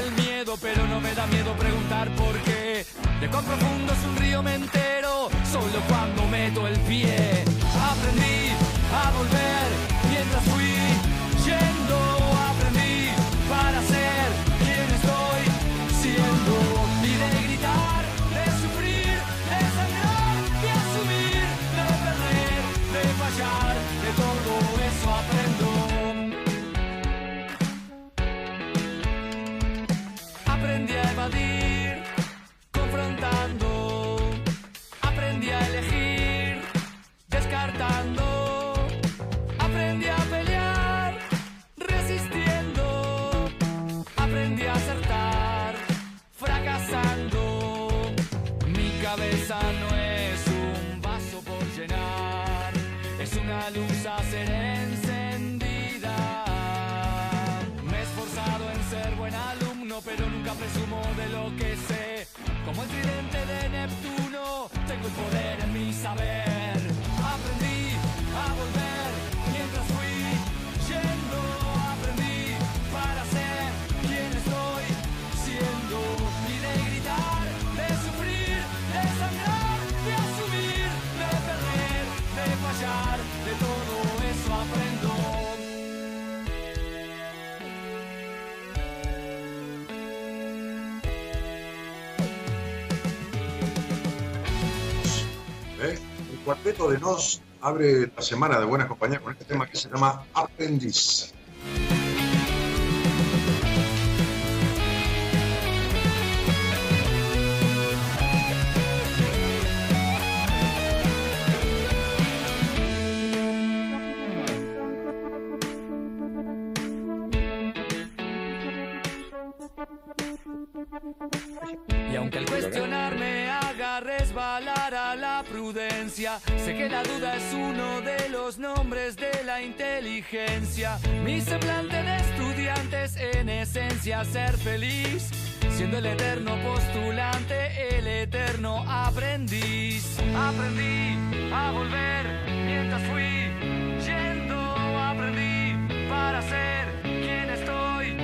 del miedo, pero no me da miedo preguntar por qué. De cuán profundo es un río me entero, solo cuando meto el pie. Aprendí a volver mientras fui de lo que sé. Como el tridente de Neptuno, tengo el poder en mi saber. Cuarteto de Nos abre la semana de Buenas Compañías con este tema que se llama Aprendiz. Sé que la duda es uno de los nombres de la inteligencia. Mi semblante de estudiante es en esencia ser feliz, siendo el eterno postulante, el eterno aprendiz. Aprendí a volver mientras fui yendo, aprendí para ser quien estoy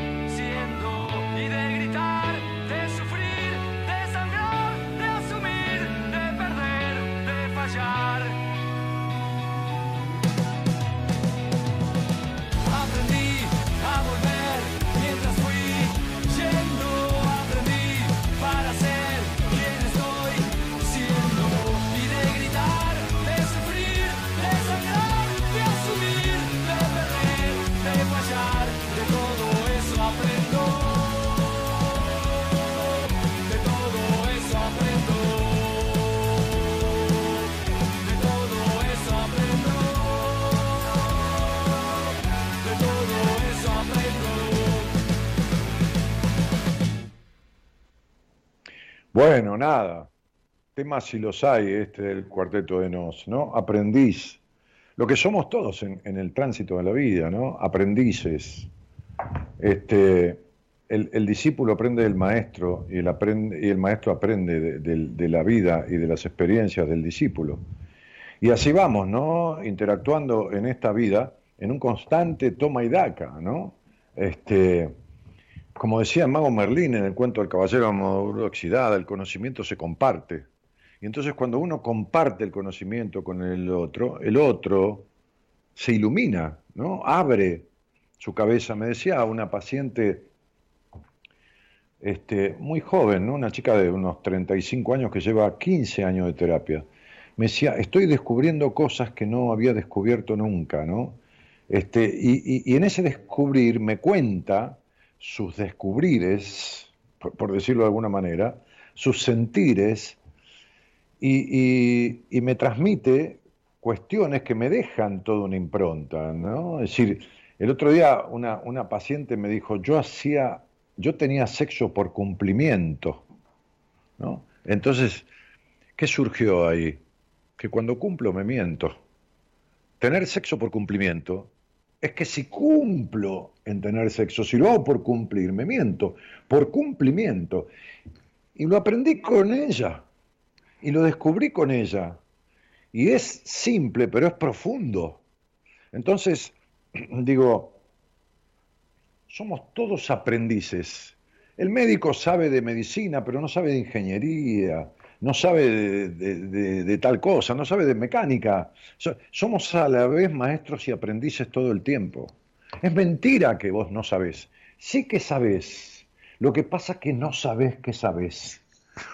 de Bueno, nada. Temas si los hay, este del cuarteto de Nos, ¿no? Aprendiz. Lo que somos todos en, el tránsito de la vida, ¿no? Aprendices. Este, el, el discípulo aprende del maestro y el, aprende, y el maestro aprende de, de- de la vida y de las experiencias del discípulo. Y así vamos, ¿no? Interactuando en esta vida en un constante toma y daca, ¿no? Este, como decía Mago Merlín en el cuento del caballero oxidada, el conocimiento se comparte. Y entonces cuando uno comparte el conocimiento con el otro, el otro se ilumina, ¿no? Abre su cabeza. Me decía una paciente este, muy joven, ¿no? una chica de unos 35 años que lleva 15 años de terapia. Me decía, estoy descubriendo cosas que no había descubierto nunca, ¿no? Este, y, en ese descubrir me cuenta sus descubrires, por, decirlo de alguna manera, sus sentires, y, me transmite cuestiones que me dejan toda una impronta, ¿no? Es decir, el otro día una, una paciente me dijo, yo hacía, yo tenía sexo por cumplimiento, ¿no? Entonces, ¿qué surgió ahí? Que cuando cumplo me miento. Tener sexo por cumplimiento es que si cumplo en tener sexo, si lo hago por cumplir, me miento, por cumplimiento. Y lo aprendí con ella, y lo descubrí con ella. Y es simple, pero es profundo. Entonces, digo, somos todos aprendices. El médico sabe de medicina, pero no sabe de ingeniería, no sabe de, tal cosa, no sabe de mecánica. somos a la vez maestros y aprendices todo el tiempo. Es mentira que vos no sabés. Sí que sabés. Lo que pasa es que no sabés que sabés.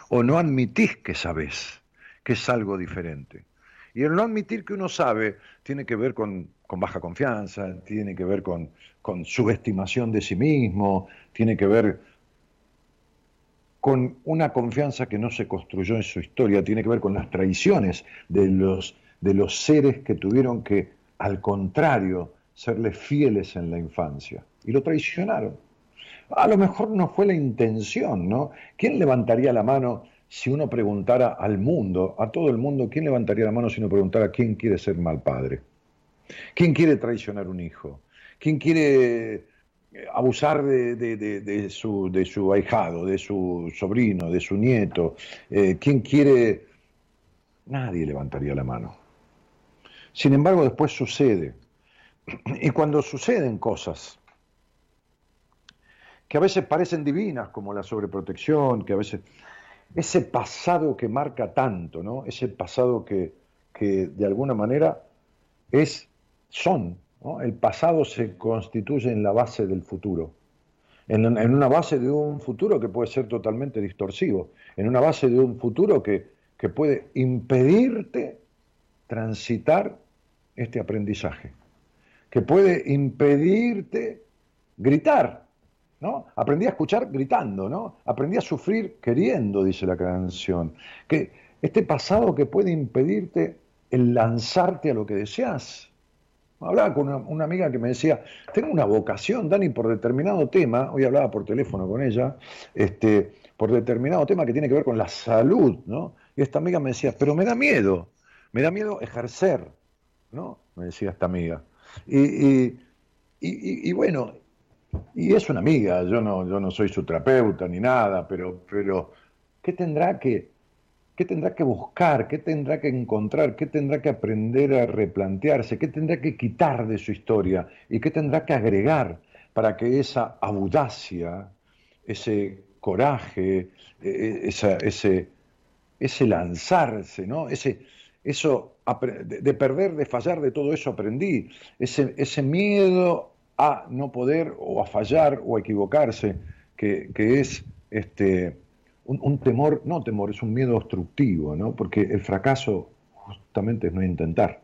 O no admitís que sabés, que es algo diferente. Y el no admitir que uno sabe tiene que ver con, baja confianza, tiene que ver con, con subestimación de sí mismo, tiene que ver con una confianza que no se construyó en su historia, tiene que ver con las traiciones de los, de los seres que tuvieron que, al contrario, serles fieles en la infancia. Y lo traicionaron. A lo mejor no fue la intención, ¿no? ¿Quién levantaría la mano si uno preguntara al mundo, a todo el mundo, quién levantaría la mano si uno preguntara quién quiere ser mal padre? ¿Quién quiere traicionar un hijo? ¿Quién quiere abusar de, su, ahijado, de su sobrino, de su nieto. Eh, ¿Quién quiere? Nadie levantaría la mano. Sin embargo, después sucede. Y cuando suceden cosas que a veces parecen divinas, como la sobreprotección, que a veces... Ese pasado que marca tanto, ¿no? Ese pasado que, que de alguna manera es, son el pasado se constituye en la base del futuro, en, una base de un futuro que puede ser totalmente distorsivo, en una base de un futuro que, que puede impedirte transitar este aprendizaje, que puede impedirte gritar, ¿no? Aprendí a escuchar gritando, ¿no? Aprendí a sufrir queriendo, dice la canción. Que este pasado que puede impedirte el lanzarte a lo que deseas, Hablaba con una, amiga que me decía, tengo una vocación, Dani, por determinado tema, hoy hablaba por teléfono con ella, este, por determinado tema que tiene que ver con la salud, ¿no? Y esta amiga me decía, pero me da miedo, me da miedo ejercer, ¿no? Me decía esta amiga. Y, y, bueno, y es una amiga, yo no, yo no soy su terapeuta ni nada, pero, pero ¿qué tendrá que ¿Qué tendrá que buscar? ¿Qué tendrá que encontrar? ¿Qué tendrá que aprender a replantearse? ¿Qué tendrá que quitar de su historia? ¿Y qué tendrá que agregar para que esa audacia, ese coraje, e, e, ese, ese lanzarse, ¿no? Ese, eso de perder, de fallar, de todo eso aprendí. Ese, ese miedo a no poder o a fallar o a equivocarse, que, que es este, un, temor, no temor, es un miedo obstructivo, ¿no? Porque el fracaso justamente es no intentar.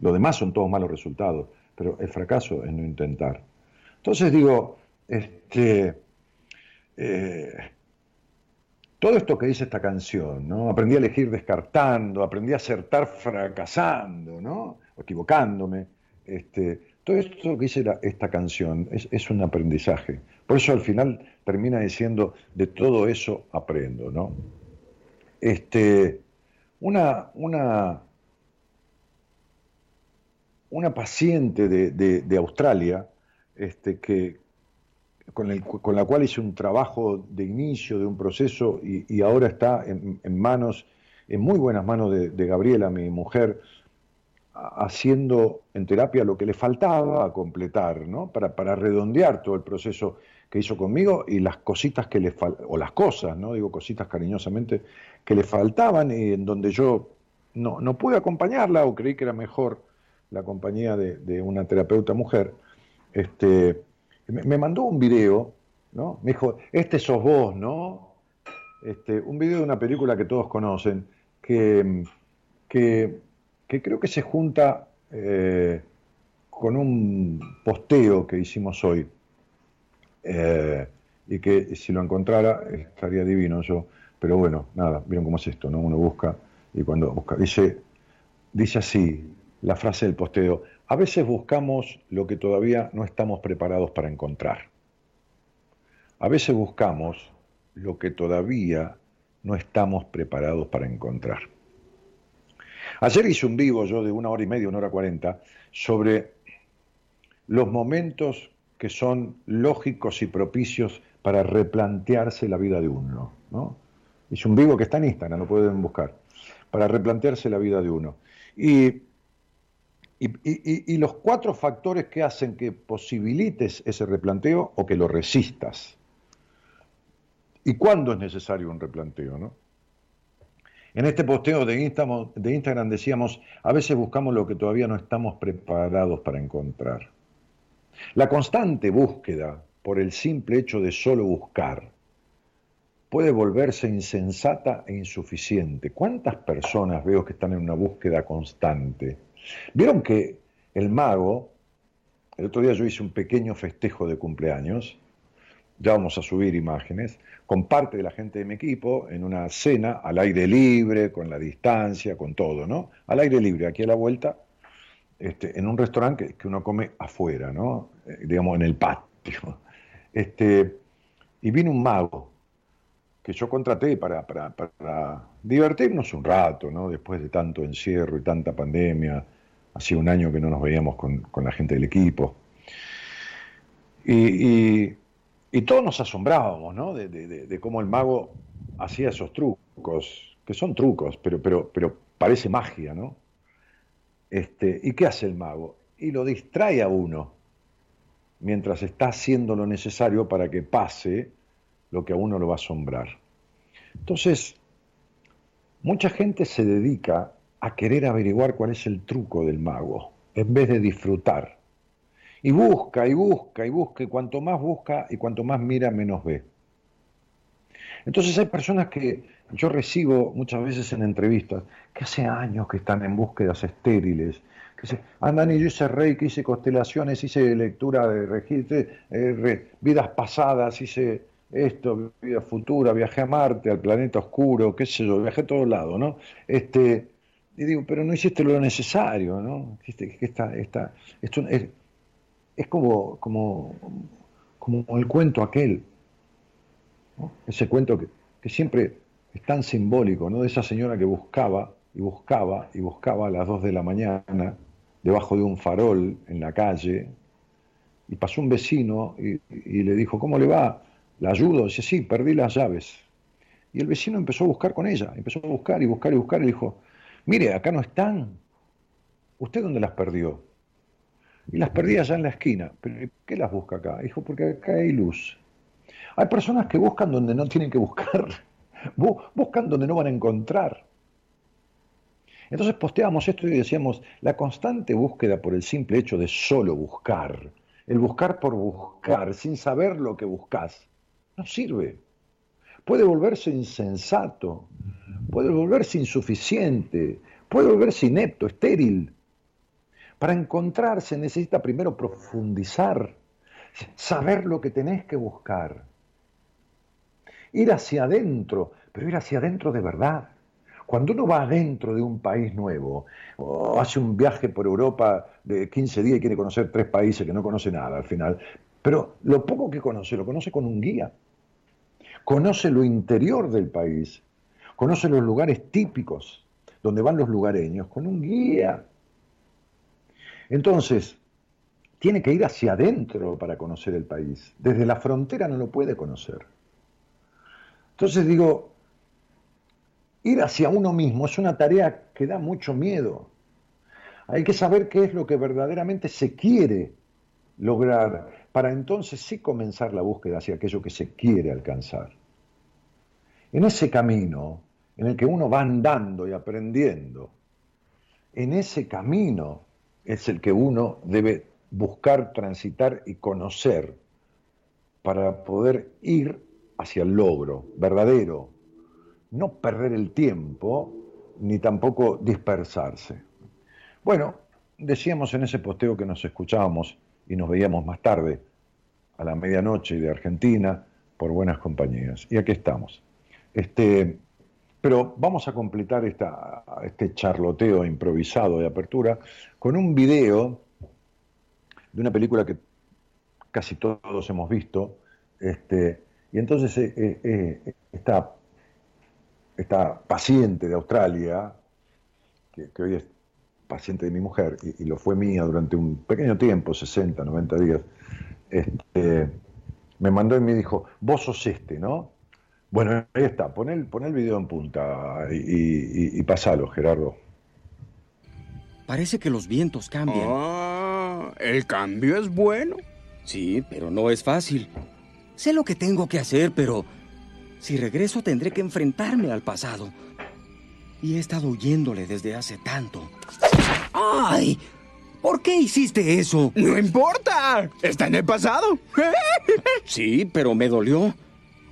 Lo demás son todos malos resultados, pero el fracaso es no intentar. Entonces digo, este, eh, todo esto que dice esta canción, ¿no? Aprendí a elegir descartando, aprendí a acertar fracasando, ¿no? Equivocándome. Este, todo esto que dice esta canción es un aprendizaje. Por eso al final termina diciendo, de todo eso aprendo, ¿no? Este, una, una, una paciente de, Australia, este, que, con, la cual hice un trabajo de inicio de un proceso y, ahora está en, manos, en muy buenas manos de, Gabriela, mi mujer, haciendo en terapia lo que le faltaba completar, ¿no? Para, para redondear todo el proceso que hizo conmigo y las cositas que le o las cosas, ¿no? Digo cositas cariñosamente, que le faltaban y en donde yo no, no pude acompañarla o creí que era mejor la compañía de, una terapeuta mujer. Este, me, mandó un video, ¿no? Me dijo, este sos vos, ¿no? Este, un video de una película que todos conocen, que, que, creo que se junta eh, con un posteo que hicimos hoy eh, y que si lo encontrara estaría divino yo. Pero bueno, nada, vieron cómo es esto, ¿no? Uno busca y cuando busca, dice, dice así la frase del posteo, a veces buscamos lo que todavía no estamos preparados para encontrar. A veces buscamos lo que todavía no estamos preparados para encontrar. Ayer hice un vivo yo de una hora y media, una hora cuarenta, sobre los momentos que son lógicos y propicios para replantearse la vida de uno. ¿no? Hice un vivo que está en Instagram, lo pueden buscar, para replantearse la vida de uno. Y, y, los cuatro factores que hacen que posibilites ese replanteo o que lo resistas. ¿Y cuándo es necesario un replanteo? ¿no? En este posteo de Instagram, de Instagram decíamos, a veces buscamos lo que todavía no estamos preparados para encontrar. La constante búsqueda, por el simple hecho de solo buscar, puede volverse insensata e insuficiente. ¿Cuántas personas veo que están en una búsqueda constante? Vieron que el mago, el otro día yo hice un pequeño festejo de cumpleaños, ya vamos a subir imágenes, con parte de la gente de mi equipo, en una cena al aire libre, con la distancia, con todo, ¿no? Al aire libre, aquí a la vuelta, este, en un restaurante que, uno come afuera, ¿no? Eh, digamos, en el patio. Este, y vino un mago que yo contraté para, para, divertirnos un rato, ¿no? Después de tanto encierro y tanta pandemia, hacía un año que no nos veíamos con, la gente del equipo. Y, todos nos asombrábamos, ¿no? De, cómo el mago hacía esos trucos, que son trucos, pero, pero, pero parece magia, ¿no? Este, ¿Y qué hace el mago? Y lo distrae a uno mientras está haciendo lo necesario para que pase lo que a uno lo va a asombrar. Entonces, mucha gente se dedica a querer averiguar cuál es el truco del mago, en vez de disfrutar. Y busca y busca y busca, y cuanto más busca y cuanto más mira, menos ve. Entonces hay personas que yo recibo muchas veces en entrevistas que hace años que están en búsquedas estériles, que se, andan y yo hice reiki, hice constelaciones, hice lectura de registro, eh, vidas pasadas, hice esto, vida futura, viajé a Marte, al planeta oscuro, qué sé yo, viajé a todos lados, ¿no? Este, y digo, pero no hiciste lo necesario, ¿no? Que esta, esta, esto es, es como, como, como el cuento aquel, ese cuento que, siempre es tan simbólico, ¿no? De esa señora que buscaba y buscaba y buscaba a las dos de la mañana debajo de un farol en la calle y pasó un vecino y, le dijo, ¿cómo le va? ¿La ayudo? Dice, sí, perdí las llaves. Y el vecino empezó a buscar con ella, empezó a buscar y buscar y buscar y dijo, mire, acá no están. ¿Usted dónde las perdió? Y las perdí allá en la esquina. ¿Pero qué las busca acá? Dijo, porque acá hay luz. Hay personas que buscan donde no tienen que buscar, buscan donde no van a encontrar. Entonces posteamos esto y decíamos, la constante búsqueda por el simple hecho de solo buscar, el buscar por buscar, sin saber lo que buscas, no sirve. Puede volverse insensato, puede volverse insuficiente, puede volverse inepto, estéril. Para encontrarse necesita primero profundizar, saber lo que tenés que buscar ir hacia adentro, pero ir hacia adentro de verdad. Cuando uno va adentro de un país nuevo, o hace un viaje por Europa de 15 días y quiere conocer tres países que no conoce nada al final, pero lo poco que conoce, lo conoce con un guía. Conoce lo interior del país, conoce los lugares típicos donde van los lugareños, con un guía. Entonces, tiene que ir hacia adentro para conocer el país. Desde la frontera no lo puede conocer. Entonces digo, ir hacia uno mismo es una tarea que da mucho miedo. Hay que saber qué es lo que verdaderamente se quiere lograr para entonces sí comenzar la búsqueda hacia aquello que se quiere alcanzar. En ese camino en el que uno va andando y aprendiendo, en ese camino es el que uno debe buscar, transitar y conocer para poder ir hacia el logro verdadero, no perder el tiempo ni tampoco dispersarse. Bueno, decíamos en ese posteo que nos escuchábamos y nos veíamos más tarde, a la medianoche de Argentina, por buenas compañías. Y aquí estamos. Este, pero vamos a completar esta, este charloteo improvisado de apertura con un video de una película que casi todos hemos visto, este, y entonces eh, eh, eh, esta, paciente de Australia, que, hoy es paciente de mi mujer, y, lo fue mía durante un pequeño tiempo, 60, 90 días, este, me mandó y me dijo, vos sos este, ¿no? Bueno, ahí está, pon el, pon el video en punta y, y, pasalo, Gerardo. Parece que los vientos cambian. Ah, el cambio es bueno. Sí, pero no es fácil. Sé lo que tengo que hacer, pero si regreso tendré que enfrentarme al pasado. Y he estado huyéndole desde hace tanto. ¡Ay! ¿Por qué hiciste eso? No importa. Está en el pasado. sí, pero me dolió.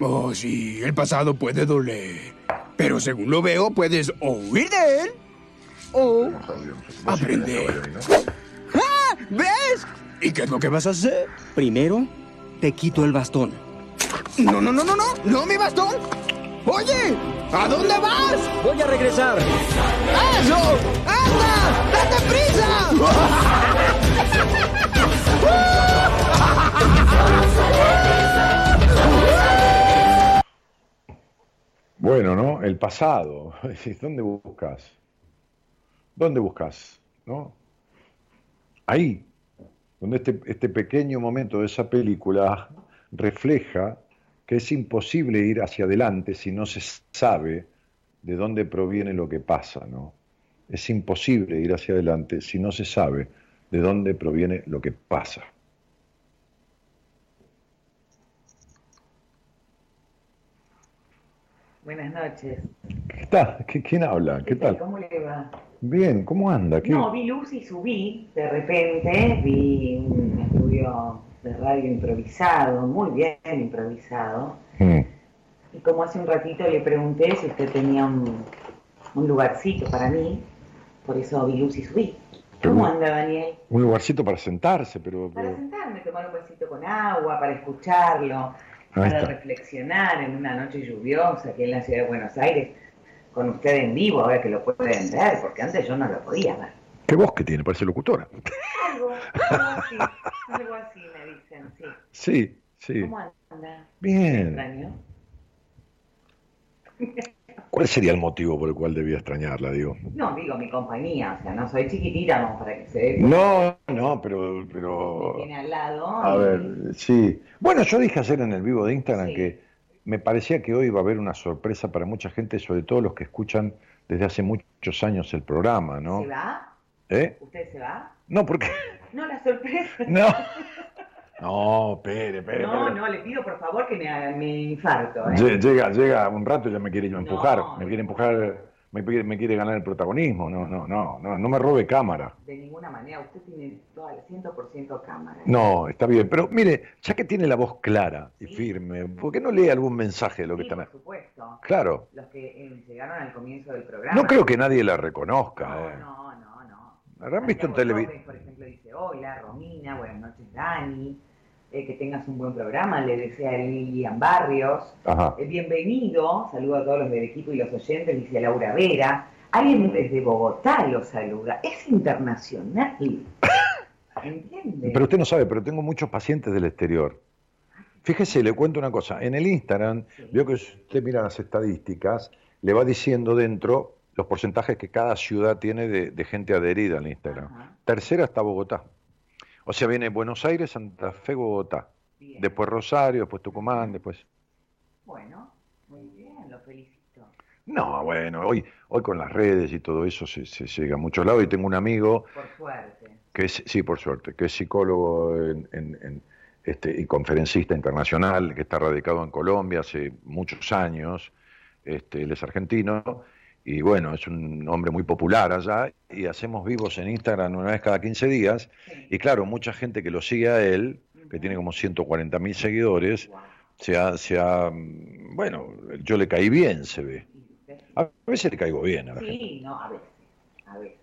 Oh, sí, el pasado puede doler. Pero según lo veo, puedes o huir de él o aprender. ¡Ah! ¿Ves? ¿Y qué es lo que vas a hacer? Primero, te quito el bastón. No, no, no, no, no. No, mi bastón. Oye, ¿a dónde vas? Voy a regresar. ¡Eso! ¡Anda! ¡Date prisa! Bueno, ¿no? El pasado. ¿Dónde buscas? ¿Dónde buscas? ¿No? Ahí, donde este, este pequeño momento de esa película refleja que es imposible ir hacia adelante si no se sabe de dónde proviene lo que pasa, ¿no? Es imposible ir hacia adelante si no se sabe de dónde proviene lo que pasa. Buenas noches. ¿Qué está? ¿Quién habla? ¿Qué, tal? ¿Cómo le va? Bien, ¿cómo anda? No, vi luz y subí, de repente vi un estudio de radio improvisado, muy bien improvisado. Mm. Y como hace un ratito le pregunté si usted tenía un, lugarcito para mí, por eso vi luz y subí. ¿Cómo anda, Daniel? Un lugarcito para sentarse, pero... Para sentarme, tomar un vasito con agua, para escucharlo para reflexionar en una noche lluviosa aquí en la ciudad de Buenos Aires, con usted en vivo, ahora que lo pueden ver, porque antes yo no lo podía ver. ¿Qué voz que tiene? Parece locutora. Algo, algo así, algo así me dicen, sí. Sí, sí. ¿Cómo anda? Bien. ¿Cuál sería el motivo por el cual debía extrañarla, digo? No, digo mi compañía, o sea, no soy chiquitita, no, para que se No, no, pero... pero... tiene al lado. A ver, sí. Bueno, yo dije ayer en el vivo de Instagram que me parecía que hoy va a haber una sorpresa para mucha gente, sobre todo los que escuchan desde hace muchos años el programa, ¿no? ¿Se va? ¿Eh? ¿Usted se va? No, porque... No, la sorpresa. No. No, espere, espere. No, no, le pido por favor que me, me infarto. ¿eh? Llega, llega un rato y ya me quiere empujar, me quiere empujar, me, me, quiere ganar el protagonismo. No, no, no, no, no me robe cámara. De ninguna manera, usted tiene toda la 100% cámara. No, está bien, pero mire, ya que tiene la voz clara y firme, ¿por qué no lee algún mensaje de lo que están Por supuesto. Claro. Los que eh, llegaron al comienzo del programa. No creo que nadie la reconozca. No, eh. no, no, no. ¿Habrán visto en televisión? Por ejemplo, dice, hola, Romina, buenas noches, Dani. Eh, que tengas un buen programa, le desea a Lilian Barrios. Eh, bienvenido, saludo a todos los del equipo y los oyentes, dice Laura Vera. Alguien desde Bogotá lo saluda, es internacional. ¿Entiende? Pero usted no sabe, pero tengo muchos pacientes del exterior. Fíjese, le cuento una cosa. En el Instagram, veo que usted mira las estadísticas, le va diciendo dentro los porcentajes que cada ciudad tiene de, gente adherida al Instagram. Tercera está Bogotá. O sea, viene Buenos Aires, Santa Fe, Bogotá. Después Rosario, después Tucumán, después. Bueno, muy bien, lo felicito. No, bueno, hoy, hoy con las redes y todo eso se, llega a muchos lados y tengo un amigo... Por suerte. Que es, sí, por suerte, que es psicólogo en, este, y conferencista internacional, que está radicado en Colombia hace muchos años, este, él es argentino, y bueno, es un hombre muy popular allá, y hacemos vivos en Instagram una vez cada 15 días, y claro, mucha gente que lo sigue a él, que tiene como 140 mil seguidores, se ha, se ha, bueno, yo le caí bien, se ve. A veces le caigo bien a la sí, no, a veces, a veces.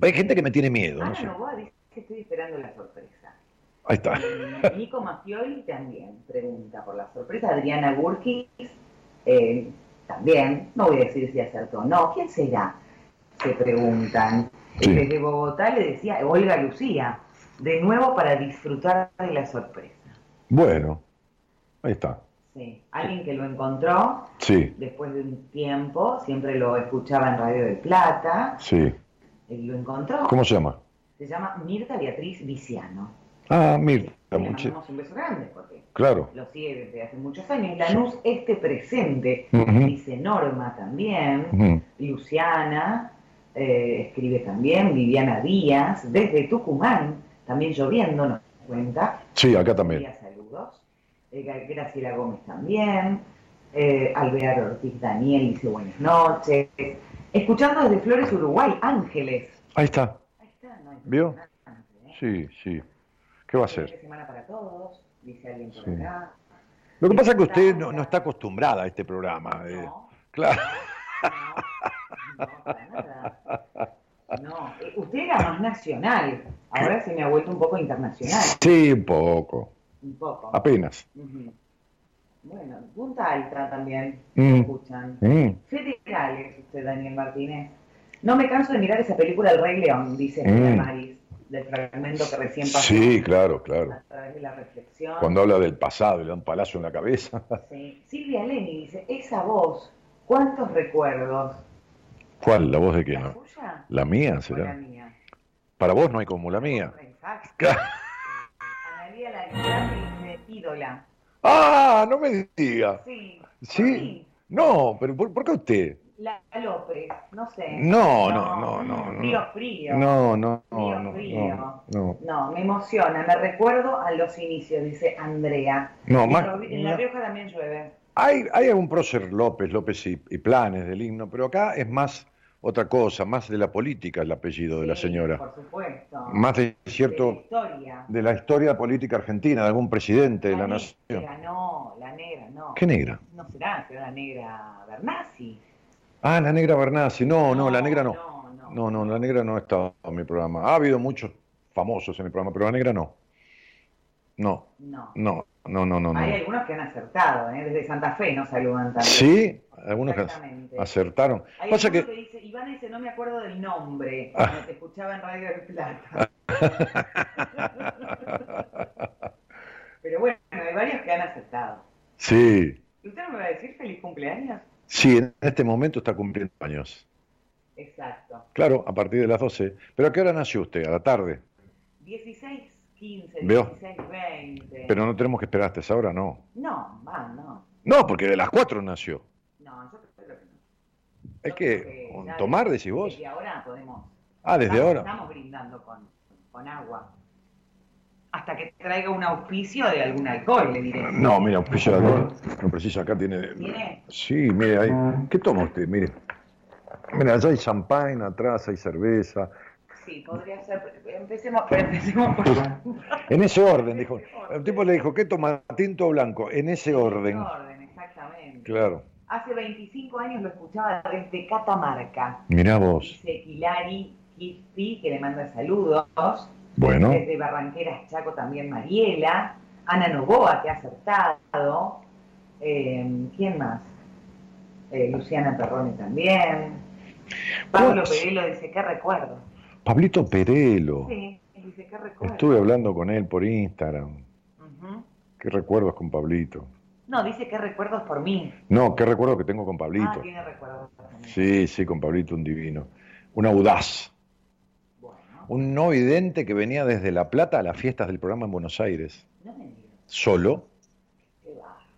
Hay gente que me tiene miedo, no sé. dice que estoy esperando la sorpresa. Ahí está. Nico Mafioli también pregunta por la sorpresa. Adriana Gurkis eh, también. No voy a decir si acertó o no. ¿Quién será? Se preguntan. Desde Bogotá le decía Olga Lucía. De nuevo para disfrutar de la sorpresa. Bueno, ahí está. Sí, alguien que lo encontró sí. después de un tiempo, siempre lo escuchaba en Radio del Plata. Sí. Él lo encontró. ¿Cómo se llama? Se llama Mirta Beatriz Viciano. Ah, Mirta. Le mandamos un beso grande porque claro. lo sigue desde hace muchos años. Lanús este presente, dice Norma también, Luciana eh, escribe también, Viviana Díaz, desde Tucumán, también lloviendo, nos cuenta. Sí, acá también. Saludos. Eh, Graciela Gómez también, eh, Alvear Ortiz Daniel dice buenas noches. Escuchando desde Flores, Uruguay, Ángeles. Ahí está. Ahí está, no ¿Vio? ¿eh? Sí, sí. ¿Qué va a hacer? semana para todos, dice alguien por acá. Lo que pasa es que usted no, no, está acostumbrada a este programa. Eh. No. Claro. No, no, para nada. No, eh, usted era más nacional, ahora se me ha vuelto un poco internacional. Sí, un poco. Un poco. Apenas. Bueno, Punta Alta también, mm. escuchan. Mm. Federales, usted, Daniel Martínez. No me canso de mirar esa película El Rey León, dice mm. Maris, del fragmento que recién pasó. Sí, claro, claro. A través de la reflexión. Cuando habla del pasado y le da un palacio en la cabeza. Sí. Silvia Leni dice, esa voz, ¿cuántos recuerdos? ¿Cuál? ¿La voz de quién? ¿La suya? ¿La mía será? La mía. Para vos no hay como la mía. Exacto. Analía la dice, ídola. Ah, no me diga. Sí. ¿Sí? No, pero ¿por, qué usted? La López, no sé. No, no, no, no. Frío, frío. No, no, no. no, frío. No, no. me emociona. Me recuerdo a los inicios, dice Andrea. No, más. En La Rioja también llueve. Hay, hay algún prócer López, López y, y, planes del himno, pero acá es más otra cosa, más de la política el apellido de la señora. Por supuesto. Más de cierto. De la historia. De la historia política argentina, de algún presidente de la nación. Negra, no, la negra, no. ¿Qué negra? No será, será la negra Bernasi. Ah, la negra Bernasi. No, no, la negra no. No, no, la negra no ha estado en mi programa. Ha habido muchos famosos en mi programa, pero la negra no. No. No. No, no, no, no. Hay algunos que han acertado, ¿eh? desde Santa Fe nos saludan también. Sí, algunos que acertaron. Hay Pasa que... que dice, Iván dice, no me acuerdo del nombre, ah. te escuchaba en Radio del Plata. Pero bueno, hay varios que han acertado. Sí. ¿Usted no me va a decir feliz cumpleaños? Sí, en este momento está cumpliendo años. Exacto. Claro, a partir de las 12. ¿Pero a qué hora nació usted? ¿A la tarde? 16, 15, ¿Veo? 16, 20. Pero no tenemos que esperar hasta esa hora, no. No, va, no. No, porque de las 4 nació. No, yo creo que no. Es que, tomar, decís vos. Desde ahora podemos. Ah, desde estamos, ahora. Estamos brindando con, con agua hasta que traiga un auspicio de algún alcohol, le diré. No, mira, auspicio de alcohol. No precisa, acá tiene. ¿Tiene? Sí, mire, ahí. ¿Qué toma usted? Mire. Mira, allá hay champán, atrás hay cerveza. Sí, podría ser. Empecemos, empecemos por. en ese orden, dijo. El tipo le dijo, ¿qué toma? ¿Tinto o blanco? En ese orden. En ese orden, exactamente. Claro. Hace 25 años lo escuchaba desde Catamarca. Mirá vos. Dice Hilari Kispi, que le manda saludos. Bueno. Desde Barranqueras Chaco también Mariela. Ana Novoa, que ha acertado. Eh, ¿Quién más? Eh, Luciana Perrone también. Pablo Perelo dice, ¿qué recuerdo? Pablito Perelo. Sí, dice, ¿qué recuerdo? Estuve hablando con él por Instagram. ¿Qué recuerdos con Pablito? No, dice qué recuerdos por mí. No, qué recuerdos que tengo con Pablito. Ah, tiene recuerdos Sí, sí, con Pablito, un divino. Un audaz. Un no vidente que venía desde La Plata a las fiestas del programa en Buenos Aires. No me Solo.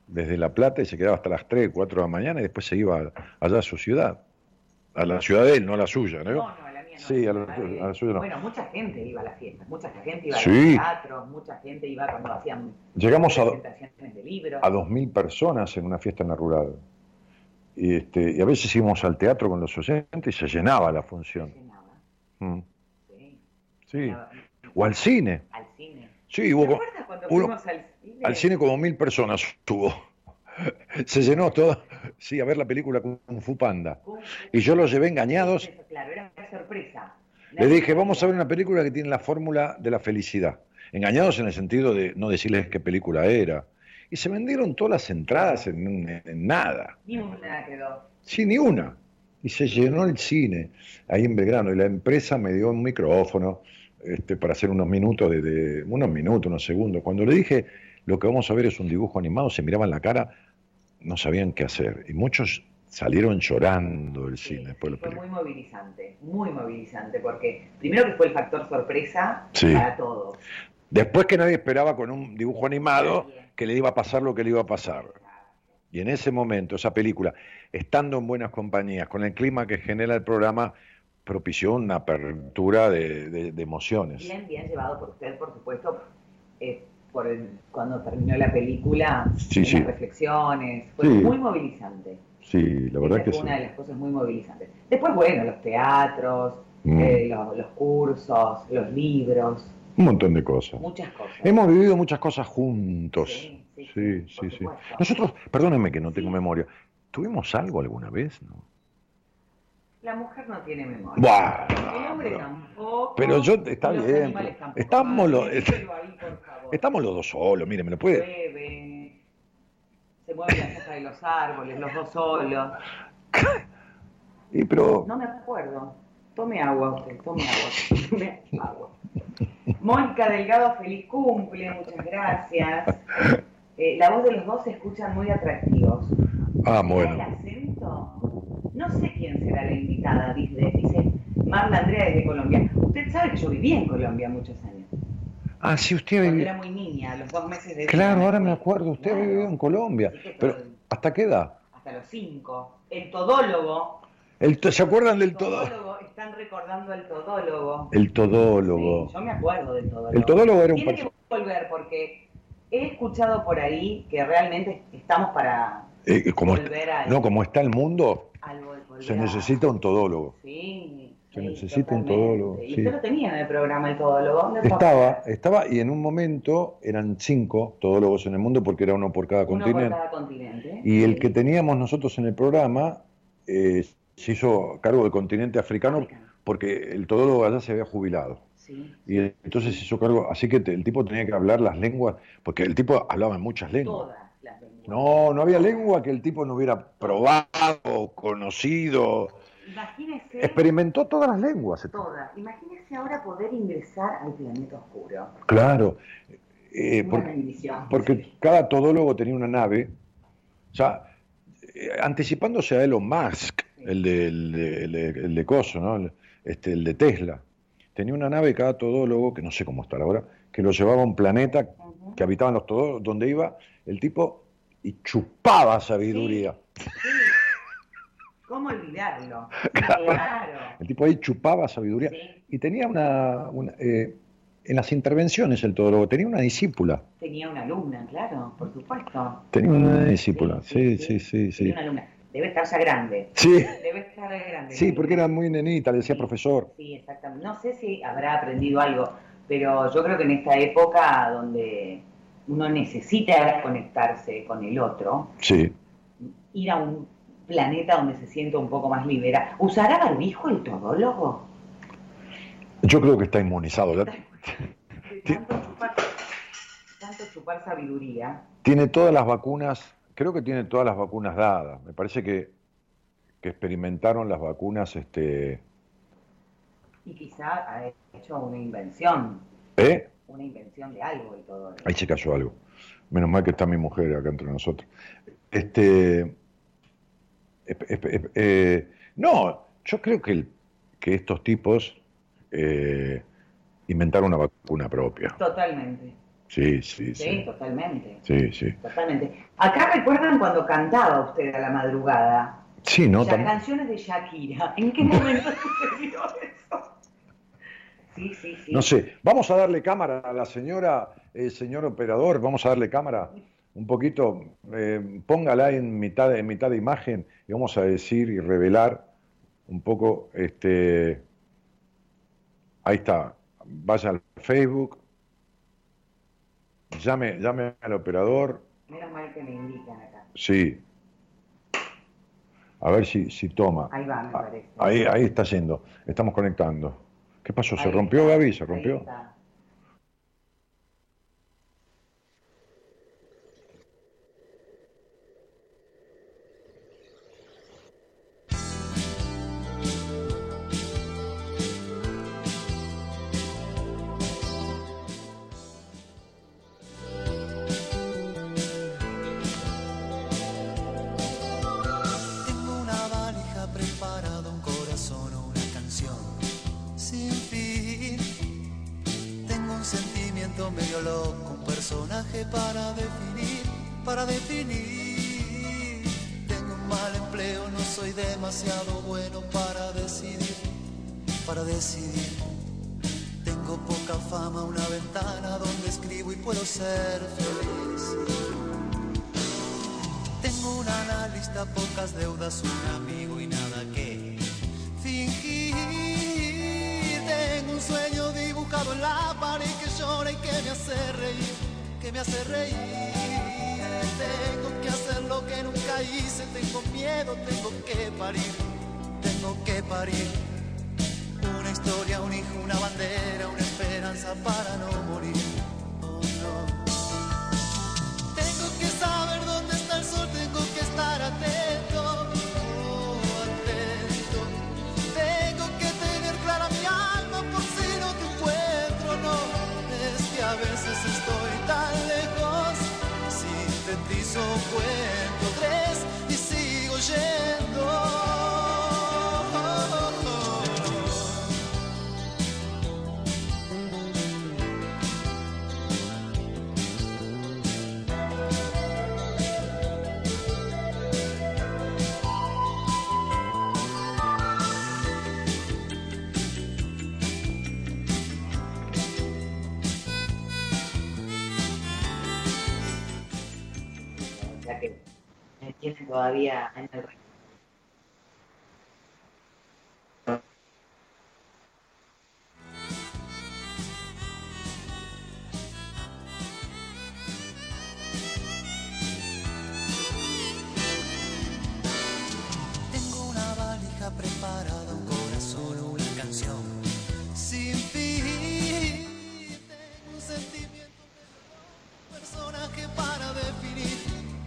desde La Plata y se quedaba hasta las 3, 4 de la mañana y después se iba allá a su ciudad. A la ciudad de él, no a la suya, ¿no? No, no, a la mía no. Sí, a la, a la suya no. Bueno, mucha gente iba a las fiestas, mucha gente iba a Sí. los teatros, mucha gente iba cuando hacían Llegamos a, de libros. a 2.000 personas en una fiesta en la rural. Y, este, y a veces íbamos al teatro con los oyentes y se llenaba la Se función. llenaba, Mm. Sí. O al cine. Al cine. Sí, ¿Te hubo cuando uno- fuimos al cine? al cine como mil personas tuvo. Se llenó todo. Sí, a ver la película Kung Fu Panda. Kung Fu. Y yo los llevé engañados. Claro, era una sorpresa. Le dije, vamos a ver una película que tiene la fórmula de la felicidad. Engañados en el sentido de no decirles qué película era. Y se vendieron todas las entradas en, en nada. Ni una quedó. Sí, ni una. Y se llenó el cine ahí en Belgrano. Y la empresa me dio un micrófono este, para hacer unos minutos, de, de- unos minutos, unos segundos. Cuando le dije, lo que vamos a ver es un dibujo animado, se miraban la cara, no sabían qué hacer. Y muchos salieron llorando del Sí, cine después de la fue muy movilizante, muy movilizante, porque primero que fue el factor sorpresa Sí. para todos. Después que nadie esperaba con un dibujo animado que le iba a pasar lo que le iba a pasar. Y en ese momento, esa película, estando en buenas compañías, con el clima que genera el programa, propició una apertura de, de- de emociones. Bien, bien llevado por usted, por supuesto, eh, por el- cuando terminó la película, Sí, en sí. las reflexiones, fue Sí. muy movilizante. Sí, la verdad Esa que sí. una de las cosas muy movilizantes. Después, bueno, los teatros, Mm. eh, los, los cursos, los libros, Un montón de cosas. muchas cosas. Hemos vivido muchas cosas juntos. Sí, sí, Sí. Nosotros, perdónenme que no tengo Sí. memoria, ¿tuvimos algo alguna vez? No? La mujer no tiene memoria. Buah, el hombre pero- tampoco. pero yo- está los bien, tampoco. estamos los- ahí. Estamos los dos solos, mire, me lo puede. Se mueven las hojas de los árboles, los dos solos. Y pero No me acuerdo. Tome agua usted, tome agua. Tome agua. Mónica Delgado, feliz cumple, muchas gracias. Eh, la voz de los dos se escuchan muy atractivos. Ah, ¿Será bueno. el acento? No sé quién será la invitada, dice, dice Marla Andrea desde Colombia. Usted sabe que yo viví en Colombia muchos años. Ah, sí, usted Cuando vivió. era muy niña, a los dos meses de Claro, vida. ahora me acuerdo, usted Claro. vivió en Colombia. Pero, ¿hasta qué edad? hasta los cinco. El todólogo. El to- ¿Se acuerdan del El todo? todólogo, están recordando al todólogo. El todólogo. Sí, yo me acuerdo del todólogo. El todólogo era un Tiene que volver porque he escuchado por ahí que realmente estamos para eh, como, volver al, no, como está el mundo, al vol- volver se necesita un todólogo. Sí, Se sí, necesita un todólogo, Y sí. usted lo tenía en el programa el todólogo. Estaba, estaba, y en un momento eran cinco todólogos en el mundo porque era uno por cada Uno por continente. cada continente. Y el que teníamos nosotros en el programa eh, se hizo cargo del continente africano Africano. porque el todólogo allá se había jubilado. Sí. Y entonces se hizo cargo, así que el tipo tenía que hablar las lenguas, porque el tipo hablaba en muchas lenguas. Todas. No, no había lengua que el tipo no hubiera probado, conocido. Imagínese. Experimentó todas las lenguas. Todas. Imagínese ahora poder ingresar al planeta oscuro. Claro. Eh, Una porque, porque cada todólogo tenía una nave, o sea, eh, anticipándose a Elon Musk, el de, el de, el de- el de Coso, ¿no? El, este, el de Tesla. Tenía una nave cada todólogo, que no sé cómo está ahora, que lo llevaba a un planeta que habitaban los todólogos, donde iba el tipo y chupaba sabiduría. Sí. ¿Cómo olvidarlo? Claro. Claro. El tipo ahí chupaba sabiduría. Sí. Y tenía una, una, eh, en las intervenciones el todólogo, tenía una discípula. Tenía una alumna, claro, por supuesto. Tenía una discípula, sí, sí, sí, sí. Tenía una alumna. Debe estar ya grande. Sí, Debe estar grande. sí, porque era muy nenita, le decía profesor. Sí, exactamente. No sé si habrá aprendido algo, pero yo creo que en esta época donde uno necesita conectarse con el otro, Sí. ir a un planeta donde se sienta un poco más libera. ¿Usará barbijo el todólogo? Yo creo que está inmunizado. chupar, tanto chupar sabiduría. Tiene todas las vacunas, creo que tiene todas las vacunas dadas. Me parece que, que experimentaron las vacunas, este, Y quizá ha hecho una invención, ¿eh? Una invención de algo el todólogo. Ahí se cayó algo. Menos mal que está mi mujer acá entre nosotros. Este, eh, no, yo creo que, el- que estos tipos eh, inventaron una vacuna propia. Totalmente. Sí, sí, sí. Sí, totalmente. Sí, sí. Totalmente. Acá recuerdan cuando cantaba usted a la madrugada. Sí, ¿no? Las canciones de Shakira. ¿En qué momento sucedió eso? Sí, sí, sí. No sé. Vamos a darle cámara a la señora, eh, señor operador, vamos a darle cámara un poquito, eh, póngala en mitad, de, en mitad de imagen y vamos a decir y revelar un poco, este, ahí está, vaya al Facebook, llame, llame al operador. Menos mal que me indican acá. Sí. A ver si, si toma. Ahí va, me ah, parece. Ahí, ahí está yendo. Estamos conectando. ¿Qué pasó? ¿Se rompió, Gaby? ¿Se rompió?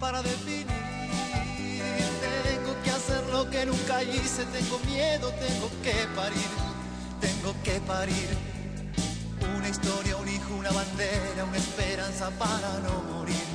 Para definir que nunca hice, tengo miedo, tengo que parir, tengo que parir. Una historia, un hijo, una bandera, una esperanza para no morir,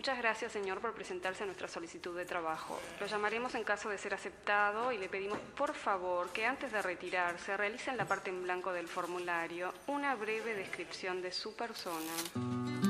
Muchas gracias, señor, por presentarse a nuestra solicitud de trabajo. Lo llamaremos en caso de ser aceptado y le pedimos, por favor, que antes de retirarse realice en la parte en blanco del formulario una breve descripción de su persona.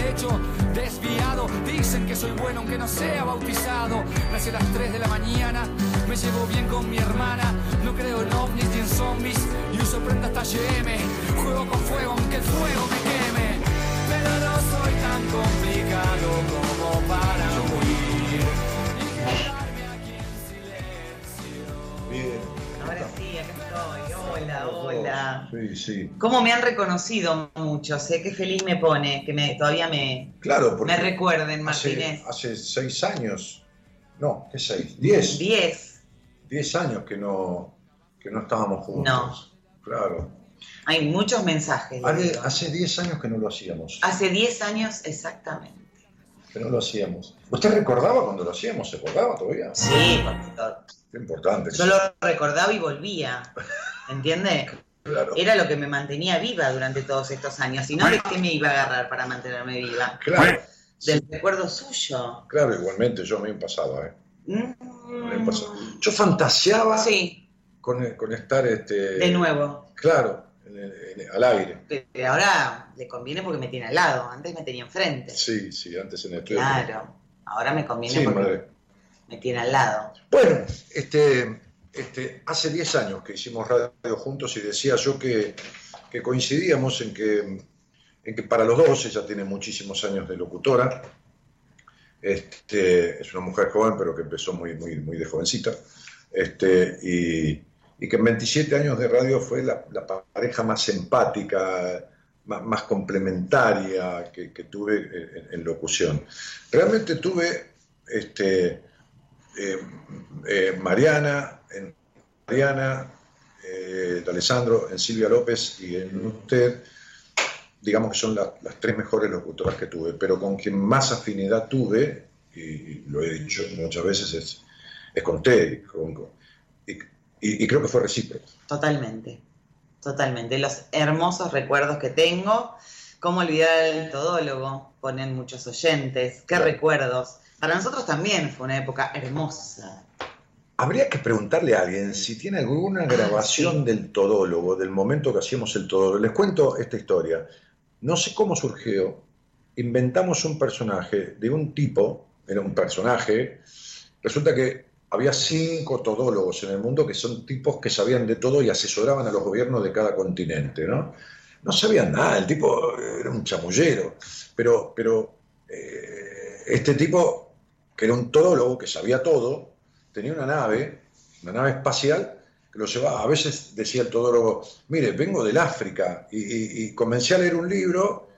derecho desviado. Dicen que soy bueno aunque no sea bautizado. Nací a las 3 de la mañana, me llevo bien con mi hermana. No creo en ovnis ni en zombies y uso prenda hasta GM. Juego con fuego aunque el fuego me queme. Pero no soy tan complicado como para Hola, hola. Sí, sí. ¿Cómo me han reconocido muchos? Sé que feliz me pone, que me, todavía me, Claro, porque me recuerden, Martínez. hace seis años, no, ¿qué seis? Diez. Diez. Diez años que no, que no estábamos juntos. Claro. Hay muchos mensajes. Hace diez años que no lo hacíamos. Hace diez años exactamente. Que no lo hacíamos. ¿Usted recordaba cuando lo hacíamos? ¿Se acordaba todavía? Sí, Qué importante. yo lo recordaba y volvía. ¿Entiende? Claro. Era lo que me mantenía viva durante todos estos años. Si no, ¿de qué me iba a agarrar para mantenerme viva? Claro, Del recuerdo suyo. claro, igualmente, yo me pasaba, ¿eh? Mm. Me pasaba. Yo fantaseaba Sí, con, con estar, este, de nuevo. claro, al aire. Pero ahora le conviene porque me tiene al lado. Antes me tenía enfrente. Sí, sí, antes en el estudio. Claro. Ahora me conviene Sí, porque madre. me tiene al lado. Bueno, este, este, hace 10 años que hicimos radio juntos y decía yo que, que coincidíamos en que, en que para los dos, ella tiene muchísimos años de locutora, este, es una mujer joven pero que empezó muy, muy, muy de jovencita, este, y, y que en 27 años de radio fue la, pareja más empática, más, complementaria que, tuve en, en locución. Realmente tuve... Este, eh, eh, Mariana, en Mariana, eh, Alessandro, en Silvia López y en usted, digamos que son la- las tres mejores locutoras que tuve, pero con quien más afinidad tuve, y lo he dicho muchas veces, es, con y, con- y- y creo que fue recíproco. Totalmente. Totalmente. Los hermosos recuerdos que tengo. ¿Cómo olvidar el todólogo? Ponen muchos oyentes. Qué Claro. recuerdos. Para nosotros también fue una época hermosa. Habría que preguntarle a alguien si tiene alguna grabación sí. del todólogo, del momento que hacíamos el todólogo. Les cuento esta historia. No sé cómo surgió. Inventamos un personaje de un tipo, era un personaje. Resulta que había cinco todólogos en el mundo que son tipos que sabían de todo y asesoraban a los gobiernos de cada continente, ¿no? No sabían nada, el tipo era un chamullero. Pero, pero eh, este tipo, que era un todólogo, que sabía todo, tenía una nave, una nave espacial, que lo llevaba, a veces decía el todólogo, mire, vengo del África, y- y comencé a leer un libro,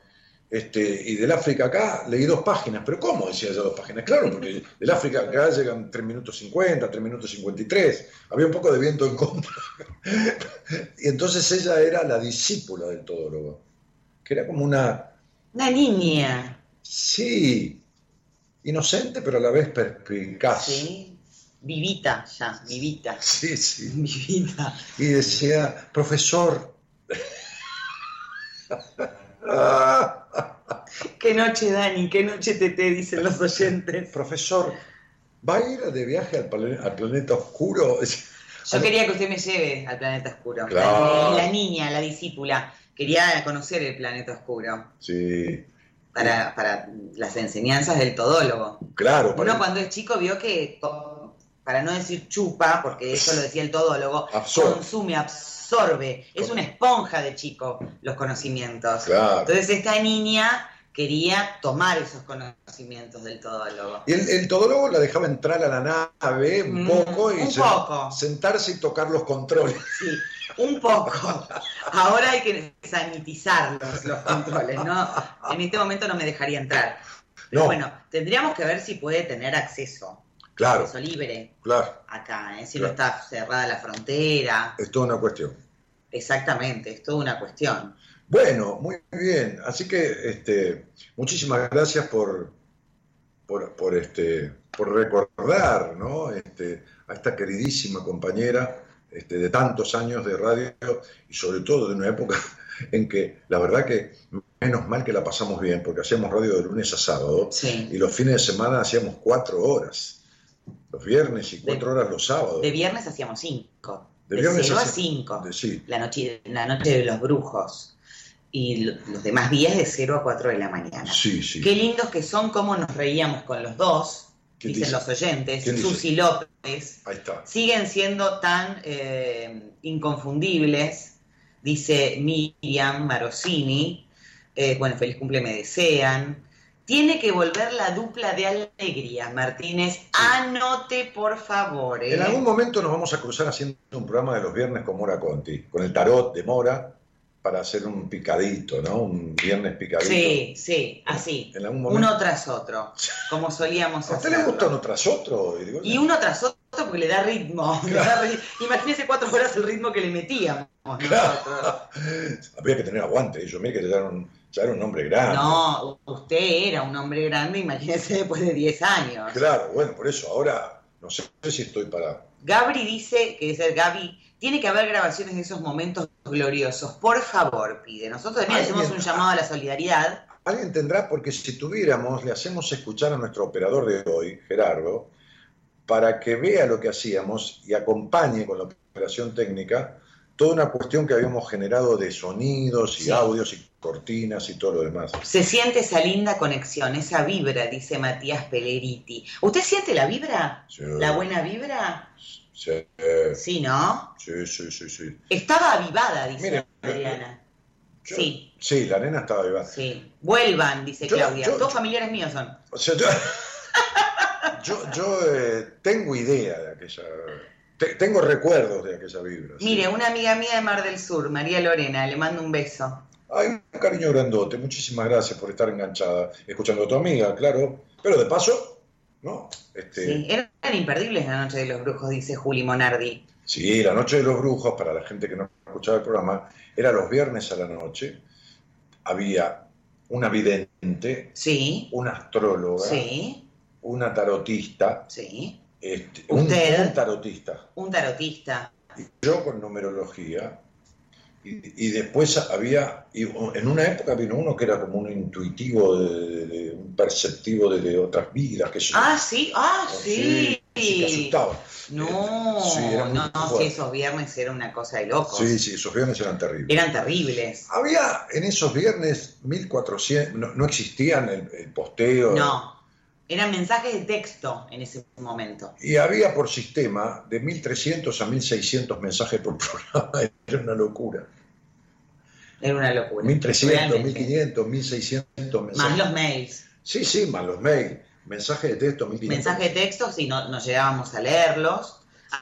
este, y del África acá leí dos páginas, pero ¿cómo decía yo dos páginas? Claro, porque del África acá llegan 3 minutos 50, 3 minutos 53, había un poco de viento en contra. y entonces ella era la discípula del todólogo, que era como una, Una niña. sí, inocente, pero a la vez perspicaz. Sí. Vivita ya, vivita. Sí, sí. Vivita. Y decía, profesor. Qué noche, Dani, qué noche Tete, dicen los oyentes. profesor, ¿va a ir de viaje al, plane- al planeta oscuro? Yo quería que usted me lleve al planeta oscuro. Claro. La, la niña, la discípula, quería conocer el planeta oscuro Sí, para, para las enseñanzas del todólogo. claro. para- Uno cuando es chico vio que, co- para no decir chupa, porque eso lo decía el todólogo, Absorbe. consume, absorbe, es una esponja de chico los conocimientos. Claro. Entonces esta niña quería tomar esos conocimientos del todólogo. Y el, el todólogo la dejaba entrar a la nave un Mm, poco y un se- poco. sentarse y tocar los controles. Sí, un poco. Ahora hay que sanitizar los, los controles, ¿no? En este momento no me dejaría entrar. Pero No. bueno, tendríamos que ver si puede tener acceso, Claro, libre claro. acá, ¿eh? si Claro. no está cerrada la frontera. Es toda una cuestión. Exactamente, es toda una cuestión. Bueno, muy bien. Así que este, muchísimas gracias por, por, por, este, por recordar ¿no? este, a esta queridísima compañera este, de tantos años de radio y sobre todo de una época en que la verdad que menos mal que la pasamos bien, porque hacíamos radio de lunes a sábado y los fines de semana hacíamos cuatro horas, los viernes y cuatro horas los sábados. De viernes hacíamos cinco. De, viernes a cinco. La, noche, la noche de los brujos. Y los demás días de 0 a 4 de la mañana. Sí, sí. Qué lindos que son, cómo nos reíamos con los dos dicen los oyentes, Susi López, Ahí está. siguen siendo tan eh, inconfundibles, dice Miriam Marosini, eh, bueno, feliz cumple me desean. Tiene que volver la dupla de alegría, Martínez. Anote, por favor. En ¿eh? algún momento nos vamos a cruzar haciendo un programa de los viernes con Mora Conti, con el tarot de Mora, para hacer un picadito, ¿no? Un viernes picadito. Sí, sí, así. Uno tras otro, como solíamos hacer. ¿A usted le gusta uno tras otro? Y uno tras otro porque le da ritmo. Imagínese cuatro horas el ritmo que le metíamos nosotros. Había que tener aguante. Yo me que era, un, ya era un hombre grande. No, usted era un hombre grande, imagínese después de 10 años. Claro, bueno, por eso ahora no sé si estoy para... Gabri dice, que el Gaby, tiene que haber grabaciones de esos momentos gloriosos. Por favor, pide. Nosotros también hacemos un llamado a la solidaridad. Alguien tendrá, porque si tuviéramos, le hacemos escuchar a nuestro operador de hoy, Gerardo, para que vea lo que hacíamos y acompañe con la operación técnica toda una cuestión que habíamos generado de sonidos y audios y cortinas y todo lo demás. Se siente esa linda conexión, esa vibra, dice Matías Peleriti. ¿Usted siente la vibra? ¿La buena vibra? Sí. Sí, ¿no? Sí, sí, sí, sí. Estaba avivada, dice Adriana. sí. Sí, la nena estaba avivada. Sí. Vuelvan, dice Claudia. Todos familiares míos son. O sea, yo, yo, eh, tengo idea de aquella... tengo recuerdos de aquella vibra. Mire, una amiga mía de Mar del Sur, María Lorena, le mando un beso. Ay, un cariño grandote. Muchísimas gracias por estar enganchada, escuchando a tu amiga, claro. Pero de paso, ¿no? Este... Sí, eran imperdibles la noche de los brujos, dice Juli Monardi. Sí, la noche de los brujos, para la gente que no escuchaba el programa, era los viernes a la noche. Había una vidente, sí. una astróloga, sí. una tarotista, sí. Este, un, un, tarotista. Un tarotista. Y yo con numerología. Y, después había, en una época vino uno que era como un intuitivo, de, un perceptivo de, otras vidas. Que ah, sí, ah, sí. sí. asustaba. No, no, no, sí, esos viernes era una cosa de loco. Sí, sí, esos viernes eran terribles. Eran terribles. Había en esos viernes 1400, no, no existían el, el posteo. No. Eran mensajes de texto en ese momento. Y había por sistema de 1.300 a 1.600 mensajes por programa. Era una locura. Era una locura. 1.300, 1.500, 1.600 mensajes. Más los mails. Sí, sí, más los mails. Mensajes de texto, 1.500. Mensajes de texto, si no, nos llegábamos a leerlos.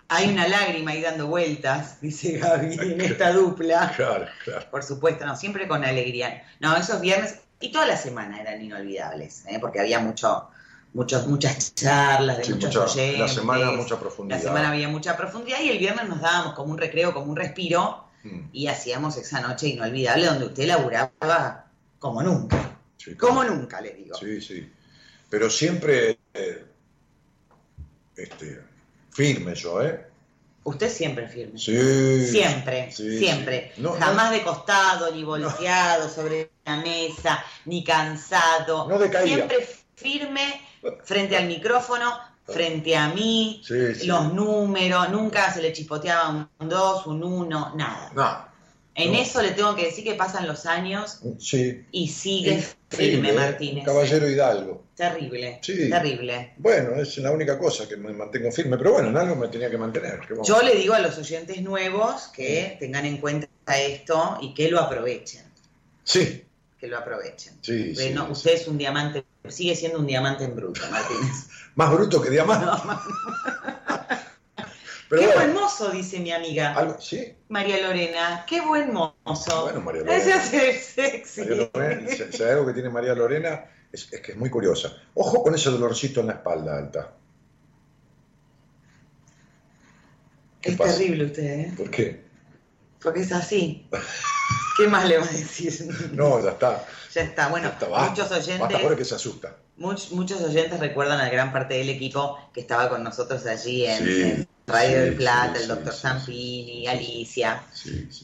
Hay una lágrima ahí dando vueltas, dice Gaby, en esta dupla. Claro, claro. Por supuesto, no, siempre con alegría. No, esos viernes y toda la semana eran inolvidables, ¿eh? porque había mucho, muchos, muchas charlas de muchos oyentes. La semana mucha profundidad. La semana había mucha profundidad y el viernes nos dábamos como un recreo, como un respiro mm. y hacíamos esa noche inolvidable donde usted laburaba como nunca. como nunca, le digo. Sí, sí. Pero siempre eh, este, firme yo, ¿eh? Usted siempre firme. Sí. Siempre, siempre. Jamás de costado, ni volteado sobre la mesa, ni cansado. No Siempre firme frente al micrófono, frente a mí, los números, nunca se le chispoteaba un 2, un 1, nada. En eso le tengo que decir que pasan los años y sigue firme, Martínez. Caballero Hidalgo. Terrible, terrible. Bueno, es la única cosa que me mantengo firme, pero bueno, en algo me tenía que mantener. Yo le digo a los oyentes nuevos que tengan en cuenta esto y que lo aprovechen. Sí. Que lo aprovechen. Sí, usted es un diamante sigue siendo un diamante en bruto, Martínez. Más bruto que diamante. qué buen mozo, dice mi amiga. ¿Sí? María Lorena, qué buen mozo. Bueno, María Lorena. Ese es sexy. María Lorena, si, hay algo que tiene María Lorena, es, que es muy curiosa. Ojo con ese dolorcito en la espalda alta. Es terrible usted, ¿eh? ¿Por qué? Porque es así. ¿Qué más le va a decir? No, ya está. Ya está. Bueno, muchos oyentes. que se asusta. muchos oyentes recuerdan a gran parte del equipo que estaba con nosotros allí en, Radio del Plata, el doctor Zampini, Alicia.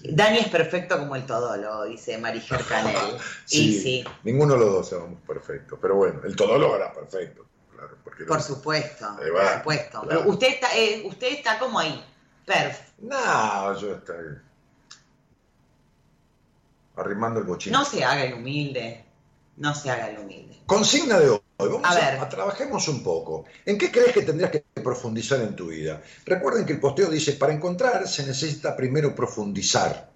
Dani es perfecto como el todólogo, dice Mariger Canel. y sí. Ninguno de los dos somos perfectos, pero bueno, el todólogo era perfecto. Claro, por supuesto, por supuesto. Pero usted está, eh, usted está como ahí, perfecto. No, yo estoy arrimando el bochín. No se haga el humilde, no se haga el humilde. Consigna de hoy. Vamos a, ver. a, trabajemos un poco. ¿En qué crees que tendrías que profundizar en tu vida? Recuerden que el posteo dice, para encontrar se necesita primero profundizar,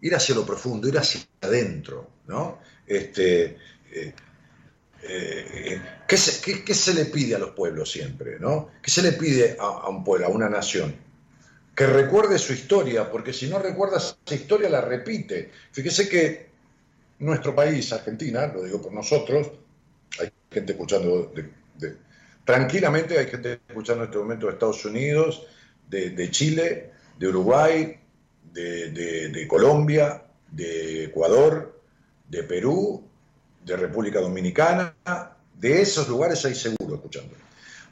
ir hacia lo profundo, ir hacia adentro, ¿no? Este, eh, eh, ¿qué, se, le pide a los pueblos siempre, ¿no? ¿Qué se le pide a, a un pueblo, a una nación? Que recuerde su historia, porque si no recuerda esa historia la repite. Fíjese que nuestro país, Argentina, lo digo por nosotros, hay gente escuchando, tranquilamente hay gente escuchando en este momento de Estados Unidos, de, Chile, de Uruguay, de, Colombia, de Ecuador, de Perú, de República Dominicana, de esos lugares hay seguro escuchando.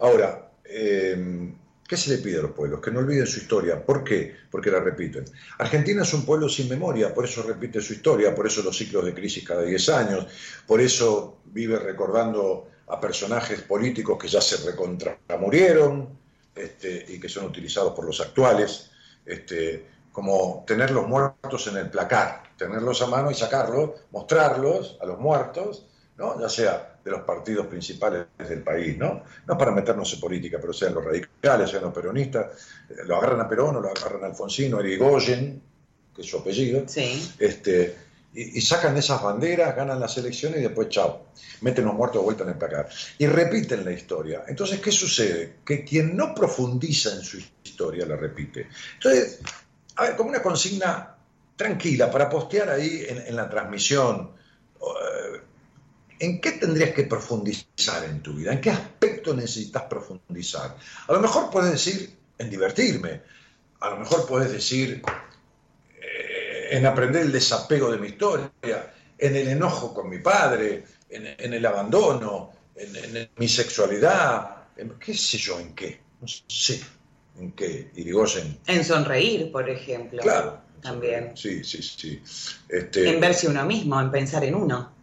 Ahora, eh, ¿Qué se le pide a los pueblos? Que no olviden su historia. ¿Por qué? Porque la repiten. Argentina es un pueblo sin memoria, por eso repite su historia, por eso los ciclos de crisis cada 10 años, por eso vive recordando a personajes políticos que ya se recontramurieron este, y que son utilizados por los actuales, este, como tener los muertos en el placar, tenerlos a mano y sacarlos, mostrarlos a los muertos, ¿no? ya sea de los partidos principales del país, ¿no? No para meternos en política, pero sean los radicales, sean los peronistas, eh, lo agarran a Perón o lo agarran a Alfonsino, Erigoyen, que es su apellido, este, y, sacan esas banderas, ganan las elecciones y después, chao, meten los muertos de vuelta en el placar. Y repiten la historia. Entonces, ¿qué sucede? Que quien no profundiza en su historia la repite. Entonces, a ver, como una consigna tranquila para postear ahí en, en la transmisión, ¿En qué tendrías que profundizar en tu vida? ¿En qué aspecto necesitas profundizar? A lo mejor puedes decir en divertirme, a lo mejor puedes decir eh, en aprender el desapego de mi historia, en el enojo con mi padre, en, el abandono, en, mi sexualidad, qué sé yo, en qué, no sé, en qué, Irigoyen. En sonreír, por ejemplo. Claro. También. Sí, sí, sí. Este... En verse uno mismo, en pensar en uno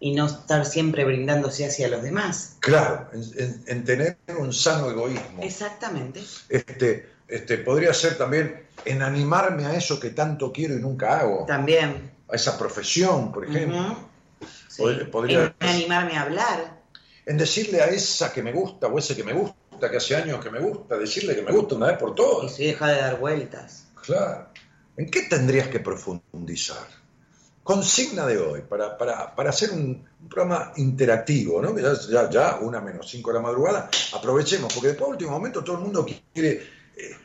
y no estar siempre brindándose hacia los demás. Claro, en, tener un sano egoísmo. Exactamente. Este, este, podría ser también en animarme a eso que tanto quiero y nunca hago. También. A esa profesión, por ejemplo. podría, en animarme a hablar. En decirle a esa que me gusta o ese que me gusta, que hace años que me gusta, decirle que me gusta una vez por todas. Y si deja de dar vueltas. Claro. ¿En qué tendrías que profundizar? Consigna de hoy, para, hacer un, programa interactivo, ¿no? Ya, ya, una menos cinco de la madrugada, aprovechemos, porque después, último momento, todo el mundo quiere. Eh,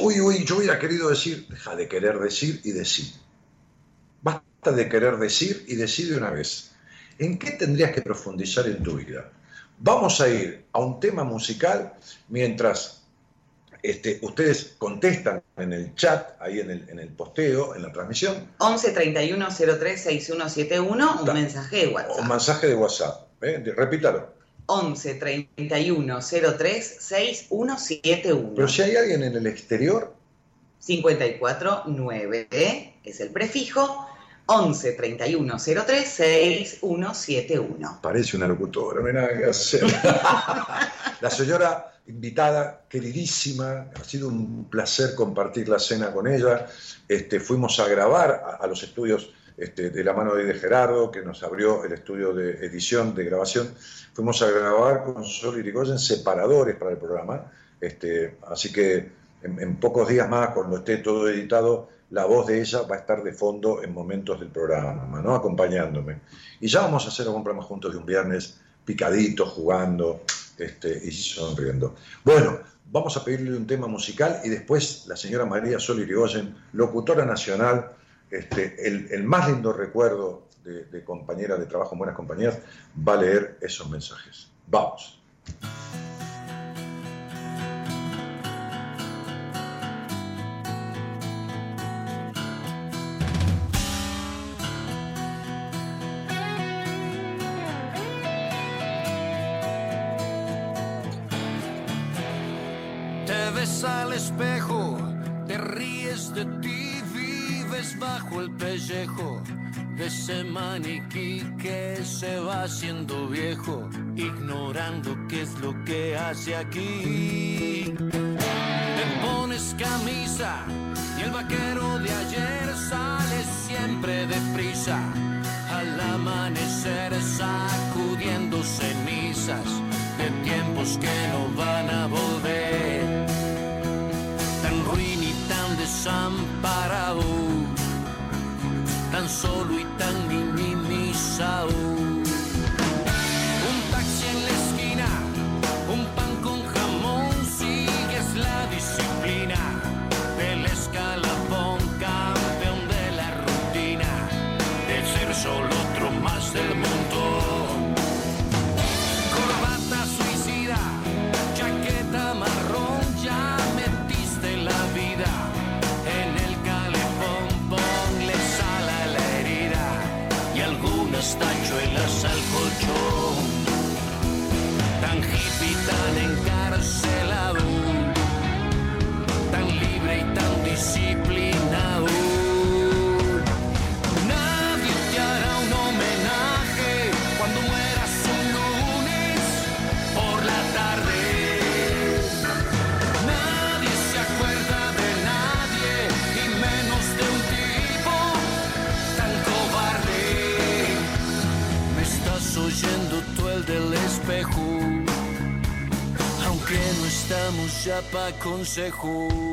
uy, uy, yo hubiera querido decir, deja de querer decir y decir. Basta de querer decir y decir de una vez. ¿En qué tendrías que profundizar en tu vida? Vamos a ir a un tema musical mientras este, ustedes contestan en el chat, ahí en el, en el posteo, en la transmisión. 11 31 03 6171, un mensaje de WhatsApp. Un mensaje de WhatsApp, ¿eh? repítalo. 11 31 03 6171. Pero si hay alguien en el exterior. 54 9 es el prefijo. 11 31 03 6171. Parece una locutora, no hay nada que hacer. la señora invitada queridísima, ha sido un placer compartir la cena con ella. Este, fuimos a grabar a, los estudios este, de la mano de Gerardo, que nos abrió el estudio de edición, de grabación. Fuimos a grabar con Sol Irigoyen separadores para el programa. Este, así que en, pocos días más, cuando esté todo editado, la voz de ella va a estar de fondo en momentos del programa, ¿no? acompañándome. Y ya vamos a hacer algún programa juntos de un viernes, picadito, jugando, este, y sonriendo. Bueno, vamos a pedirle un tema musical y después la señora María Sol Irigoyen, locutora nacional, este, el, más lindo recuerdo de, de compañera de trabajo en Buenas Compañías, va a leer esos mensajes. Vamos. Ves al espejo, te ríes de ti, vives bajo el pellejo de ese maniquí que se va haciendo viejo, ignorando qué es lo que hace aquí. Te pones camisa y el vaquero de ayer sale siempre deprisa. Al amanecer sacudiendo cenizas de tiempos que no van a volver. Desamparado tan solo y tan minimizado. Estamos ya pa' consejos.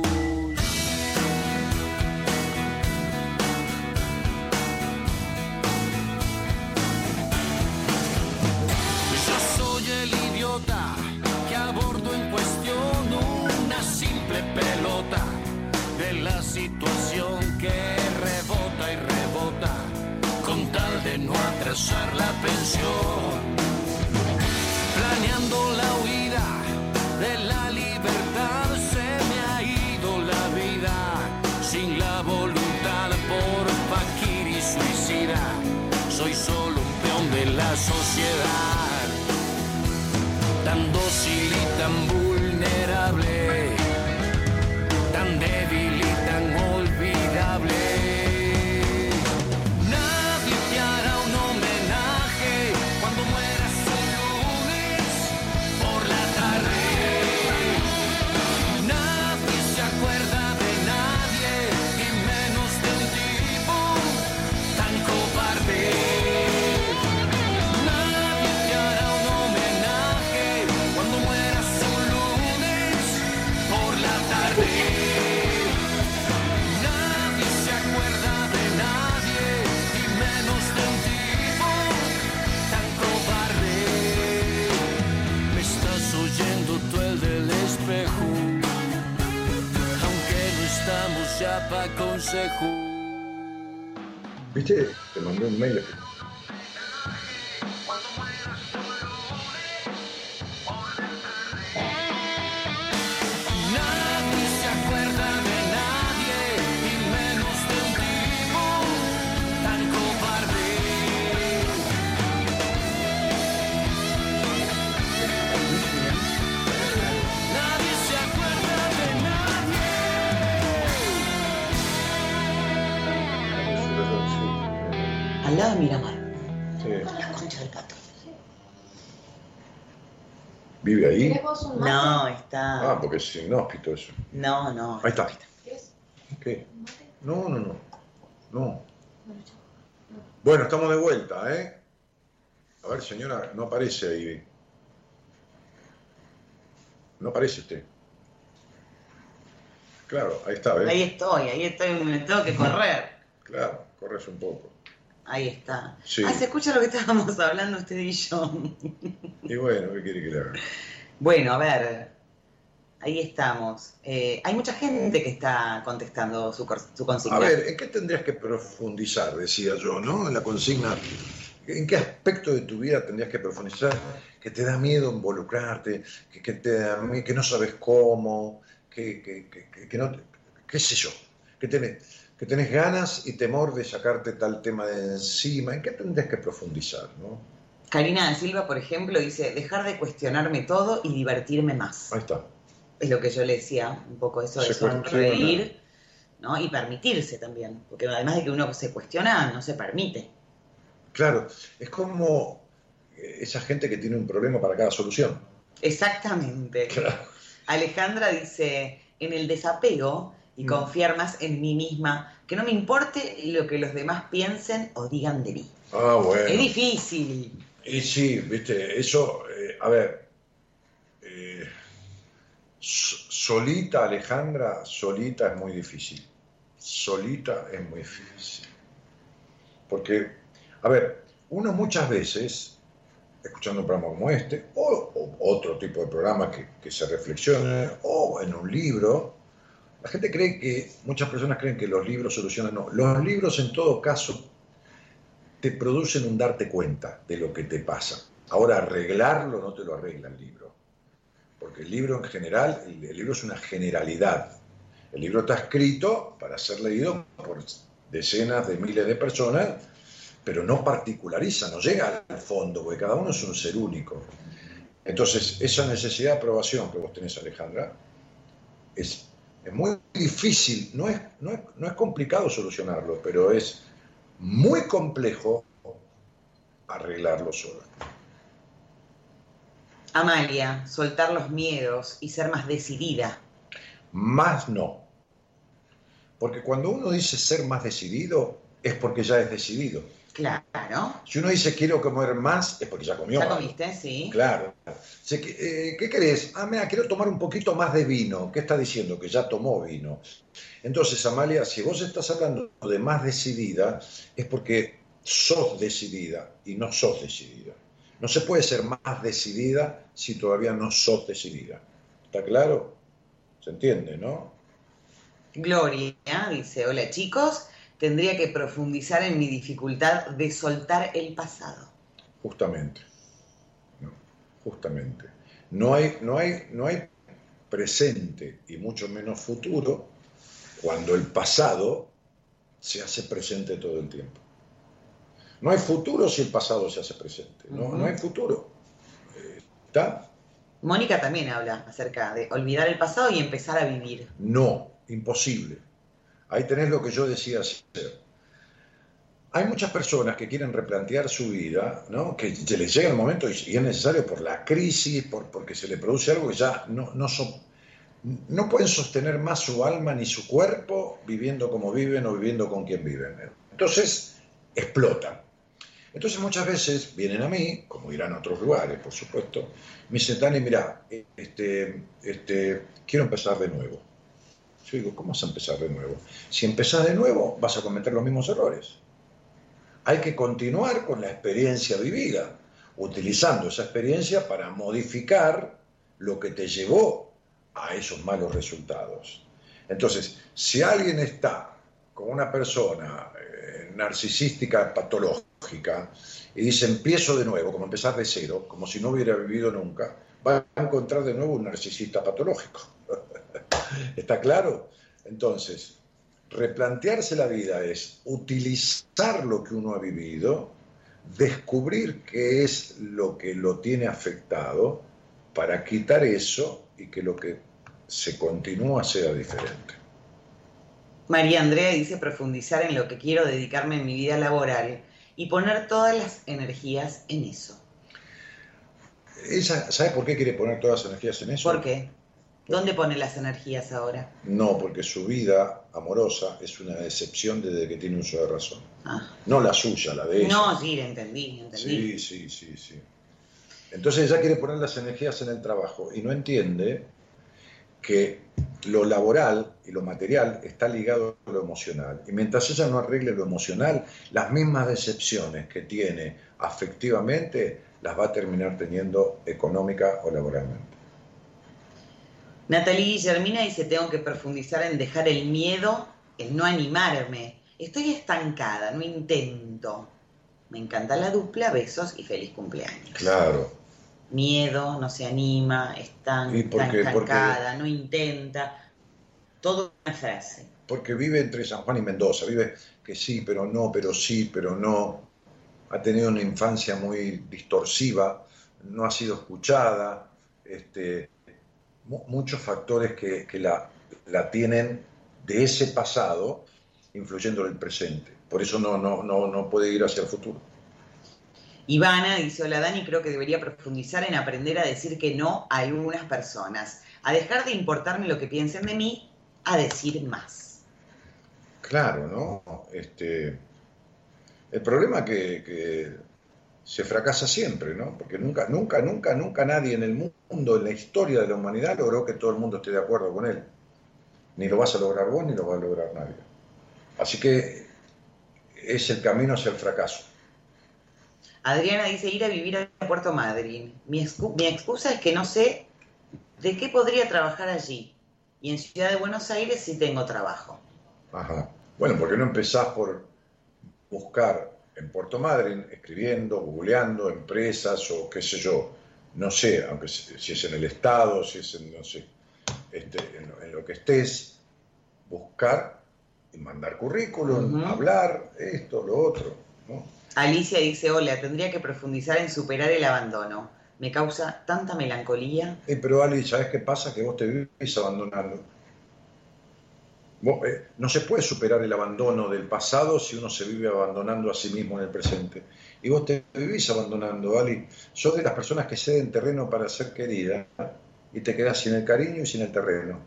Al lado de Miramar. Sí. La concha del pato. ¿Vive ahí? No, está. Ah, porque es inhóspito eso. No, no. Ahí está. ¿Qué? No, no, no. No. Bueno, estamos de vuelta, ¿eh? A ver, señora, no aparece ahí. No aparece usted. Claro, ahí está, ¿ves? Ahí estoy, ahí estoy, me tengo que correr. Claro, corres un poco. Ahí está. Sí. Ah, se escucha lo que estábamos hablando usted y yo. Y bueno, ¿qué quiere que le haga? Bueno, a ver. Ahí estamos. Eh, hay mucha gente que está contestando su, consigna. A ver, ¿en qué tendrías que profundizar, decía yo, ¿no? En la consigna. ¿En qué aspecto de tu vida tendrías que profundizar que te da miedo involucrarte, que, que te da que no sabes cómo, que, no, qué sé yo, que tenés, que tenés ganas y temor de sacarte tal tema de encima? ¿En qué tendrías que profundizar, no? Karina de Silva, por ejemplo, dice, dejar de cuestionarme todo y divertirme más. Ahí está. es lo que yo le decía, un poco eso de sonreír, ¿no? Y permitirse también, porque además de que uno se cuestiona, no se permite. Claro, es como esa gente que tiene un problema para cada solución. Exactamente. Alejandra dice, en el desapego y mm. confiar más en mí misma, que no me importe lo que los demás piensen o digan de mí. Ah, bueno. Es difícil. Y sí, viste, eso, eh, a ver, eh, solita, Alejandra, solita es muy difícil. Solita es muy difícil. Porque, a ver, uno muchas veces escuchando un programa como este, o, otro tipo de programa que, que, se reflexione, o en un libro, la gente cree que, muchas personas creen que los libros solucionan, no, los libros en todo caso te producen un darte cuenta de lo que te pasa. Ahora, arreglarlo no te lo arregla el libro, porque el libro en general, el, libro es una generalidad. El libro está escrito para ser leído por decenas de miles de personas pero no particulariza, no llega al fondo, porque cada uno es un ser único. Entonces, esa necesidad de aprobación que vos tenés, Alejandra, es, muy difícil, no es, no, es, no es complicado solucionarlo, pero es muy complejo arreglarlo solo. Amalia, soltar los miedos y ser más decidida. Más no. Porque cuando uno dice ser más decidido, es porque ya es decidido. Claro. Si uno dice quiero comer más, es porque ya comió. Ya comiste, sí. Claro. Eh, ¿Qué querés? Ah, mira, quiero tomar un poquito más de vino. ¿Qué está diciendo? Que ya tomó vino. Entonces, Amalia, si vos estás hablando de más decidida, es porque sos decidida y no sos decidida. No se puede ser más decidida si todavía no sos decidida. ¿Está claro? ¿Se entiende, no? Gloria dice, hola chicos, tendría que profundizar en mi dificultad de soltar el pasado. Justamente, justamente. No hay, no, hay, no hay presente y mucho menos futuro cuando el pasado se hace presente todo el tiempo. No hay futuro si el pasado se hace presente. No, no hay futuro. ¿Está? Mónica también habla acerca de olvidar el pasado y empezar a vivir. No, imposible. Ahí tenés lo que yo decía hacer. Hay muchas personas que quieren replantear su vida, ¿no? que les llega el momento y, es necesario por la crisis, por, porque se le produce algo que ya no, no, no pueden sostener más su alma ni su cuerpo viviendo como viven o viviendo con quien viven. Entonces, explotan. Entonces muchas veces vienen a mí, como irán a otros lugares, por supuesto, me dicen, Dani, mira, este, este, quiero empezar de nuevo. Yo digo, ¿cómo vas a empezar de nuevo? Si empezás de nuevo, vas a cometer los mismos errores. Hay que continuar con la experiencia vivida, utilizando esa experiencia para modificar lo que te llevó a esos malos resultados. Entonces, si alguien está con una persona eh, narcisística, patológica, y dice empiezo de nuevo, como empezar de cero, como si no hubiera vivido nunca, va a encontrar de nuevo un narcisista patológico. ¿Está claro? Entonces, replantearse la vida es utilizar lo que uno ha vivido, descubrir qué es lo que lo tiene afectado para quitar eso y que lo que se continúa sea diferente. María Andrea dice profundizar en lo que quiero dedicarme en mi vida laboral y poner todas las energías en eso. Ella, ¿Sabe por qué quiere poner todas las energías en eso? ¿Por qué? ¿Dónde pone las energías ahora? No, porque su vida amorosa es una decepción desde que tiene uso de razón. Ah. No la suya, la de ella. No, sí, la entendí, entendí. Sí, sí, sí, sí. Entonces ella quiere poner las energías en el trabajo y no entiende que lo laboral y lo material está ligado a lo emocional. Y mientras ella no arregle lo emocional, las mismas decepciones que tiene afectivamente las va a terminar teniendo económica o laboralmente. Natalie Guillermina dice, tengo que profundizar en dejar el miedo, el no animarme. Estoy estancada, no intento. Me encanta la dupla, besos y feliz cumpleaños. Claro. Miedo, no se anima, está, estancada, no intenta. Todo una frase. Porque vive entre San Juan y Mendoza, vive que sí, pero no, pero sí, pero no. Ha tenido una infancia muy distorsiva, no ha sido escuchada, este, muchos factores que, la, la, tienen de ese pasado influyendo en el presente. Por eso no, no, no, no puede ir hacia el futuro. Ivana dice, hola Dani, creo que debería profundizar en aprender a decir que no a algunas personas, a dejar de importarme lo que piensen de mí, a decir más. Claro, ¿no? Este, el problema que, que se fracasa siempre, ¿no? Porque nunca, nunca, nunca, nunca nadie en el mundo, en la historia de la humanidad, logró que todo el mundo esté de acuerdo con él. Ni lo vas a lograr vos, ni lo va a lograr nadie. Así que es el camino hacia el fracaso. Adriana dice ir a vivir a Puerto Madryn. Mi, mi excusa es que no sé de qué podría trabajar allí. Y en Ciudad de Buenos Aires sí tengo trabajo. Ajá. Bueno, ¿por qué no empezás por buscar en Puerto Madryn, escribiendo, googleando empresas o qué sé yo? No sé, aunque si es en el Estado, si es en, no sé, este, en, lo que estés, buscar y mandar currículum, hablar, esto, lo otro. ¿no? Alicia dice, hola, tendría que profundizar en superar el abandono. Me causa tanta melancolía. pero Ali, ¿sabes qué pasa? Que vos te vivís abandonando. Eh, no se puede superar el abandono del pasado si uno se vive abandonando a sí mismo en el presente. Y vos te vivís abandonando, Ali. Sos de las personas que ceden terreno para ser querida y te quedas sin el cariño y sin el terreno.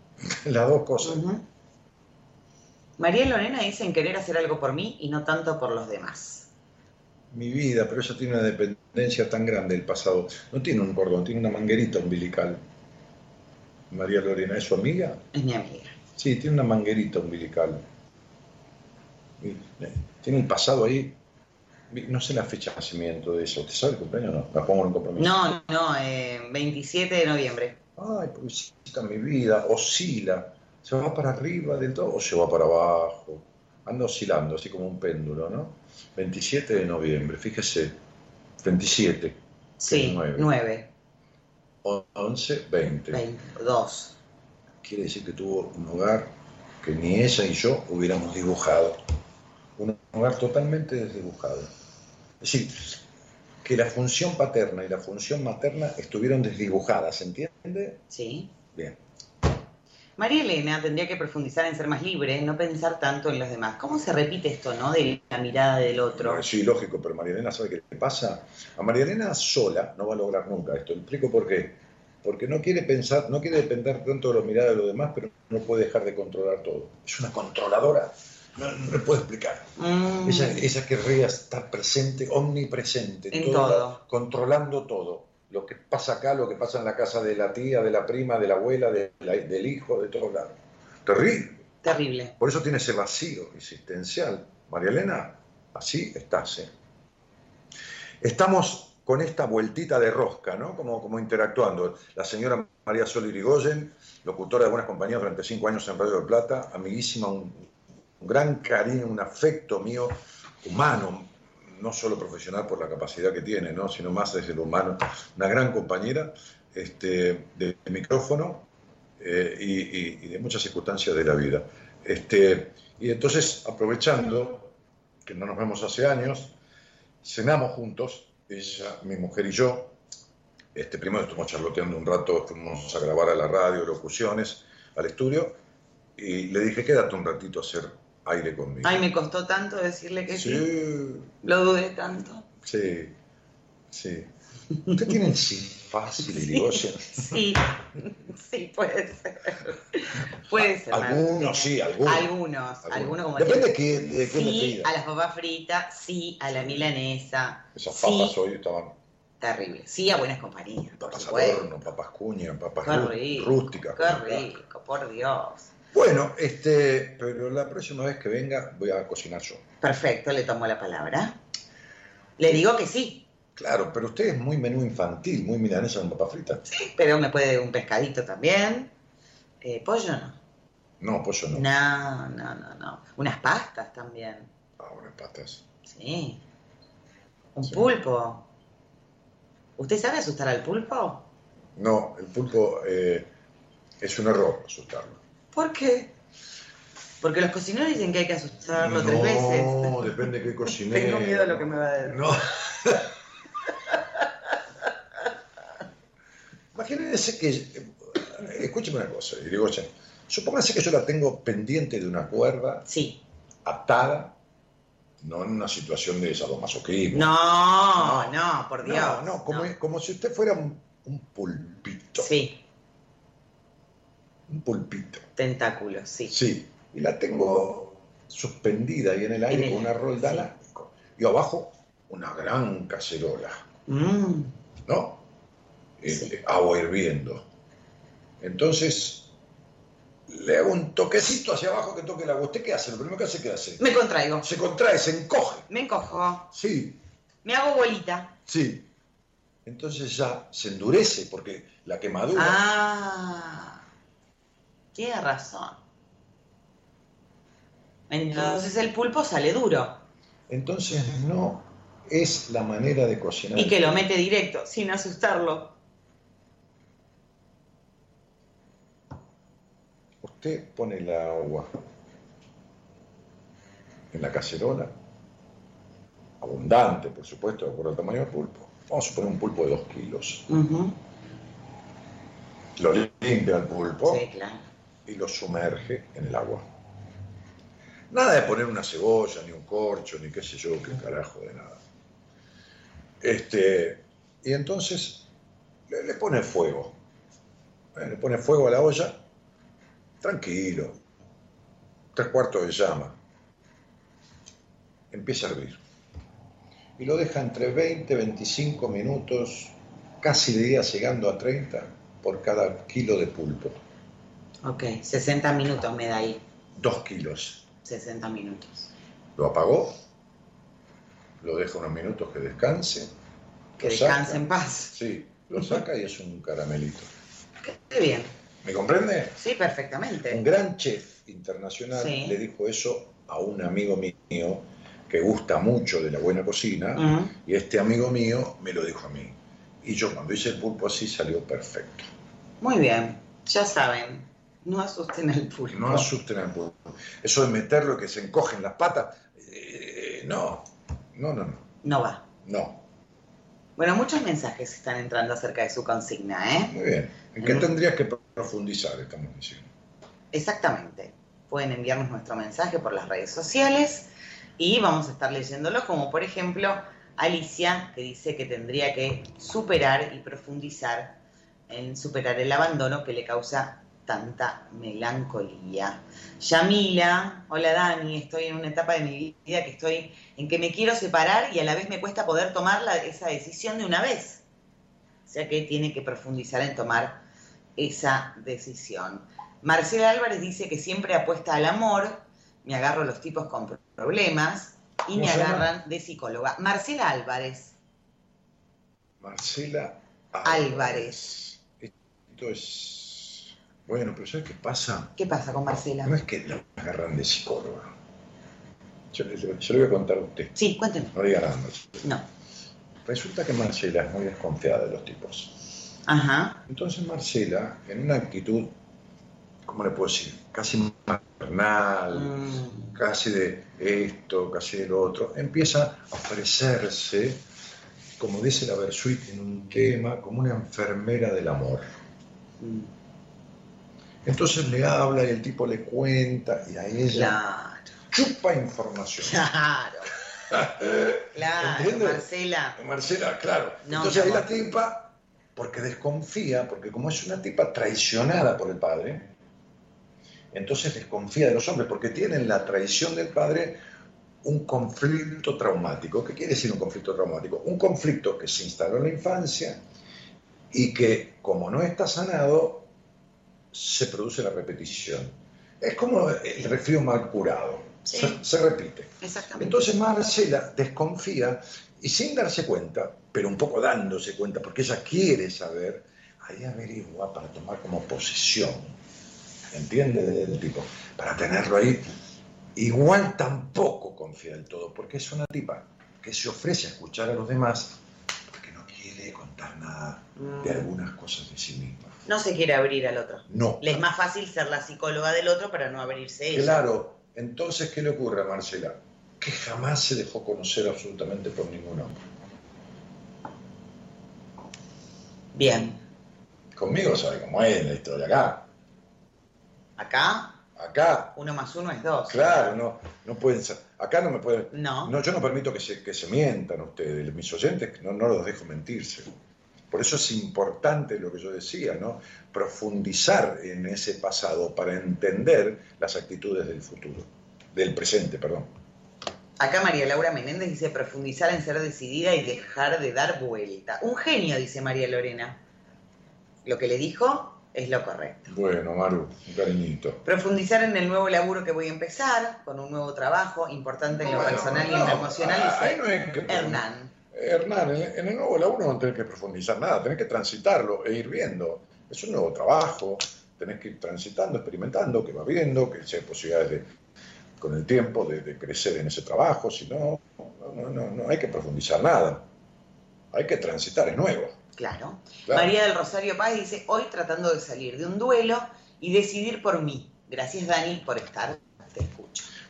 Las dos cosas. María Lorena dice en querer hacer algo por mí y no tanto por los demás mi vida, pero eso tiene una dependencia tan grande del pasado. No tiene un cordón, tiene una manguerita umbilical. María Lorena, ¿es su amiga? Es mi amiga. Sí, tiene una manguerita umbilical. Eh, tiene un pasado ahí. No sé la fecha de nacimiento de eso. ¿Usted sabe el cumpleaños no? La pongo en compromiso. No, no, 27 eh, de noviembre. Ay, pobrecita mi vida, oscila. ¿Se va para arriba del todo o se va para abajo? Anda oscilando, así como un péndulo, ¿no? 27 de noviembre, fíjese, 27. Sí, 9. 9. 11, 20. 2. Quiere decir que tuvo un hogar que ni ella y yo hubiéramos dibujado. Un hogar totalmente desdibujado. Es decir, que la función paterna y la función materna estuvieron desdibujadas, ¿entiende? Sí. Bien. María Elena tendría que profundizar en ser más libre, no pensar tanto en los demás. ¿Cómo se repite esto, no? De la mirada del otro. Sí, lógico, pero María Elena sabe qué le pasa. A María Elena sola no va a lograr nunca esto. Explico por qué. Porque no quiere pensar, no quiere depender tanto de la mirada de los demás, pero no puede dejar de controlar todo. Es una controladora. No, le puedo explicar. Mm. Ella, querría estar presente, omnipresente, en todo. controlando todo lo que pasa acá, lo que pasa en la casa de la tía, de la prima, de la abuela, del hijo, de todos lados. Terrible. Terrible. Por eso tiene ese vacío existencial. María Elena, así estás. ¿eh? Estamos con esta vueltita de rosca, ¿no? Como, como interactuando. La señora María Sol Irigoyen, locutora de Buenas Compañías durante cinco años en Radio de Plata, amiguísima, un gran cariño, un afecto mío humano, no solo profesional por la capacidad que tiene, ¿no? sino más desde lo humano, una gran compañera este, de, micrófono eh, y, de muchas circunstancias de la vida. Este, y entonces, aprovechando que no nos vemos hace años, cenamos juntos, ella, mi mujer y yo. Este, primero estuvimos charloteando un rato, fuimos a grabar a la radio, locuciones, al estudio, y le dije, quédate un ratito a hacer aire conmigo. Ay, me costó tanto decirle que sí. Lo dudé tanto. Sí, sí. ¿Usted tiene el sí fácil y sí, sí, sí, puede ser. Puede ser. Algunos, sí, algunos. Algunos, algunos, como Depende de qué, de qué Sí, a las papas fritas, sí, a la milanesa. Esas papas hoy estaban terrible. Sí, a buenas compañías. Papas adorno, papas cuña, papas rústicas. Qué rico, por Dios. Bueno, este, pero la próxima vez que venga voy a cocinar yo. Perfecto, le tomo la palabra. Le digo que sí. Claro, pero usted es muy menú infantil, muy milanesa con papa frita. Sí, pero me puede un pescadito también. Eh, pollo no. No, pollo no. No, no, no, no. Unas pastas también. Ah, unas pastas. Sí. Un pulpo. ¿Usted sabe asustar al pulpo? No, el pulpo eh, es un error asustarlo. ¿Por qué? Porque los cocineros dicen que hay que asustarlo tres veces. No, depende de qué cocinero. Tengo miedo a lo que me va a decir. No. Imagínense que escúcheme una cosa, digo, supóngase que yo la tengo pendiente de una cuerda, sí. atada, no en una situación de sadomasoquismo. No, no, no, por Dios. No, no, como, como si usted fuera un, un, pulpito. Sí. Un pulpito. Tentáculos, sí. Sí, y la tengo suspendida ahí en el aire con una roldana y abajo una gran cacerola. Mm. ¿No? Eh, agua hirviendo. Entonces, le hago un toquecito hacia abajo que toque el agua. ¿Usted qué hace? Lo primero que hace, ¿qué hace? Me contraigo. Se contrae, se encoge. Me encojo. Sí. Me hago bolita. Sí. Entonces ya se endurece porque la quemadura. Ah. Tiene razón. Entonces el pulpo sale duro. Entonces no es la manera de cocinar. Y que lo mete directo, sin asustarlo. Usted pone la agua en la cacerola, abundante, por supuesto, de acuerdo al tamaño del pulpo. Vamos a suponer un pulpo de dos kilos. Lo limpia el pulpo y lo sumerge en el agua. Nada de poner una cebolla, ni un corcho, ni qué sé yo, qué carajo de nada. Este, y entonces le, pone fuego. Eh, le pone fuego a la olla, tranquilo, tres cuartos de llama. Empieza a hervir. Y lo deja entre 20 y 25 minutos, casi de día llegando a 30 por cada kilo de pulpo. Ok, 60 minutos me da ahí. Dos kilos. 60 minutos. Lo apagó, lo deja unos minutos que descanse. Que descanse en paz. Sí, lo saca y es un caramelito. Qué bien. ¿Me comprende? Sí, perfectamente. Un gran chef internacional le dijo eso a un amigo mío que gusta mucho de la buena cocina y este amigo mío me lo dijo a mí. Y yo cuando hice el pulpo así salió perfecto. Muy bien, ya saben, no asusten al pulpo. No asusten al pulpo. Eso de meterlo que se encogen las patas, eh, no, no, no, no. No va. No. Bueno, muchos mensajes están entrando acerca de su consigna, ¿eh? Muy bien. ¿En qué tendrías que profundizar, estamos diciendo? Exactamente. Pueden enviarnos nuestro mensaje por las redes sociales y vamos a estar leyéndolo, como por ejemplo Alicia, que dice que tendría que superar y profundizar en superar el abandono que le causa tanta melancolía. Yamila, hola Dani, estoy en una etapa de mi vida que estoy en que me quiero separar y a la vez me cuesta poder tomar esa decisión de una vez. O sea que tiene que profundizar en tomar esa decisión. Marcela Álvarez dice que siempre apuesta al amor, me agarro los tipos con problemas y me agarran de psicóloga. Marcela Álvarez. Marcela Álvarez. Esto es bueno, pero ¿sabes qué pasa? ¿Qué pasa con Marcela? No es que la agarran de psicóloga. Yo, le voy a contar a usted. Sí, cuénteme. No diga nada, No. Resulta que Marcela es muy desconfiada de los tipos. Ajá. Entonces Marcela, en una actitud, ¿cómo le puedo decir? Casi maternal, mm. casi de esto, casi de lo otro, empieza a ofrecerse, como dice la Versuit en un tema, como una enfermera del amor. Mm. Entonces le habla y el tipo le cuenta y a ella chupa información. Claro. claro, Marcela. Marcela, claro. Entonces ahí la tipa, porque desconfía, porque como es una tipa traicionada por el padre, entonces desconfía de los hombres, porque tienen la traición del padre un conflicto traumático. ¿Qué quiere decir un conflicto traumático? Un conflicto que se instaló en la infancia y que, como no está sanado, se produce la repetición. Es como el resfrío mal curado, se, repite. Entonces Marcela desconfía y sin darse cuenta, pero un poco dándose cuenta, porque ella quiere saber, ahí averigua para tomar como posesión, ¿entiende? Del tipo, para tenerlo ahí. Igual tampoco confía del todo, porque es una tipa que se ofrece a escuchar a los demás porque no quiere contar nada de mm. algunas cosas de sí misma. No se quiere abrir al otro. No. Le es más fácil ser la psicóloga del otro para no abrirse ella. Claro. Entonces, ¿qué le ocurre a Marcela? Que jamás se dejó conocer absolutamente por ningún hombre. Bien. conmigo sabe cómo es la historia acá. ¿Acá? Acá. Uno más uno es dos. Claro, no, no pueden ser. Acá no me pueden. No. No, yo no permito que se, que se mientan ustedes. Mis oyentes no, no los dejo mentirse. Por eso es importante lo que yo decía, ¿no? Profundizar en ese pasado para entender las actitudes del futuro, del presente, perdón. Acá María Laura Menéndez dice profundizar en ser decidida y dejar de dar vuelta. Un genio, dice María Lorena. Lo que le dijo es lo correcto. Bueno, Maru, un cariñito. Profundizar en el nuevo laburo que voy a empezar, con un nuevo trabajo importante en lo personal y en lo emocional, dice no es que, Hernán. Hernán, en el nuevo laburo no tenés que profundizar nada, tenés que transitarlo e ir viendo. Es un nuevo trabajo, tenés que ir transitando, experimentando, que va viendo, que si hay posibilidades de, con el tiempo de, crecer en ese trabajo, si no, no, no, no hay que profundizar nada. Hay que transitar, es nuevo. Claro. María del Rosario Paz dice, hoy tratando de salir de un duelo y decidir por mí. Gracias Dani por estar.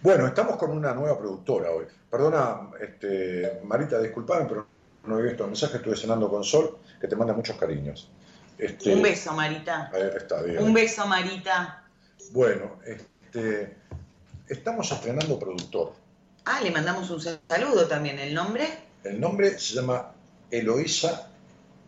Bueno, estamos con una nueva productora hoy. Perdona, este, Marita, disculpame, pero no he visto el mensaje, estuve cenando con Sol, que te manda muchos cariños. Este, un beso, Marita. Está bien. Un beso, Marita. Bueno, este, estamos estrenando productor. Ah, le mandamos un saludo también. ¿El nombre? El nombre se llama Eloísa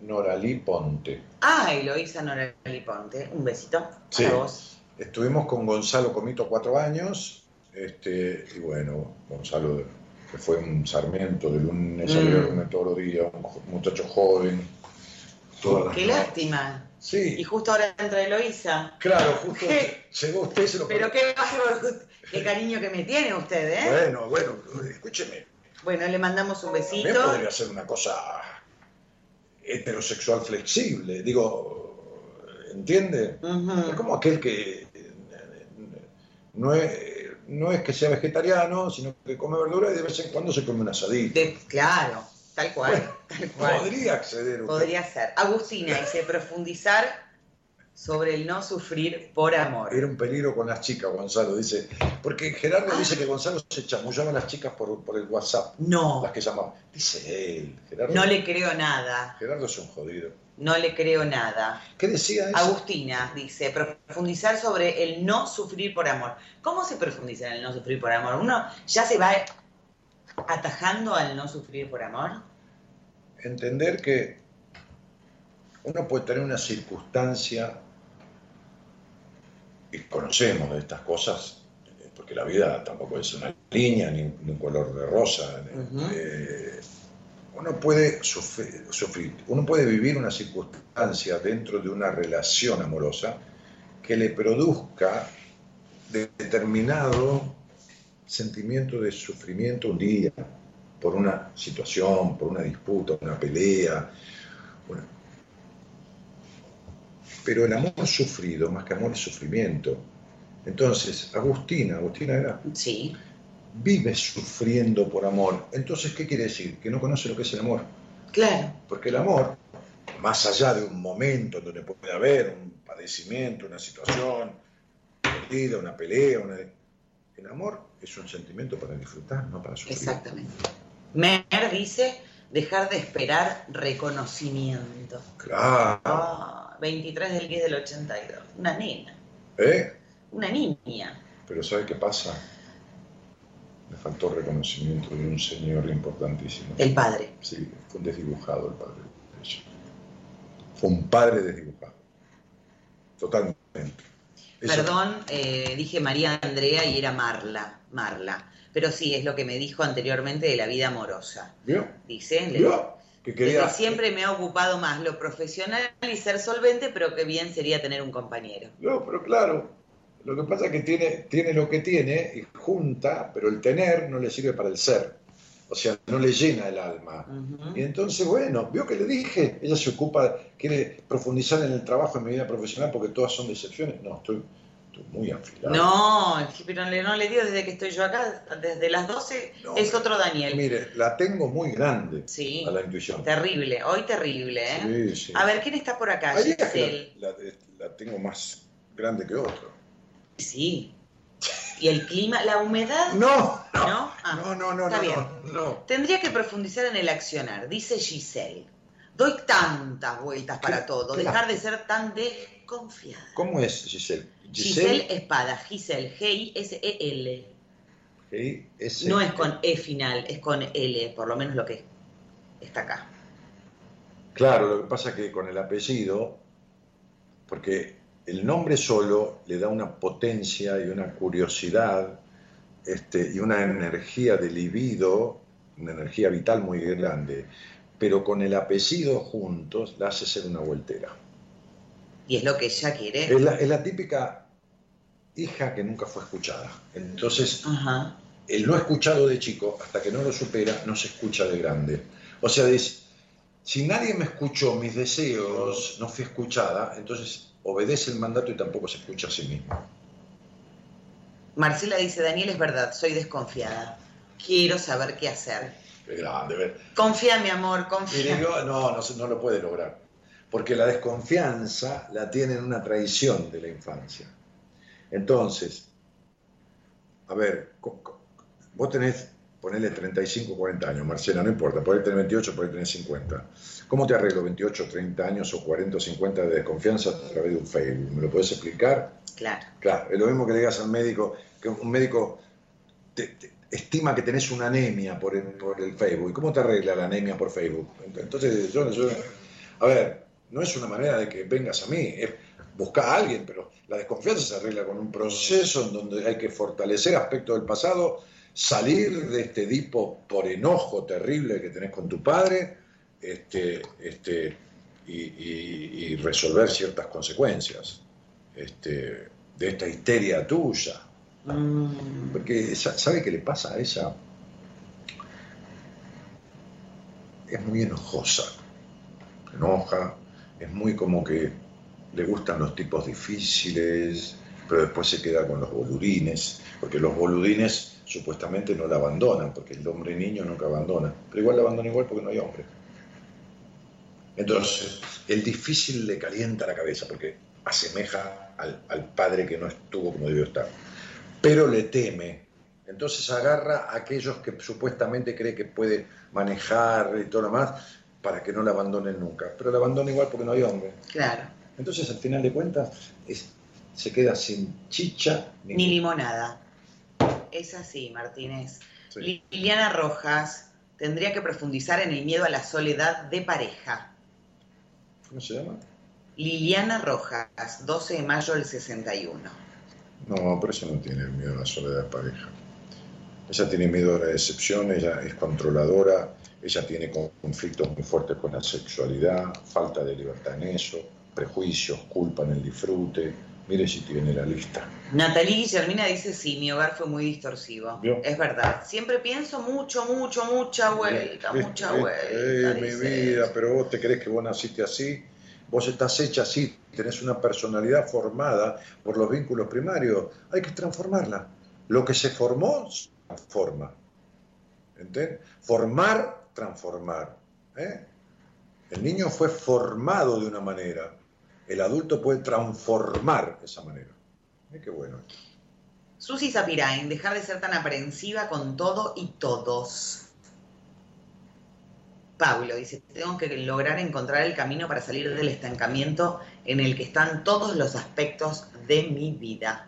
Noralí Ponte. Ah, Eloísa Noralí Ponte. Un besito sí. vos. Estuvimos con Gonzalo Comito cuatro años. Este, y bueno, Gonzalo, que fue un sarmiento de lunes a mm. viernes todos los días, un muchacho joven. Qué lástima. Sí. Y justo ahora entra Eloísa. Claro, justo llegó usted se lo Pero qué, qué cariño que me tiene usted, ¿eh? Bueno, bueno, escúcheme. Bueno, le mandamos un besito. También podría ser una cosa heterosexual flexible. Digo, ¿entiende? Es como aquel que no es, no es que sea vegetariano, sino que come verdura y de vez en cuando se come un asadito. claro, tal cual, tal cual. Podría acceder. Podría ser. Agustina dice profundizar sobre el no sufrir por amor. Era un peligro con las chicas, Gonzalo, dice. Porque Gerardo ah. dice que Gonzalo se chamullaba a las chicas por, por, el WhatsApp. No. Las que llamaban. Dice él, Gerardo. No le creo nada. Gerardo es un jodido. No le creo nada. ¿Qué decía eso? Agustina dice, profundizar sobre el no sufrir por amor. ¿Cómo se profundiza en el no sufrir por amor? ¿Uno ya se va atajando al no sufrir por amor? Entender que uno puede tener una circunstancia y conocemos de estas cosas, porque la vida tampoco es una línea ni, un color de rosa. Eh, uno puede sufrir, uno puede vivir una circunstancia dentro de una relación amorosa que le produzca determinado sentimiento de sufrimiento un día por una situación, por una disputa, una pelea. Pero el amor sufrido, más que amor, es sufrimiento. Entonces, Agustina, Agustina era. Sí. Vive sufriendo por amor. Entonces, ¿qué quiere decir? Que no conoce lo que es el amor. Claro. Porque el amor, más allá de un momento en donde puede haber un padecimiento, una situación, perdida, una pelea, una... el amor es un sentimiento para disfrutar, no para sufrir. Exactamente. Mer dice dejar de esperar reconocimiento. Claro. Ah. 23 del 10 del 82. Una nena. ¿Eh? Una niña. Pero ¿sabe qué pasa? Me faltó reconocimiento de un señor importantísimo. El padre. Sí, fue un desdibujado el padre Fue un padre desdibujado. Totalmente. Perdón, eh, dije María Andrea y era Marla. Marla. Pero sí, es lo que me dijo anteriormente de la vida amorosa. ¿Vio? Dice. ¿Vio? que siempre me ha ocupado más lo profesional y ser solvente, pero que bien sería tener un compañero. No, pero claro, lo que pasa es que tiene, tiene lo que tiene y junta, pero el tener no le sirve para el ser. O sea, no le llena el alma. Y entonces, bueno, vio que le dije, ella se ocupa, quiere profundizar en el trabajo en mi vida profesional porque todas son decepciones. No, estoy muy afilado. No, pero no le dio desde que estoy yo acá, desde las 12 es otro Daniel. Mire, la tengo muy grande sí, a la intuición. Terrible, hoy terrible, ¿eh? Sí, sí. A ver, ¿quién está por acá? La, la, tengo más grande que otro. Sí. ¿Y el clima, la humedad? No, no, no, ah, no, no, está no, bien. no, Tendría que profundizar en el accionar, dice Giselle. Doy tantas vueltas para todo. Dejar de ser tan desconfiada. ¿Cómo es Giselle? Giselle, Espada. Giselle. G-I-S-E-L. G-I-S. No es con E final, es con L, por lo menos lo que está acá. Claro, lo que pasa es que con el apellido, porque el nombre solo le da una potencia y una curiosidad este, y una energía de libido, una energía vital muy grande, pero con el apellido juntos la hace ser una vueltera. Y es lo que ella quiere. Es la, típica hija que nunca fue escuchada. Entonces, el no escuchado de chico, hasta que no lo supera, no se escucha de grande. O sea, dice, si nadie me escuchó mis deseos, no fui escuchada, entonces obedece el mandato y tampoco se escucha a sí mismo. Marcela dice, Daniel, es verdad, soy desconfiada. Quiero saber qué hacer. Qué grande, ver. Confía, mi amor, confía. no, no, no lo puede lograr. Porque la desconfianza la tiene en una tradición de la infancia. Entonces, a ver, vos tenés ponele 35, 40 años, Marcela, no importa, por tener 28, por tener 50. ¿Cómo te arreglo 28, 30 años o 40 o 50 de desconfianza a través de un Facebook? ¿Me lo puedes explicar? Claro. Claro, es lo mismo que le digas al médico, que un médico te, estima que tenés una anemia por el, por el Facebook. ¿Y cómo te arregla la anemia por Facebook? Entonces, yo, a ver, no es una manera de que vengas a mí, es buscar a alguien, pero la desconfianza se arregla con un proceso en donde hay que fortalecer aspectos del pasado salir de este dipo por enojo terrible que tenés con tu padre este, este, y, resolver ciertas consecuencias este, de esta histeria tuya. Mm. Porque, ¿sabe qué le pasa a ella? Es muy enojosa, enoja, es muy como que le gustan los tipos difíciles, pero después se queda con los boludines, porque los boludines supuestamente no la abandonan, porque el hombre niño nunca abandona, pero igual la abandona igual porque no hay hombre. Entonces, el difícil le calienta la cabeza porque asemeja al, padre que no estuvo como debió estar, pero le teme. Entonces agarra a aquellos que supuestamente cree que puede manejar y todo lo más para que no la abandonen nunca, pero la abandona igual porque no hay hombre. Claro. Entonces, al final de cuentas, se queda sin chicha ni limonada es así, Martínez. Liliana Rojas tendría que profundizar en el miedo a la soledad de pareja. ¿Cómo se llama? Liliana Rojas, 12 de mayo del 61. No, pero eso no tiene miedo a la soledad de pareja. Ella tiene miedo a la decepción, ella es controladora, ella tiene conflictos muy fuertes con la sexualidad, falta de libertad en eso, prejuicios, culpa en el disfrute, Mire si tiene la lista. Natalie Guillermina dice, sí, mi hogar fue muy distorsivo. Es verdad. Siempre pienso mucho, mucho, mucha vuelta, mucha vuelta. Eh, mi vida, pero vos te crees que vos naciste así. Vos estás hecha así, tenés una personalidad formada por los vínculos primarios. Hay que transformarla. Lo que se formó, se transforma. ¿Entiendes? Formar, transformar. ¿eh? El niño fue formado de una manera el adulto puede transformar esa manera. qué bueno. Susi Zapirain, dejar de ser tan aprensiva con todo y todos. Pablo dice, tengo que lograr encontrar el camino para salir del estancamiento en el que están todos los aspectos de mi vida.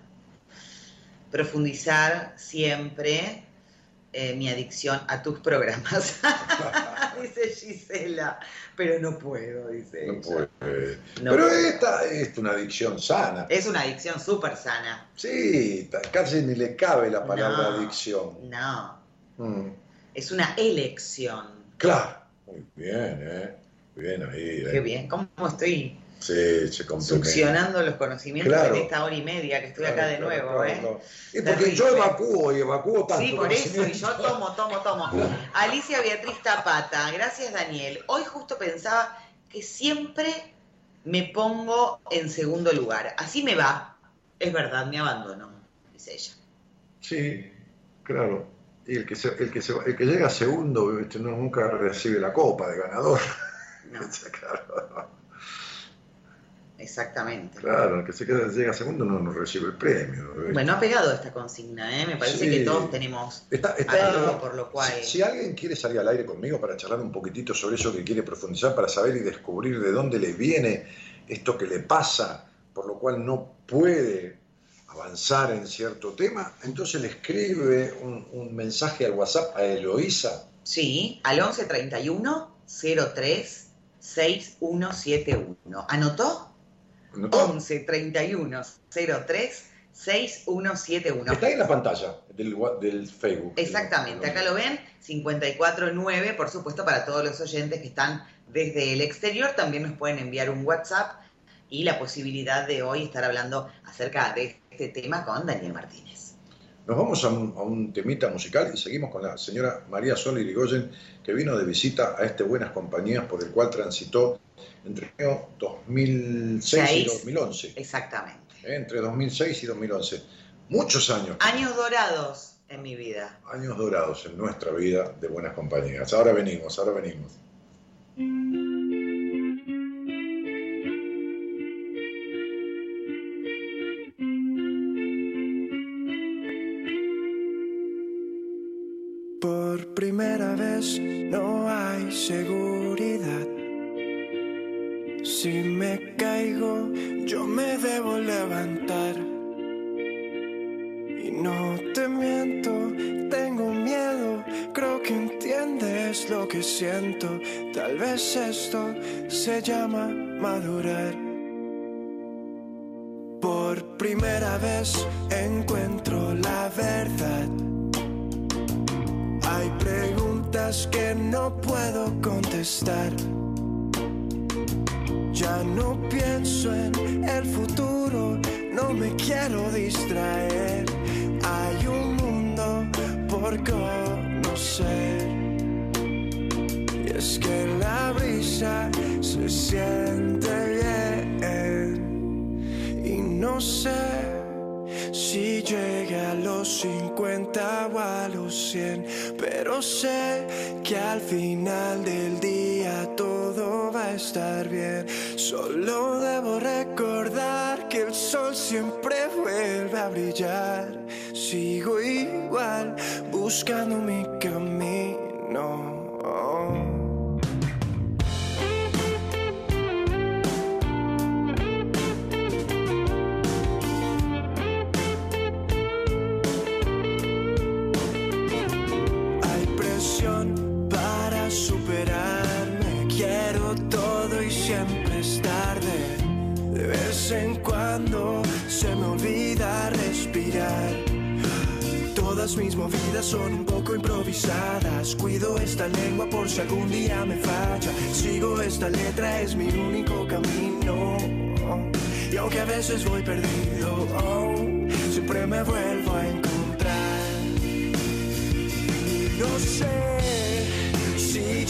Profundizar siempre eh, mi adicción a tus programas, dice Gisela, pero no puedo, dice no pero esta es una adicción sana. Es una adicción súper sana. Sí, casi ni le cabe la palabra adicción. No. Mm. Es una elección. Claro. Muy bien, ¿eh? Bien ahí. Qué bien. ¿Cómo estoy Sí, se Succionando los conocimientos en esta hora y media que estoy acá de nuevo, ¿eh? Y porque yo evacúo y evacúo tanto. Sí, por eso, y yo tomo, tomo, tomo. Alicia Beatriz Tapata, gracias Daniel. Hoy justo pensaba que siempre me pongo en segundo lugar. Así me va. Es verdad, me abandono, dice ella. Sí, claro. Y el que, el que, el que llega segundo no, nunca recibe la copa de ganador. No. claro. Exactamente. Claro, el que se queda, llega segundo no, no recibe el premio. Bueno, ha pegado esta consigna, ¿eh? me parece que todos tenemos está, algo por lo cual... Si, alguien quiere salir al aire conmigo para charlar un poquitito sobre eso que quiere profundizar, para saber y descubrir de dónde le viene esto que le pasa, por lo cual no puede avanzar en cierto tema, entonces le escribe un, un mensaje al WhatsApp a Eloísa. Sí, al 1131 03 6171. ¿Anotó? 11 31 03 6171. Está ahí en la pantalla del, Facebook. Exactamente, acá lo ven, 549, por supuesto, para todos los oyentes que están desde el exterior, también nos pueden enviar un WhatsApp y la posibilidad de hoy estar hablando acerca de este tema con Daniel Martínez. Nos vamos a un, temita musical y seguimos con la señora María Sol Irigoyen, que vino de visita a este Buenas Compañías por el cual transitó entre 2006 y 2011. Exactamente. ¿Eh? Entre 2006 y 2011. Muchos años. Años dorados en mi vida. Años dorados en nuestra vida de Buenas Compañías. Ahora venimos, ahora venimos. Por primera vez no hay seguridad. Si me caigo, yo me debo levantar. Y no te miento, tengo miedo, creo que entiendes lo que siento. Tal vez esto se llama madurar. Por primera vez encuentro la verdad hay preguntas que no puedo contestar. Ya no pienso en el futuro, no me quiero distraer. Hay un mundo por conocer. Y es que la brisa se siente bien. Y no sé si llega a los 50 o a los 100, pero sé que al final del día todo va a estar bien. Solo debo recordar que el sol siempre vuelve a brillar. Sigo igual buscando mi camino. en se me olvida respirar. Todas mis movidas son un poco improvisadas. Cuido esta lengua por si algún día me falla. Sigo esta letra, es mi único camino. Y aunque a veces voy perdido, siempre me vuelvo a encontrar. Y no sé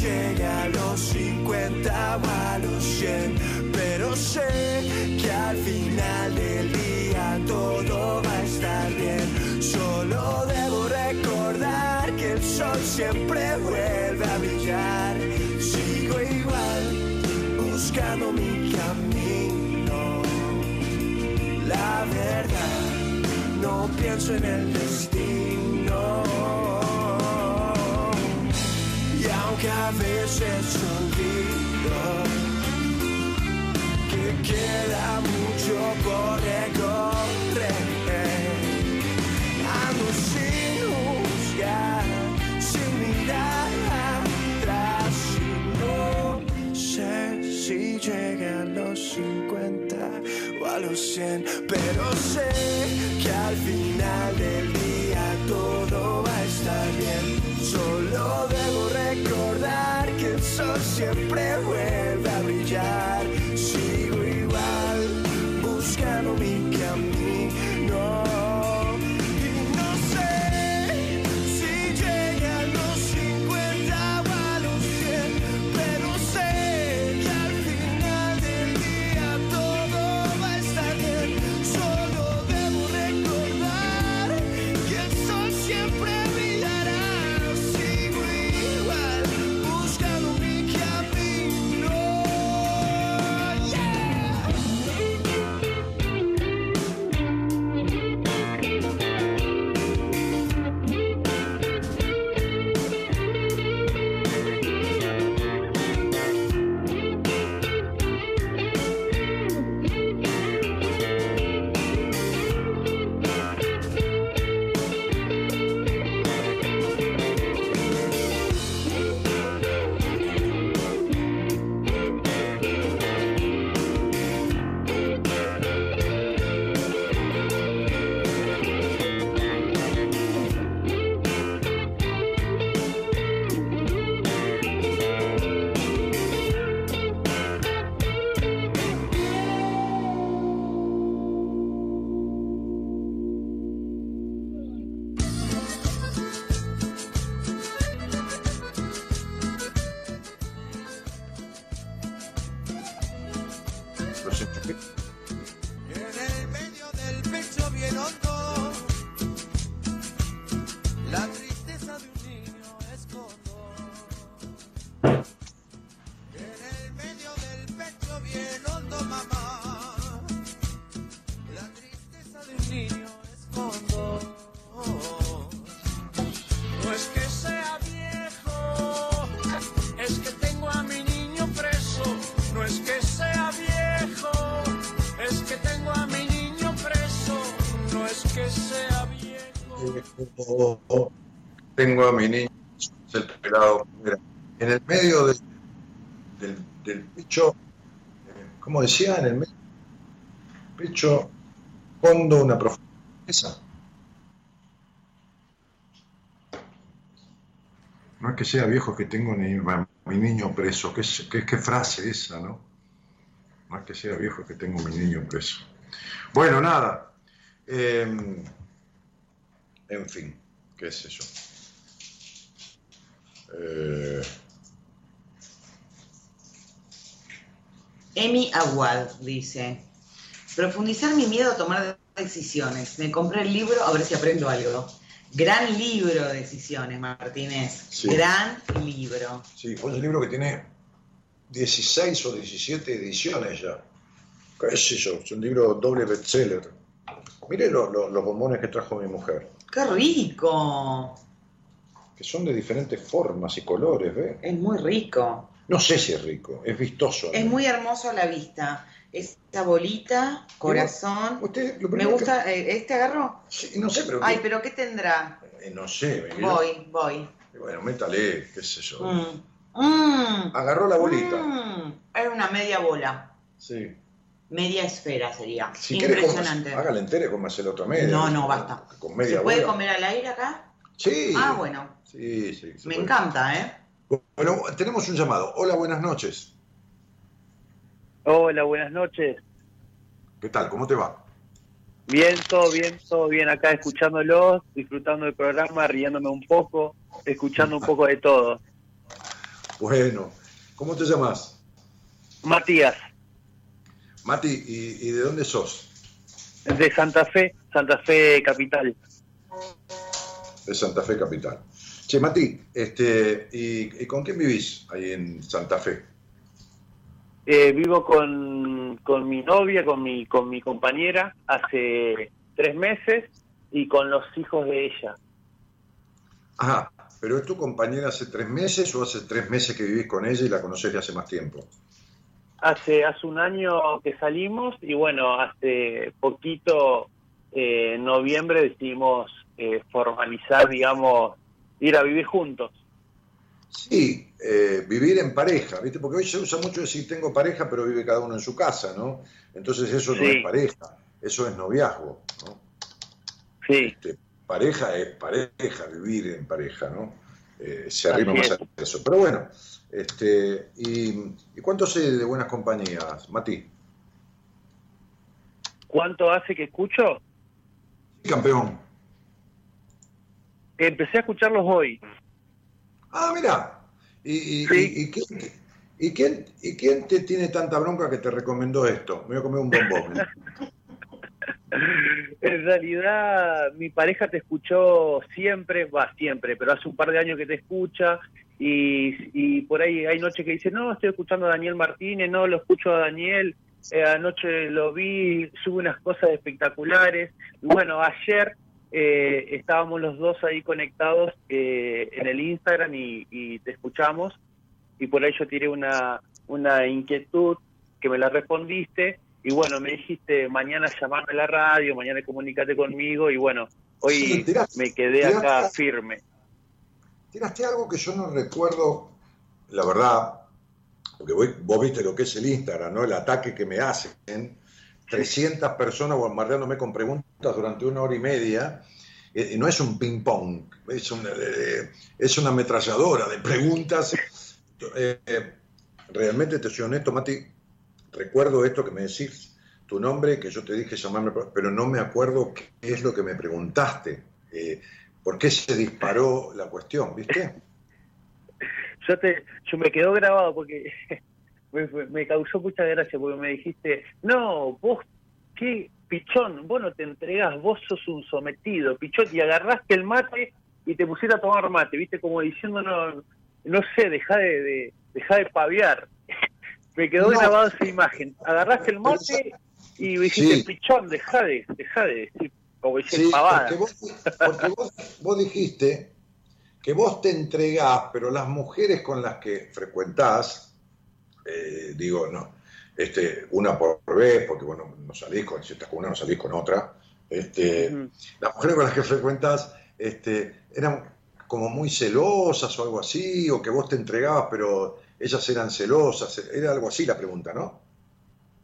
llega a los 50 o a los 100 pero sé que al final del día todo va a estar bien. Solo debo recordar que el sol siempre vuelve a brillar. Sigo igual buscando mi camino. La verdad, no pienso en el destino. A veces olvido queda mucho por recorrer. Ando sin juzgar, sin mirar atrás. no sé si llega a los 50 o a los 100, pero sé que al final del día todo siempre vuelve Tengo a mi niño, el pelado. En el medio del, pecho, ¿cómo decía? En el medio del pecho, fondo una profundidad. No es que sea viejo que tengo mi niño preso. ¿Qué, frase esa, no? No es que sea viejo que tengo mi niño preso. Bueno, nada. Em, en fin, qué es eso. Eh... Emi Aguad dice, profundizar mi miedo a tomar decisiones. Me compré el libro a ver si aprendo algo. Gran libro de decisiones, Martínez. Gran libro. Sí, fue un libro que tiene 16 o 17 ediciones ya. ¿Qué es eso? Es un libro doble bestseller. Mire los bombones que trajo mi mujer. ¡Qué rico! Que son de diferentes formas y colores, ¿ve? Es muy rico. No sé si es rico, es vistoso. Es muy hermoso a la vista. Esta bolita, corazón. Me gusta. Eh, ¿Este agarro? Sí, no sé, pero. Ay, pero ¿qué tendrá? Eh, no sé. Voy, voy. Bueno, métale, qué sé yo. Mm. Mm. Agarró la bolita. Mm. Es una media bola. Sí. Media esfera sería. Impresionante. hágale entere, cómase el otro medio. No, no, basta. Con media ¿Se puede comer al aire acá? Sí. Ah, bueno. Sí, sí. Me encanta, ¿eh? Bueno, tenemos un llamado. Hola, buenas noches. Hola, buenas noches. ¿Qué tal? ¿Cómo te va? Bien, todo bien, todo bien acá escuchándolos, disfrutando del programa, riéndome un poco, escuchando un poco de todo. Bueno, ¿cómo te llamas? Matías. Mati, ¿y, de dónde sos? De Santa Fe, Santa Fe Capital. De Santa Fe Capital. Che, Mati, este, ¿y, con quién vivís ahí en Santa Fe? Eh, vivo con, con, mi novia, con mi, con mi compañera, hace tres meses y con los hijos de ella. Ajá, pero ¿es tu compañera hace tres meses o hace tres meses que vivís con ella y la conoces de hace más tiempo? Hace, hace un año que salimos y bueno, hace poquito, eh, en noviembre, decidimos eh, formalizar, digamos, ir a vivir juntos. Sí, eh, vivir en pareja, ¿viste? Porque hoy se usa mucho decir tengo pareja, pero vive cada uno en su casa, ¿no? Entonces eso no es pareja, eso es noviazgo, ¿no? Sí. Este, pareja es pareja, vivir en pareja, ¿no? Eh, se arrima más a eso. Pero bueno, este, ¿y, ¿y cuánto sé de buenas compañías, Mati? ¿Cuánto hace que escucho? Sí, campeón. Empecé a escucharlos hoy. Ah, mira. ¿Y, y, quién, y, quién, te tiene tanta bronca que te recomendó esto? Me voy a comer un bombón. en realidad, mi pareja te escuchó siempre, va siempre, pero hace un par de años que te escucha. Y, por ahí hay noches que dice, no, estoy escuchando a Daniel Martínez, no, lo escucho a Daniel, eh, anoche lo vi, sube unas cosas espectaculares. Y bueno, ayer eh, estábamos los dos ahí conectados eh, en el Instagram y, te escuchamos. Y por ahí yo tiré una, una inquietud que me la respondiste. Y bueno, me dijiste mañana llamarme a la radio, mañana comunícate conmigo y bueno, hoy me quedé acá firme. Tiraste algo que yo no recuerdo, la verdad, porque vos viste lo que es el Instagram, ¿no? El ataque que me hacen 300 personas bombardeándome con preguntas durante una hora y media. Eh, y no es un ping-pong, es, eh, es una ametralladora de preguntas. Eh, realmente te soy honesto, Mati, recuerdo esto que me decís, tu nombre, que yo te dije llamarme, pero no me acuerdo qué es lo que me preguntaste. ¿Por qué se disparó la cuestión, viste? Yo, te, yo me quedo grabado porque me, causó mucha gracia porque me dijiste, no, vos, qué pichón, vos no te entregas, vos sos un sometido, pichón, y agarraste el mate y te pusiste a tomar mate, viste, como diciendo, no, no sé, deja de, deja de paviar. me quedó grabada esa imagen. Agarraste el mate y dijiste, pichón, deja de, deja de decir, como decir pavada. Porque, vos, vos dijiste que vos te entregás, pero las mujeres con las que frecuentás, eh, digo, no, este, una por vez, porque bueno, no salís con, si estás con una, no salís con otra, Este, Las mujeres con las que frecuentas este, eran como muy celosas o algo así, o que vos te entregabas, pero ellas eran celosas. Era algo así la pregunta, ¿no?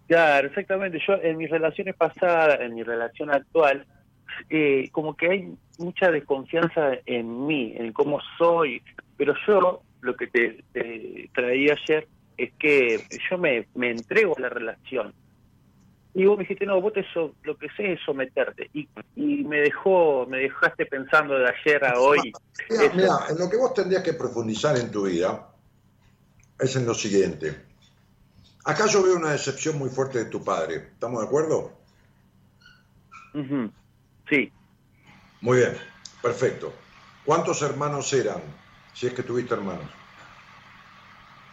Claro, exactamente. Yo en mis relaciones pasadas, en mi relación actual, eh, como que hay mucha desconfianza en mí, en cómo soy, pero yo lo que te, te traía ayer es que yo me, me entrego a la relación. Y vos me dijiste, no, vos te lo que sé es someterte. Y, y me dejó, me dejaste pensando de ayer a hoy. Mira, en lo que vos tendrías que profundizar en tu vida es en lo siguiente. Acá yo veo una decepción muy fuerte de tu padre. ¿Estamos de acuerdo? Sí. Muy bien, perfecto. ¿Cuántos hermanos eran? Si es que tuviste hermanos.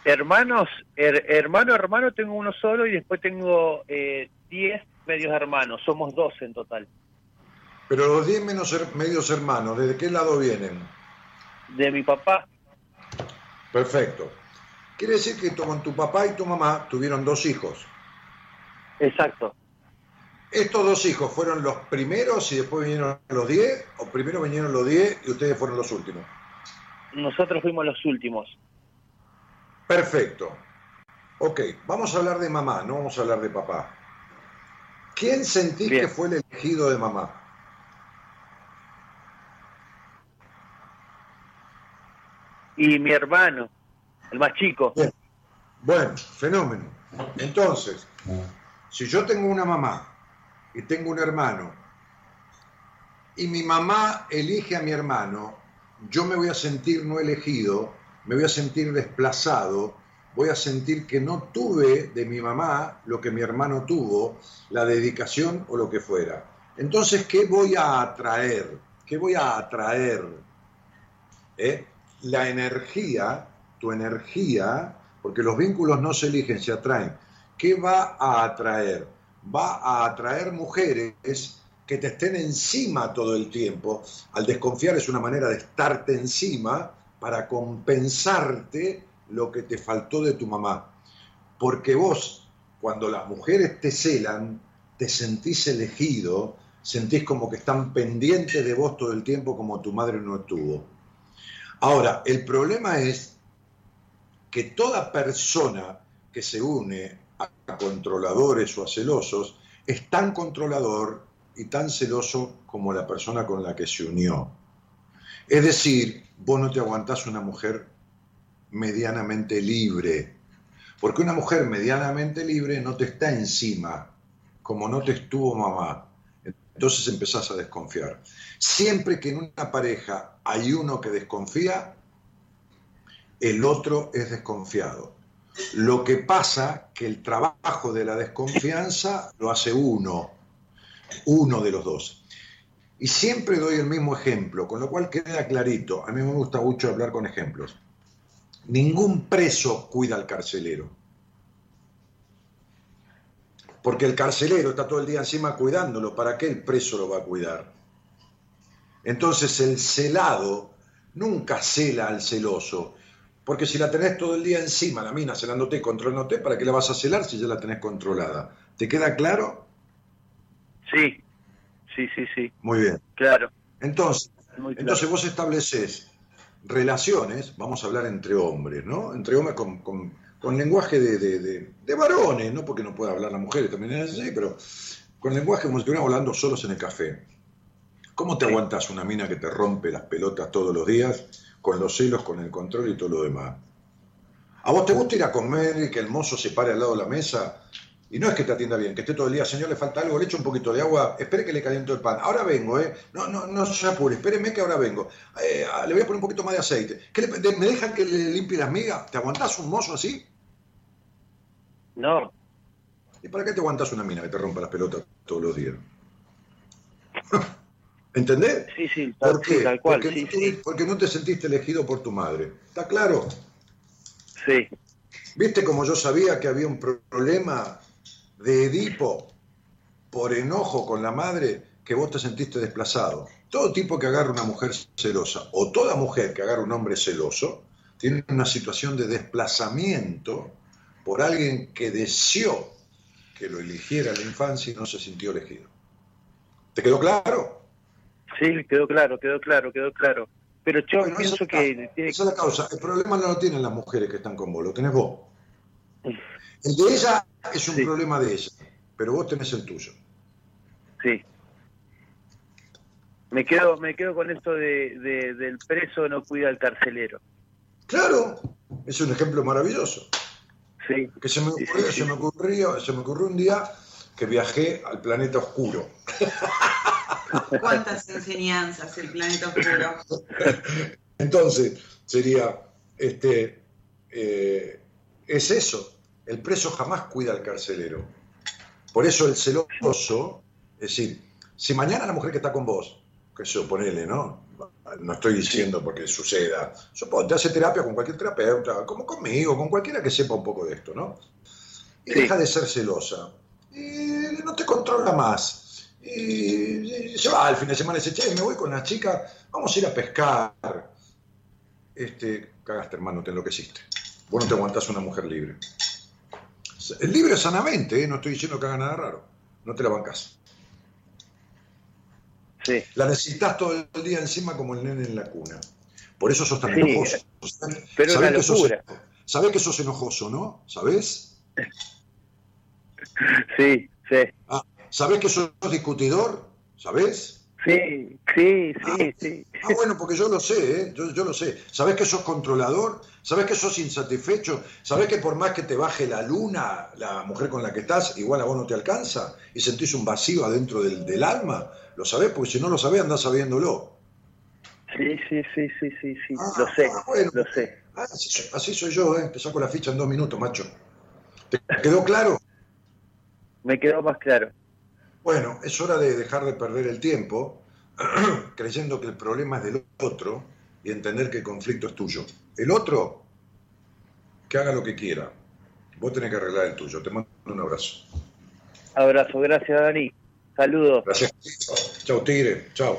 Hermanos, hermano, hermano, tengo uno solo y después tengo eh, diez medios hermanos. Somos dos en total. Pero los diez medios hermanos, ¿desde qué lado vienen? De mi papá. Perfecto. Quiere decir que con tu papá y tu mamá tuvieron dos hijos. Exacto. ¿Estos dos hijos fueron los primeros y después vinieron los diez? ¿O primero vinieron los diez y ustedes fueron los últimos? Nosotros fuimos los últimos. Perfecto. Ok, vamos a hablar de mamá, no vamos a hablar de papá. ¿Quién sentís que fue el elegido de mamá? Y mi hermano, el más chico. Bueno, fenómeno. Entonces, si yo tengo una mamá y tengo un hermano y mi mamá elige a mi hermano, yo me voy a sentir no elegido me voy a sentir desplazado, voy a sentir que no tuve de mi mamá lo que mi hermano tuvo, la dedicación o lo que fuera. Entonces, ¿qué voy a atraer? ¿Qué voy a atraer? ¿Eh? La energía, tu energía, porque los vínculos no se eligen, se atraen. ¿Qué va a atraer? Va a atraer mujeres que te estén encima todo el tiempo. Al desconfiar es una manera de estarte encima para compensarte lo que te faltó de tu mamá. Porque vos, cuando las mujeres te celan, te sentís elegido, sentís como que están pendientes de vos todo el tiempo como tu madre no estuvo. Ahora, el problema es que toda persona que se une a controladores o a celosos es tan controlador y tan celoso como la persona con la que se unió. Es decir, vos no te aguantás una mujer medianamente libre, porque una mujer medianamente libre no te está encima, como no te estuvo mamá. Entonces empezás a desconfiar. Siempre que en una pareja hay uno que desconfía, el otro es desconfiado. Lo que pasa que el trabajo de la desconfianza lo hace uno, uno de los dos. Y siempre doy el mismo ejemplo, con lo cual queda clarito. A mí me gusta mucho hablar con ejemplos. Ningún preso cuida al carcelero. Porque el carcelero está todo el día encima cuidándolo. ¿Para qué el preso lo va a cuidar? Entonces el celado nunca cela al celoso. Porque si la tenés todo el día encima, la mina celándote y controlándote, ¿para qué la vas a celar si ya la tenés controlada? ¿Te queda claro? Sí, sí, sí, sí. Muy bien. Claro. Entonces, entonces vos estableces relaciones, vamos a hablar entre hombres, ¿no? Entre hombres con, lenguaje de, varones, ¿no? Porque no puede hablar las mujeres, también es así, pero con lenguaje como si estuviéramos hablando solos en el café. ¿Cómo te aguantas una mina que te rompe las pelotas todos los días, con los celos, con el control y todo lo demás? ¿A vos te gusta ir a comer y que el mozo se pare al lado de la mesa y no es que te atienda bien, que esté todo el día, señor, le falta algo, le echo un poquito de agua, espere que le caliento el pan. Ahora vengo, ¿eh? No, no, no se apure, espéreme que ahora vengo. Eh, ah, le voy a poner un poquito más de aceite. ¿Qué ¿Me dejan que le limpie las migas? ¿Te aguantás un mozo así? No. ¿Y para qué te aguantas una mina que te rompa las pelotas todos los días? ¿Entendés? Sí, sí, ¿Por qué? tal cual. Porque, sí, porque no te sentiste elegido por tu madre. ¿Está claro? Sí. ¿Viste como yo sabía que había un problema de Edipo por enojo con la madre que vos te sentiste desplazado. Todo tipo que agarra una mujer celosa o toda mujer que agarra un hombre celoso tiene una situación de desplazamiento por alguien que deseó que lo eligiera en la infancia y no se sintió elegido. ¿Te quedó claro? Sí, quedó claro, quedó claro, quedó claro. Pero yo pienso que... Esa es la causa. El problema no lo tienen las mujeres que están con vos, lo tenés vos. El de ella es un problema de ella, pero vos tenés el tuyo. Sí. Me quedo, me quedo con esto de, del preso no cuida al carcelero. Claro, es un ejemplo maravilloso. Sí. Que se me ocurrió, se me ocurrió, se me ocurrió un día que viajé al planeta oscuro. ¿Cuántas enseñanzas el planeta oscuro? Entonces, sería, este, eh, es eso, el preso jamás cuida al carcelero. Por eso el celoso, es decir, si mañana la mujer que está con vos, que se ponele, ¿no? No estoy diciendo porque suceda. Supongo, te hace terapia con cualquier terapeuta, como conmigo, con cualquiera que sepa un poco de esto, ¿no? Y deja de ser celosa. Y no te controla más. Y, se va al fin de semana y dice, che, me voy con la chica, vamos a ir a pescar. Este, cagaste, hermano, te enloqueciste. Vos no te aguantás una mujer libre. Libre sanamente, ¿eh? no estoy diciendo que haga nada raro. No te la bancas. Sí. La necesitas todo el día encima como el nene en la cuna. Por eso sos tan enojoso. Pero ¿Sabés que, sos, sabés que sos enojoso, ¿no? ¿Sabés? Sí, sí. Ah, ¿Sabés que sos discutidor? ¿Sabés? Sí, sí, sí, sí. Ah, bueno, porque yo lo sé, ¿eh? yo, yo lo sé. ¿Sabés que sos controlador? ¿Sabés que sos insatisfecho? ¿Sabés que por más que te baje la luna, la mujer con la que estás, igual a vos no te alcanza? Y sentís un vacío adentro del, del alma. ¿Lo sabés? Porque si no lo sabés, andás sabiéndolo. Sí, sí, sí, sí, sí, sí. Ah, lo sé, ah, bueno. lo sé. Ah, así, soy yo, ¿eh? Te saco la ficha en dos minutos, macho. ¿Te quedó claro? Me quedó más claro. Bueno, es hora de dejar de perder el tiempo creyendo que el problema es del otro y entender que el conflicto es tuyo. El otro, que haga lo que quiera. Vos tenés que arreglar el tuyo. Te mando un abrazo. Abrazo, gracias Dani. Saludos. Gracias. Chau, Tigre. Chau.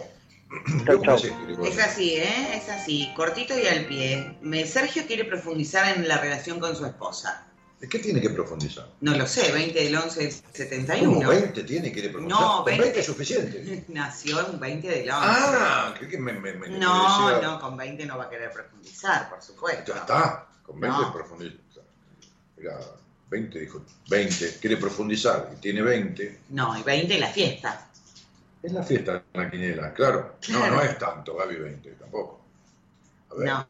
Chau, chau. Es así, ¿eh? Es así, cortito y al pie. Sergio quiere profundizar en la relación con su esposa. ¿Qué tiene que profundizar? No lo sé, 20 del 11 del 71. ¿Cómo 20 tiene que profundizar? No, 20, 20 es suficiente. Nació en 20 del 11. Ah, ¿qué que me, me, me No, decía... no, con 20 no va a querer profundizar, por supuesto. Ya está, con 20 No. profundiza. Mira, 20 dijo, 20, quiere profundizar y tiene 20. No, y 20 la fiesta. Es la fiesta de la quiniela, claro. No, Claro. no es tanto, Gaby, 20 tampoco. A ver. No,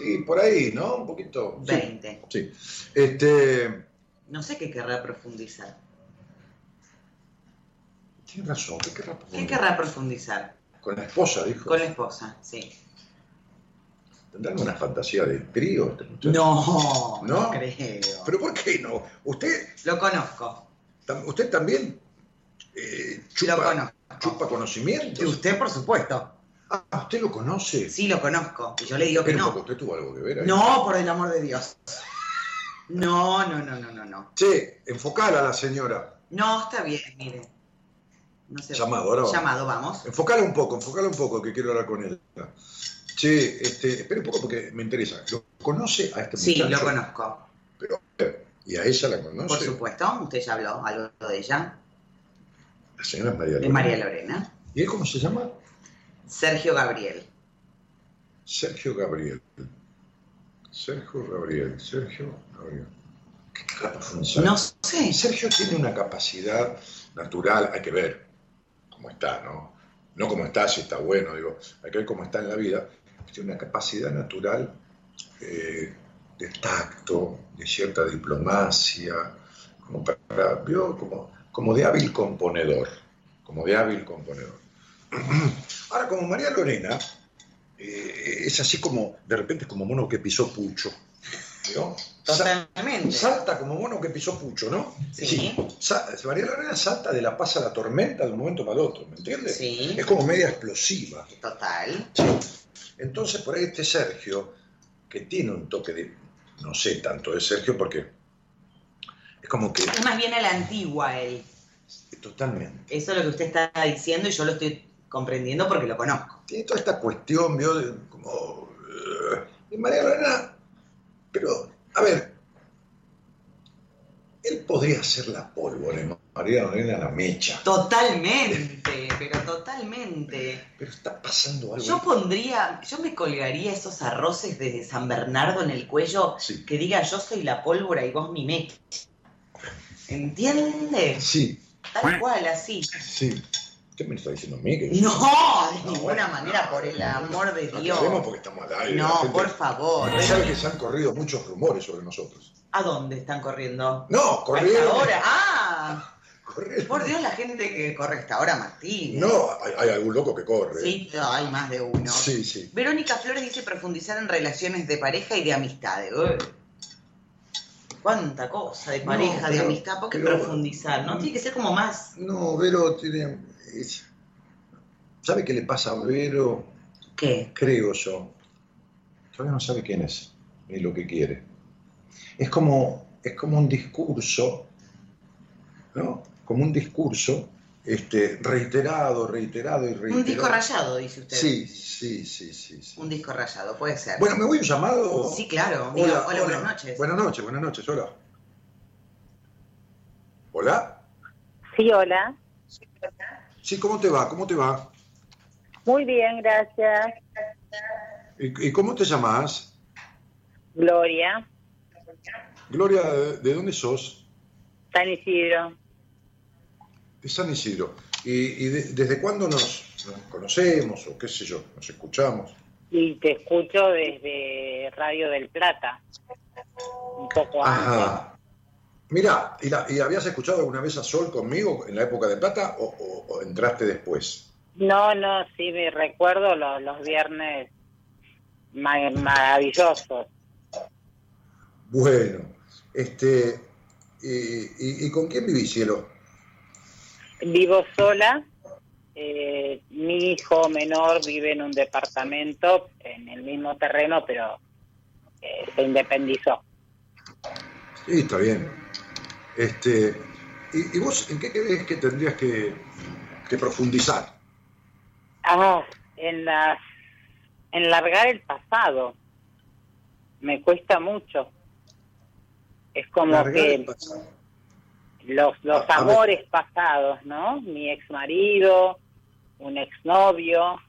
Sí, por ahí, ¿no? Un poquito. sí, 20. Sí. Este. No sé qué querrá profundizar. Tiene razón, ¿qué querrá ¿Qué profundizar? querrá profundizar? Con la esposa, dijo. Con la esposa, sí. ¿Tendrán una fantasía de trío? este? No, ¿No? no creo. ¿Pero por qué no? ¿Usted, Lo conozco. usted también eh, Lo chupa, conozco. chupa conocimientos? Y usted, por supuesto. Ah, ¿usted lo conoce? Sí, lo conozco. Y yo le digo que no. poco, ¿usted tuvo algo que ver ahí? No, por el amor de Dios. No, no, no, no, no, no. Che, enfocala a la señora. No, está bien, mire. No sé. Llamado, ahora vamos. Llamado, vamos. Enfocala un poco, enfocala un poco, que quiero hablar con ella. Che, este, espera un poco porque me interesa. ¿Lo conoce a este Sí, muchacho? lo conozco. Pero, ¿y a ella la conoce? Por supuesto, usted ya habló algo de ella. La señora es María Lorena. María Lorena. ¿Y él cómo se llama? Sergio Gabriel. Sergio Gabriel. Sergio Gabriel. Sergio Gabriel. ¿Qué profundizar? No sé. Sergio tiene una capacidad natural, hay que ver cómo está, ¿no? No cómo está, si está bueno, digo, hay que ver cómo está en la vida. Tiene una capacidad natural eh, de tacto, de cierta diplomacia, como, para, ¿vio? como, como de hábil componedor, como de hábil componedor. Ahora, como María Lorena, eh, es así como, de repente es como mono que pisó pucho. ¿no? Totalmente. Salta como mono que pisó pucho, ¿no? Sí. Sa- María Lorena salta de la paz a la tormenta de un momento para el otro, ¿me entiendes? Sí. Es como media explosiva. Total. Sí. Entonces, por ahí este Sergio, que tiene un toque de, no sé tanto de Sergio, porque es como que Es más bien a la antigua él. totalmente. Eso es lo que usted está diciendo y yo lo estoy comprendiendo porque lo conozco. Tiene toda esta cuestión, ¿vio? De, como. eh, y María Lorena, pero, a ver, él podría ser la pólvora, ¿no? para ir a a la mecha. Totalmente, pero totalmente. Pero está pasando algo. Yo pondría, yo me colgaría esos arroces de San Bernardo en el cuello que diga yo soy la pólvora y vos mi mecha. ¿Entiendes? Sí. Tal cual, así. Sí. ¿Qué me está diciendo a mí? No, de ninguna manera, por el amor de Dios. porque estamos al aire. No, por favor. Sabes que se han corrido muchos rumores sobre nosotros. ¿A dónde están corriendo? No, corriendo. ahora. ¡Ah! Por Dios, la gente que corre esta hora, Martín. No, hay, algún loco que corre. Sí, hay más de uno. Sí, sí. Verónica Flores dice profundizar en relaciones de pareja y de amistad. Cuánta cosa de pareja, de amistad, ¿por qué profundizar? ¿No? Tiene que ser como más. No, Vero tiene. ¿Sabe qué le pasa a Vero? ¿Qué? Creo yo. Todavía no sabe quién es, ni lo que quiere. Es como, es como un discurso, ¿no? como un discurso este, reiterado, reiterado y reiterado. Un disco rayado, dice usted. Sí, sí, sí, sí, Un disco rayado, puede ser. Bueno, me voy un llamado. Sí, claro. Hola, hola, buenas noches. Buenas noches, buenas noches, hola. ¿Hola? Sí, hola. Sí, ¿cómo te va? ¿Cómo te va? Muy bien, gracias. ¿Y, cómo te llamas? Gloria. Gloria, ¿de dónde sos? San Isidro de San Isidro. ¿Y, desde cuándo nos, conocemos o qué sé yo, nos escuchamos? Y te escucho desde Radio del Plata, un poco Ajá. Mira, ¿y, habías escuchado alguna vez a Sol conmigo en la época de Plata o, entraste después? No, no, sí me recuerdo los, viernes maravillosos. Bueno, este, y, y, con quién vivís, cielo? Vivo sola. Eh, mi hijo menor vive en un departamento en el mismo terreno, pero eh, se independizó. Sí, está bien. Este, ¿y, vos en qué crees que tendrías que, profundizar? Ah, en las en largar el pasado. Me cuesta mucho. Es como que los, los amores pasados, ¿no? Mi ex marido, un exnovio,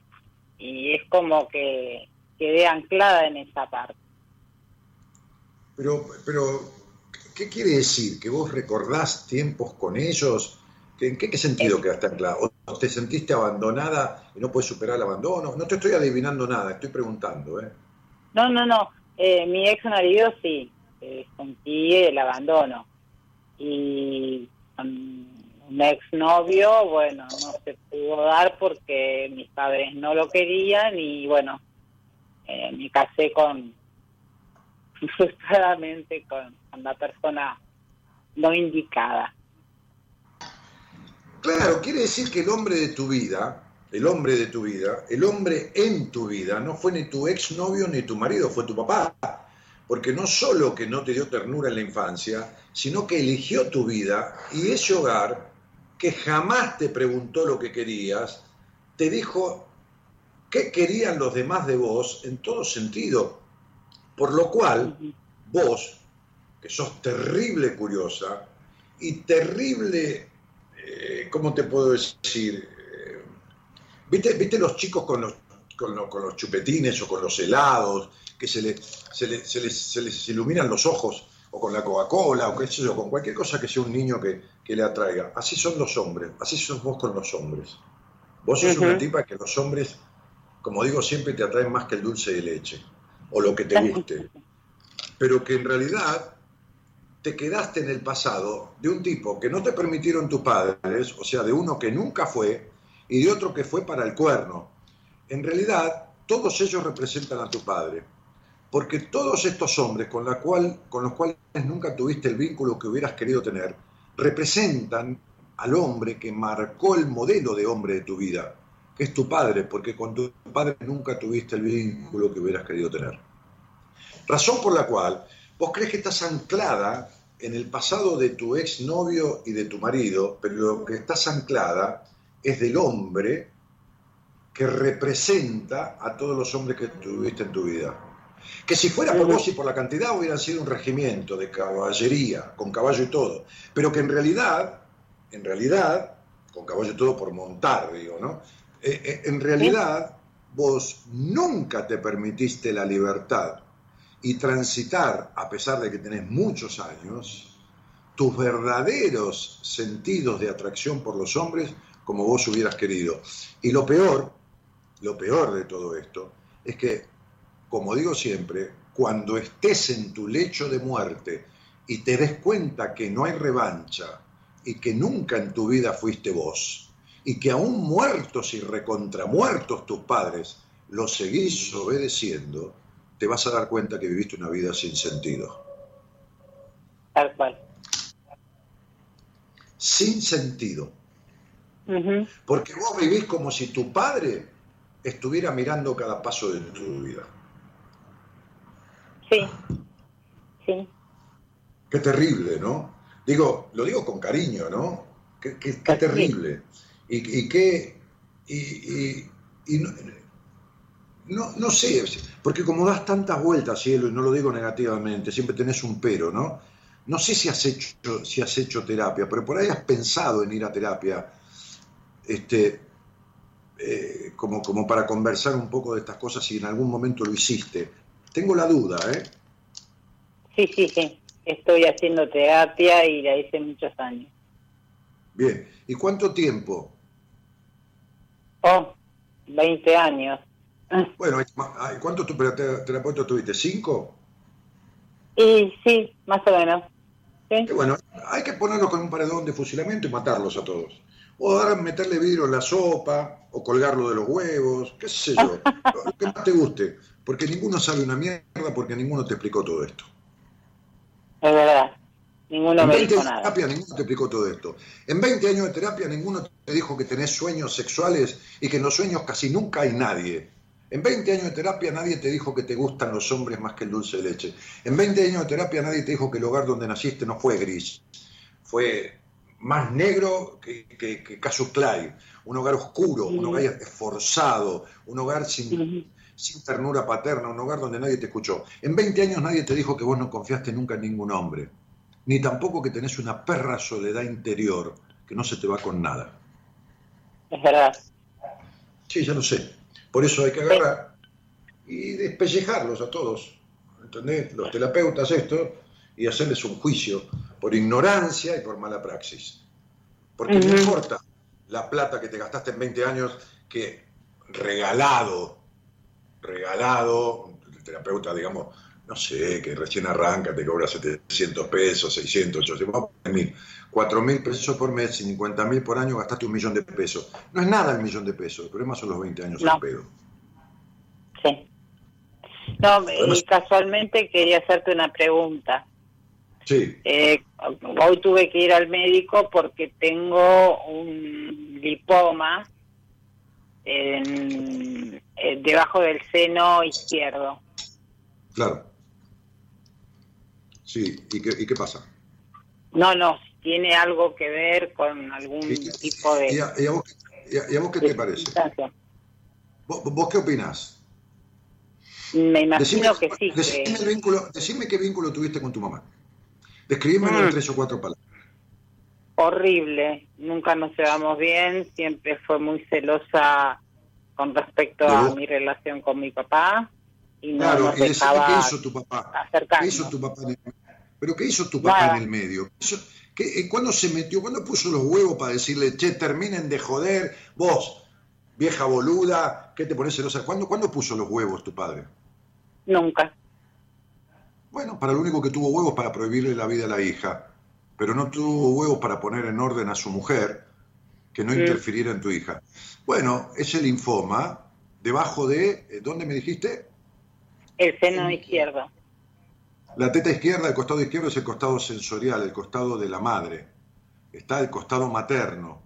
y es como que quedé anclada en esa parte. Pero, pero, ¿qué quiere decir? ¿Que vos recordás tiempos con ellos? ¿En qué, sentido quedaste anclada? ¿O te sentiste abandonada y no puedes superar el abandono? No te estoy adivinando nada, estoy preguntando, ¿eh? No, no, no. Eh, mi ex marido sí, eh, sentí el abandono y un exnovio, bueno, no se pudo dar porque mis padres no lo querían y bueno, eh, me casé con frustradamente con, la persona no indicada. Claro, quiere decir que el hombre de tu vida, el hombre de tu vida, el hombre en tu vida, no fue ni tu exnovio ni tu marido, fue tu papá porque no solo que no te dio ternura en la infancia, sino que eligió tu vida y ese hogar, que jamás te preguntó lo que querías, te dijo qué querían los demás de vos en todo sentido. Por lo cual, vos, que sos terrible curiosa y terrible, eh, ¿cómo te puedo decir? Eh, ¿viste, ¿Viste los chicos con los, con los chupetines o con los helados? que se, le, se, le, se, les, se, les, iluminan los ojos, o con la Coca-Cola, o qué sé yo, con cualquier cosa que sea un niño que, que, le atraiga. Así son los hombres, así sos vos con los hombres. Vos sos una tipa que los hombres, como digo, siempre te atraen más que el dulce de leche, o lo que te guste. Pero que en realidad te quedaste en el pasado de un tipo que no te permitieron tus padres, o sea, de uno que nunca fue y de otro que fue para el cuerno. En realidad, todos ellos representan a tu padre porque todos estos hombres con, la cual, con los cuales nunca tuviste el vínculo que hubieras querido tener, representan al hombre que marcó el modelo de hombre de tu vida, es tu padre, porque con tu padre nunca tuviste el vínculo que hubieras querido tener. Razón por la cual vos crees que estás anclada en el pasado de tu exnovio y de tu marido, pero lo que estás anclada es del hombre que representa a todos los hombres que tuviste en tu vida. Que si fuera por vos y por la cantidad hubieran sido un regimiento de caballería, con caballo y todo, pero que en realidad en realidad, con caballo todo por montar, digo, ¿no? Eh, eh, en realidad, vos nunca te permitiste la libertad y transitar, a pesar de que tenés muchos años, tus verdaderos sentidos de atracción por los hombres como vos hubieras querido. Y lo peor, lo peor de todo esto, es que, como digo siempre, cuando estés en tu lecho de muerte y te des cuenta que no hay revancha y que nunca en tu vida fuiste vos, y que aún muertos y recontramuertos tus padres los seguís obedeciendo, te vas a dar cuenta que viviste una vida sin sentido. Tal cual. Sin sentido. Porque vos vivís como si tu padre estuviera mirando cada paso de tu vida. Sí, sí. Qué terrible, ¿no? Digo, lo digo con cariño, ¿no? Qué, terrible. Y, y qué... Y, no, no, sé, porque como das tantas vueltas, cielo, y no lo digo negativamente, siempre tenés un pero, ¿no? No sé si has hecho, si has hecho terapia, pero por ahí has pensado en ir a terapia este, eh, como, como para conversar un poco de estas cosas si en algún momento lo hiciste. Tengo la duda, ¿eh? Sí, sí, sí. Estoy haciendo terapia y la hice muchos años. Bien. ¿Y cuánto tiempo? Oh, 20 años. Bueno, ¿cuántos terapeutas tuviste? ¿Cinco? Y sí, más o menos. bueno, hay que ponerlos con un paredón de fusilamiento y matarlos a todos o ahora meterle vidrio en la sopa, o colgarlo de los huevos, qué sé yo, lo que más te guste, porque ninguno sabe una mierda, porque ninguno te explicó todo esto. Es verdad, ninguno me dijo nada. terapia ninguno te explicó todo esto. En 20 años de terapia ninguno te dijo que tenés sueños sexuales y que en los sueños casi nunca hay nadie. En 20 años de terapia nadie te dijo que te gustan los hombres más que el dulce de leche. En 20 años de terapia nadie te dijo que el hogar donde naciste no fue gris, fue más negro que, que, que un hogar oscuro, un hogar esforzado, un hogar sin, sin ternura paterna, un hogar donde nadie te escuchó. En 20 años nadie te dijo que vos no confiaste nunca en ningún hombre, ni tampoco que tenés una perra soledad interior que no se te va con nada. Es verdad. Sí, ya lo sé. Por eso hay que agarrar y despellejarlos a todos. ¿Entendés? Los terapeutas esto y hacerles un juicio por ignorancia y por mala praxis. Porque no importa la plata que te gastaste en 20 años que regalado, regalado, el terapeuta, digamos, no sé, que recién arranca, te cobra 700 pesos, 600, 800, mil, 4 mil pesos por mes, 50 mil por año, gastaste un millón de pesos. No es nada el millón de pesos, el problema son los 20 años no. pedo. Sí. No, y casualmente quería hacerte una pregunta. Sí. Eh, hoy tuve que ir al médico porque tengo un lipoma en, eh, debajo del seno izquierdo. Claro. Sí, ¿y qué, ¿y qué pasa? No, no, tiene algo que ver con algún tipo de... ¿Y a, vos, qué te parece? ¿Vos, qué opinás? Me imagino que sí. decime qué vínculo tuviste con tu mamá. Describímelo en mm. tres o cuatro palabras. Horrible, nunca nos llevamos bien, siempre fue muy celosa con respecto a mi relación con mi papá. Y no claro, nos y ¿qué hizo tu papá? ¿Qué hizo tu papá en el, pero qué hizo tu papá en el medio? ¿Qué, eh, ¿Cuándo se metió? ¿Cuándo puso los huevos para decirle, che, terminen de joder? Vos, vieja boluda, ¿qué te pones celosa? ¿Cuándo, ¿Cuándo puso los huevos tu padre? Nunca. Bueno, para lo único que tuvo huevos para prohibirle la vida a la hija, pero no tuvo huevos para poner en orden a su mujer que no interfiriera en tu hija. Bueno, ese linfoma debajo de, eh, ¿dónde me dijiste? El seno izquierdo. La teta izquierda, el costado izquierdo es el costado sensorial, el costado de la madre. Está el costado materno.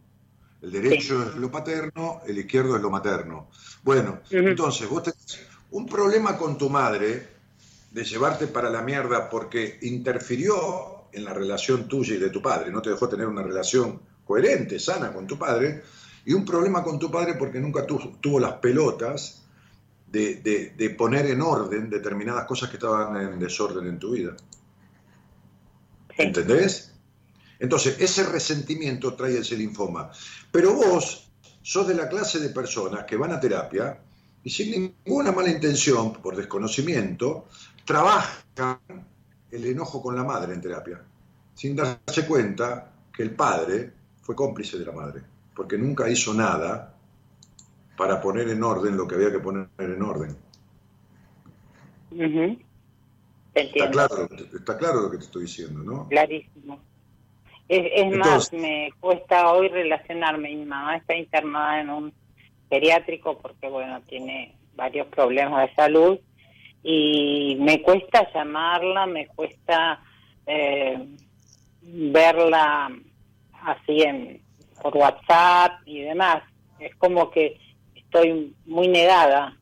El derecho es lo paterno, el izquierdo es lo materno. Bueno, entonces vos tenés un problema con tu madre de llevarte para la mierda porque interfirió en la relación tuya y de tu padre, no te dejó tener una relación coherente, sana con tu padre, y un problema con tu padre porque nunca tuvo las pelotas de, poner en orden determinadas cosas que estaban en desorden en tu vida. ¿Entendés? Entonces, ese resentimiento trae ese linfoma. Pero vos sos de la clase de personas que van a terapia y sin ninguna mala intención, por desconocimiento, trabajan el enojo con la madre en terapia, sin darse cuenta que el padre fue cómplice de la madre, porque nunca hizo nada para poner en orden lo que había que poner en orden. está, claro, está claro lo que te estoy diciendo, ¿no? Clarísimo. Es, más, me cuesta hoy relacionarme. Mi mamá está internada en un geriátrico porque, bueno, tiene varios problemas de salud y me cuesta llamarla, me cuesta eh, verla así en por WhatsApp y demás. Es como que estoy muy negada.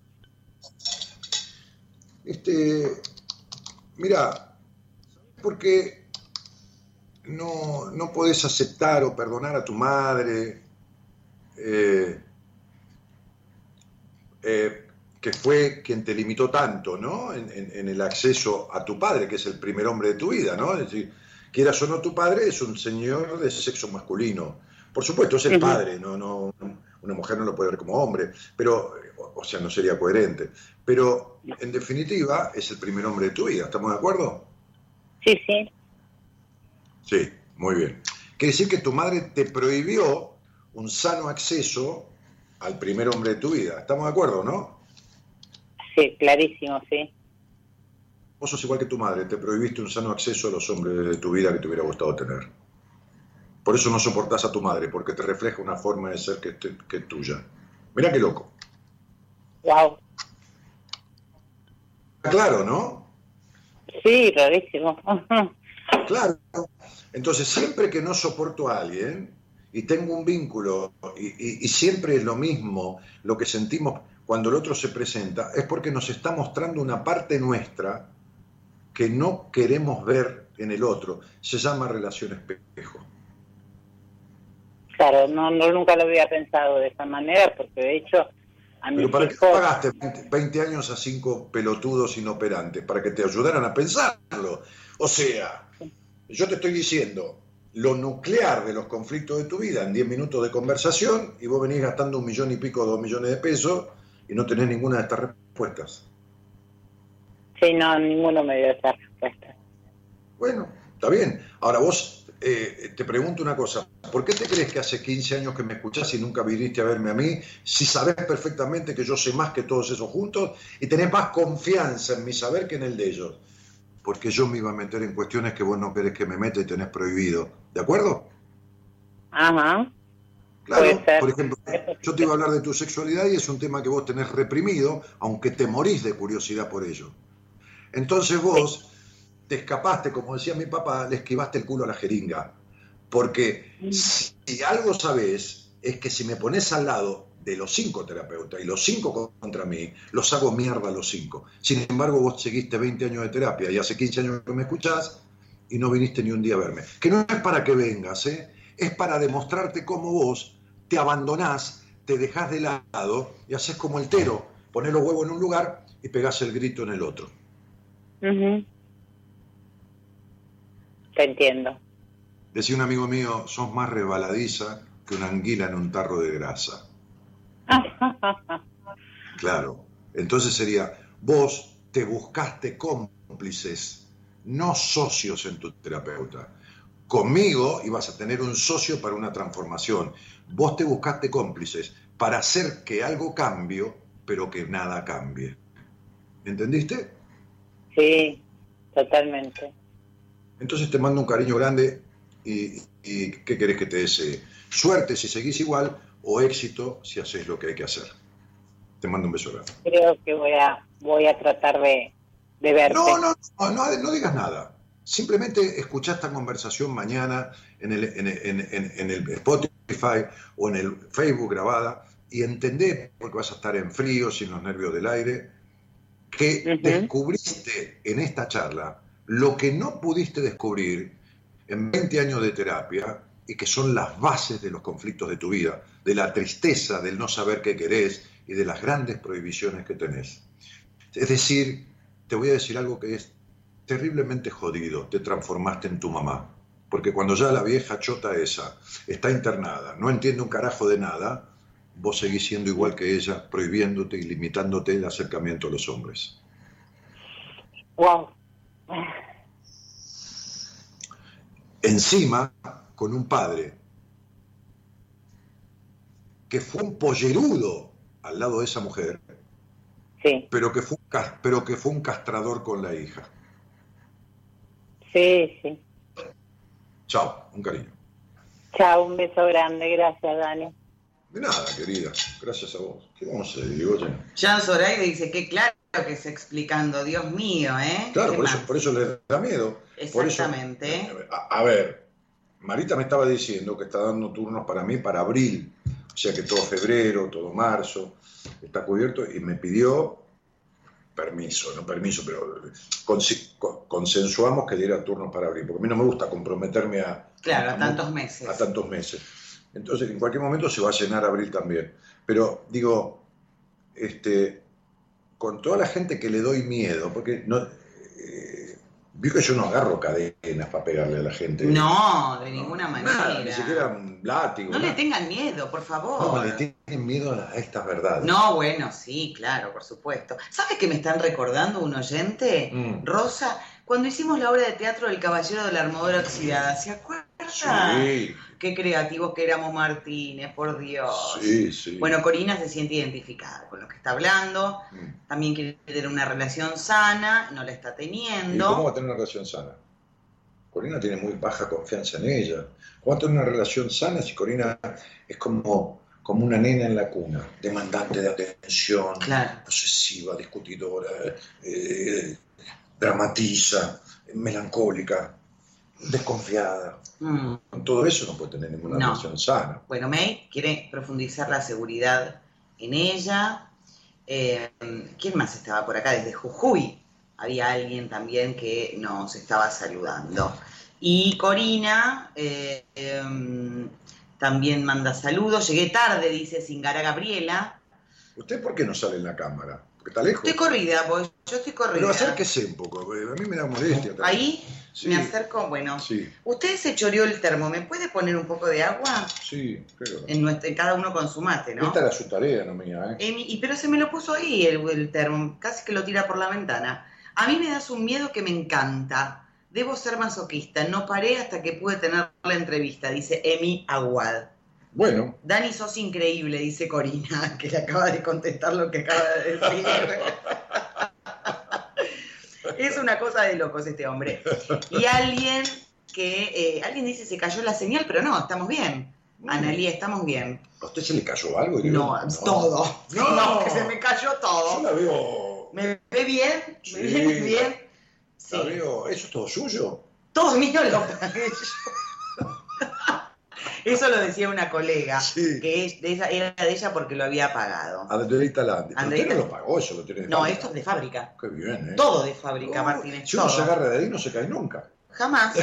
Este, mira, ¿por qué no, no podés aceptar o perdonar a tu madre? Eh, eh, que fue quien te limitó tanto, ¿no? En, el acceso a tu padre, que es el primer hombre de tu vida, ¿no? Es decir, quieras o no tu padre, es un señor de sexo masculino. Por supuesto, es el padre, no, no, una mujer no lo puede ver como hombre, pero, o sea, no sería coherente. Pero, en definitiva, es el primer hombre de tu vida, ¿estamos de acuerdo? Sí, sí. Sí, muy bien. Quiere decir que tu madre te prohibió un sano acceso al primer hombre de tu vida, ¿estamos de acuerdo, no? Sí, clarísimo, sí. Vos sos igual que tu madre, te prohibiste un sano acceso a los hombres de tu vida que te hubiera gustado tener. Por eso no soportás a tu madre, porque te refleja una forma de ser que, que es tuya. Mira qué loco. Wow. Claro, ¿no? Sí, rarísimo. claro. Entonces, siempre que no soporto a alguien y tengo un vínculo y, y siempre es lo mismo lo que sentimos cuando el otro se presenta, es porque nos está mostrando una parte nuestra que no queremos ver en el otro. Se llama relación espejo. Claro, no, nunca lo había pensado de esa manera, porque de hecho a Pero ¿para qué pagaste 20, años a cinco pelotudos inoperantes? Para que te ayudaran a pensarlo. O sea, yo te estoy diciendo lo nuclear de los conflictos de tu vida en 10 minutos de conversación y vos venís gastando un millón y pico, dos millones de pesos y no tenés ninguna de estas respuestas. Sí, no, ninguno me dio estas respuestas. Bueno, está bien. Ahora vos eh, te pregunto una cosa, ¿por qué te crees que hace 15 años que me escuchás y nunca viniste a verme a mí, si sabes perfectamente que yo sé más que todos esos juntos y tenés más confianza en mi saber que en el de ellos? Porque yo me iba a meter en cuestiones que vos no querés que me meta y tenés prohibido, ¿de acuerdo? Ajá. Claro, por ejemplo, yo te iba a hablar de tu sexualidad y es un tema que vos tenés reprimido, aunque te morís de curiosidad por ello. Entonces vos te escapaste, como decía mi papá, le esquivaste el culo a la jeringa. Porque si algo sabes, es que si me pones al lado de los cinco terapeutas y los cinco contra mí, los hago mierda a los cinco. Sin embargo, vos seguiste 20 años de terapia y hace 15 años que me escuchás y no viniste ni un día a verme. Que no es para que vengas, ¿eh? es para demostrarte cómo vos te abandonás, te dejás de lado y haces como el tero, pones los huevos en un lugar y pegás el grito en el otro. Te entiendo. Decía un amigo mío, sos más rebaladiza que una anguila en un tarro de grasa. claro. Entonces sería, vos te buscaste cómplices, no socios en tu terapeuta. Conmigo ibas a tener un socio para una transformación. Vos te buscaste cómplices para hacer que algo cambie, pero que nada cambie. ¿Entendiste? Sí, totalmente. Entonces te mando un cariño grande y, ¿qué querés que te desee? Suerte si seguís igual o éxito si haces lo que hay que hacer. Te mando un beso grande. Creo que voy a, voy a tratar de, de verte. No, no, no, no, digas nada. Simplemente escucha esta conversación mañana en el, en, el Spotify o en el Facebook grabada y entendé, porque vas a estar en frío, sin los nervios del aire, que descubriste en esta charla lo que no pudiste descubrir en 20 años de terapia y que son las bases de los conflictos de tu vida, de la tristeza, del no saber qué querés y de las grandes prohibiciones que tenés. Es decir, te voy a decir algo que es terriblemente jodido, te transformaste en tu mamá. Porque cuando ya la vieja chota esa está internada, no entiende un carajo de nada, vos seguís siendo igual que ella, prohibiéndote y limitándote el acercamiento a los hombres. Wow. Encima, con un padre que fue un pollerudo al lado de esa mujer, sí. pero, que fue, pero que fue un castrador con la hija. Sí, sí. Chao, un cariño. Chao, un beso grande, gracias Dani. De nada, querida, gracias a vos. ¿Qué vamos a Diego? Jan Zoraide dice, qué claro que está explicando, Dios mío, ¿eh? Claro, por eso, por eso le da miedo. Exactamente. a, ver, Marita me estaba diciendo que está dando turnos para mí para abril, o sea que todo febrero, todo marzo está cubierto y me pidió permiso, no permiso, pero consensuamos que diera turnos para abril, porque a mí no me gusta comprometerme a... Claro, a, tantos meses. A tantos meses. Entonces, en cualquier momento se va a llenar abril también. Pero digo, este, con toda la gente que le doy miedo, porque no, Vi que yo no agarro cadenas para pegarle a la gente. No, de ninguna manera. ni siquiera un látigo. No le tengan miedo, por favor. No, le tienen miedo a estas verdades. No, bueno, sí, claro, por supuesto. ¿Sabes que me están recordando un oyente? Mm. Rosa, cuando hicimos la obra de teatro del Caballero de la Armadura Oxidada, ¿se acuerdan? Sí. Qué creativos que éramos Martínez, por Dios. Sí, sí. Bueno, Corina se siente identificada con lo que está hablando. Mm. También quiere tener una relación sana, no la está teniendo. ¿Y cómo va a tener una relación sana? Corina tiene muy baja confianza en ella. ¿Cómo va a tener una relación sana si Corina es como, como una nena en la cuna, demandante de atención, posesiva, discutidora, eh, dramatiza, melancólica, desconfiada? Mm. Todo eso no puede tener ninguna relación sana. Bueno, May quiere profundizar la seguridad en ella. Eh, ¿Quién más estaba por acá? Desde Jujuy había alguien también que nos estaba saludando. Y Corina eh, em, también manda saludos. Llegué tarde, dice Singara Gabriela. ¿Usted por qué no sale en la cámara? Está lejos. Estoy corrida, pues yo estoy corrida. Pero acérquese un poco, a mí me da molestia. Ahí me acerco, bueno. Sí. Usted se choreó el termo, ¿me puede poner un poco de agua? Sí, creo. En, nuestro, cada uno con su mate, ¿no? Esta era su tarea, no mía, ¿eh? y, pero se me lo puso ahí el, el termo, casi que lo tira por la ventana. A mí me das un miedo que me encanta. Debo ser masoquista. No paré hasta que pude tener la entrevista, dice Emi Aguad. Bueno. Dani, sos increíble, dice Corina, que le acaba de contestar lo que acaba de decir. es una cosa de locos este hombre. Y alguien que, eh, alguien dice se cayó la señal, pero no, estamos bien. Analía, estamos bien. ¿A usted se le cayó algo? No, todo. No. que se me cayó todo. Yo la veo. ¿Me ve bien? ¿Me ve bien? Sí. La veo. ¿Eso es todo suyo? Todo mío lo pagué Eso lo decía una colega, que es de esa, era de ella porque lo había pagado. Andreita Landi. Usted no lo pagó, eso lo tiene de No, esto es de fábrica. Qué bien, ¿eh? Todo de fábrica, Martínez. Si uno se agarra de ahí, no se cae nunca. Jamás,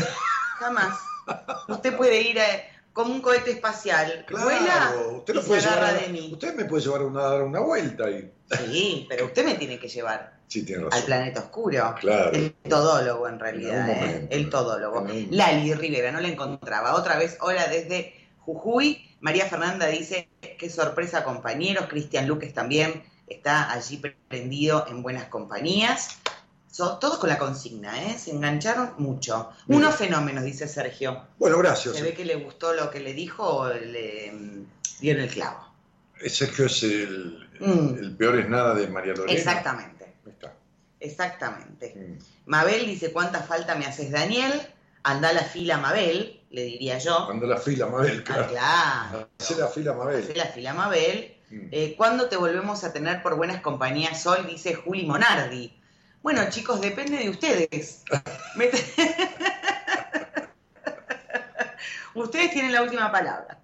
jamás. Usted puede ir a, como un cohete espacial. Claro, vuela usted no puede llevar, de mí. Usted me puede llevar una, dar una vuelta ahí. Sí, pero usted me tiene que llevar. Sí, tiene razón. Al planeta oscuro. Claro. El todólogo, en realidad. ¿eh? El todólogo. Lali Rivera, no la encontraba. Otra vez, hola desde Jujuy. María Fernanda dice, qué sorpresa compañeros. Cristian Luques también está allí prendido en buenas compañías. Todos con la consigna, ¿eh? Se engancharon mucho. Unos fenómenos, dice Sergio. Bueno, gracias. Se ve que le gustó lo que le dijo o le mm, dio en el clavo. Sergio es el, mm. el peor es nada de María Lorena. Exactamente. Está. Exactamente. Mm. Mabel dice, ¿cuánta falta me haces, Daniel? Anda a la fila, Mabel, le diría yo. Anda a la fila, Mabel, claro. Ah, claro. Hace la fila, Mabel. Hace la fila, Mabel. Mm. Eh, ¿Cuándo te volvemos a tener por buenas compañías hoy? Dice Juli Monardi. Bueno, chicos, depende de ustedes. ustedes tienen la última palabra.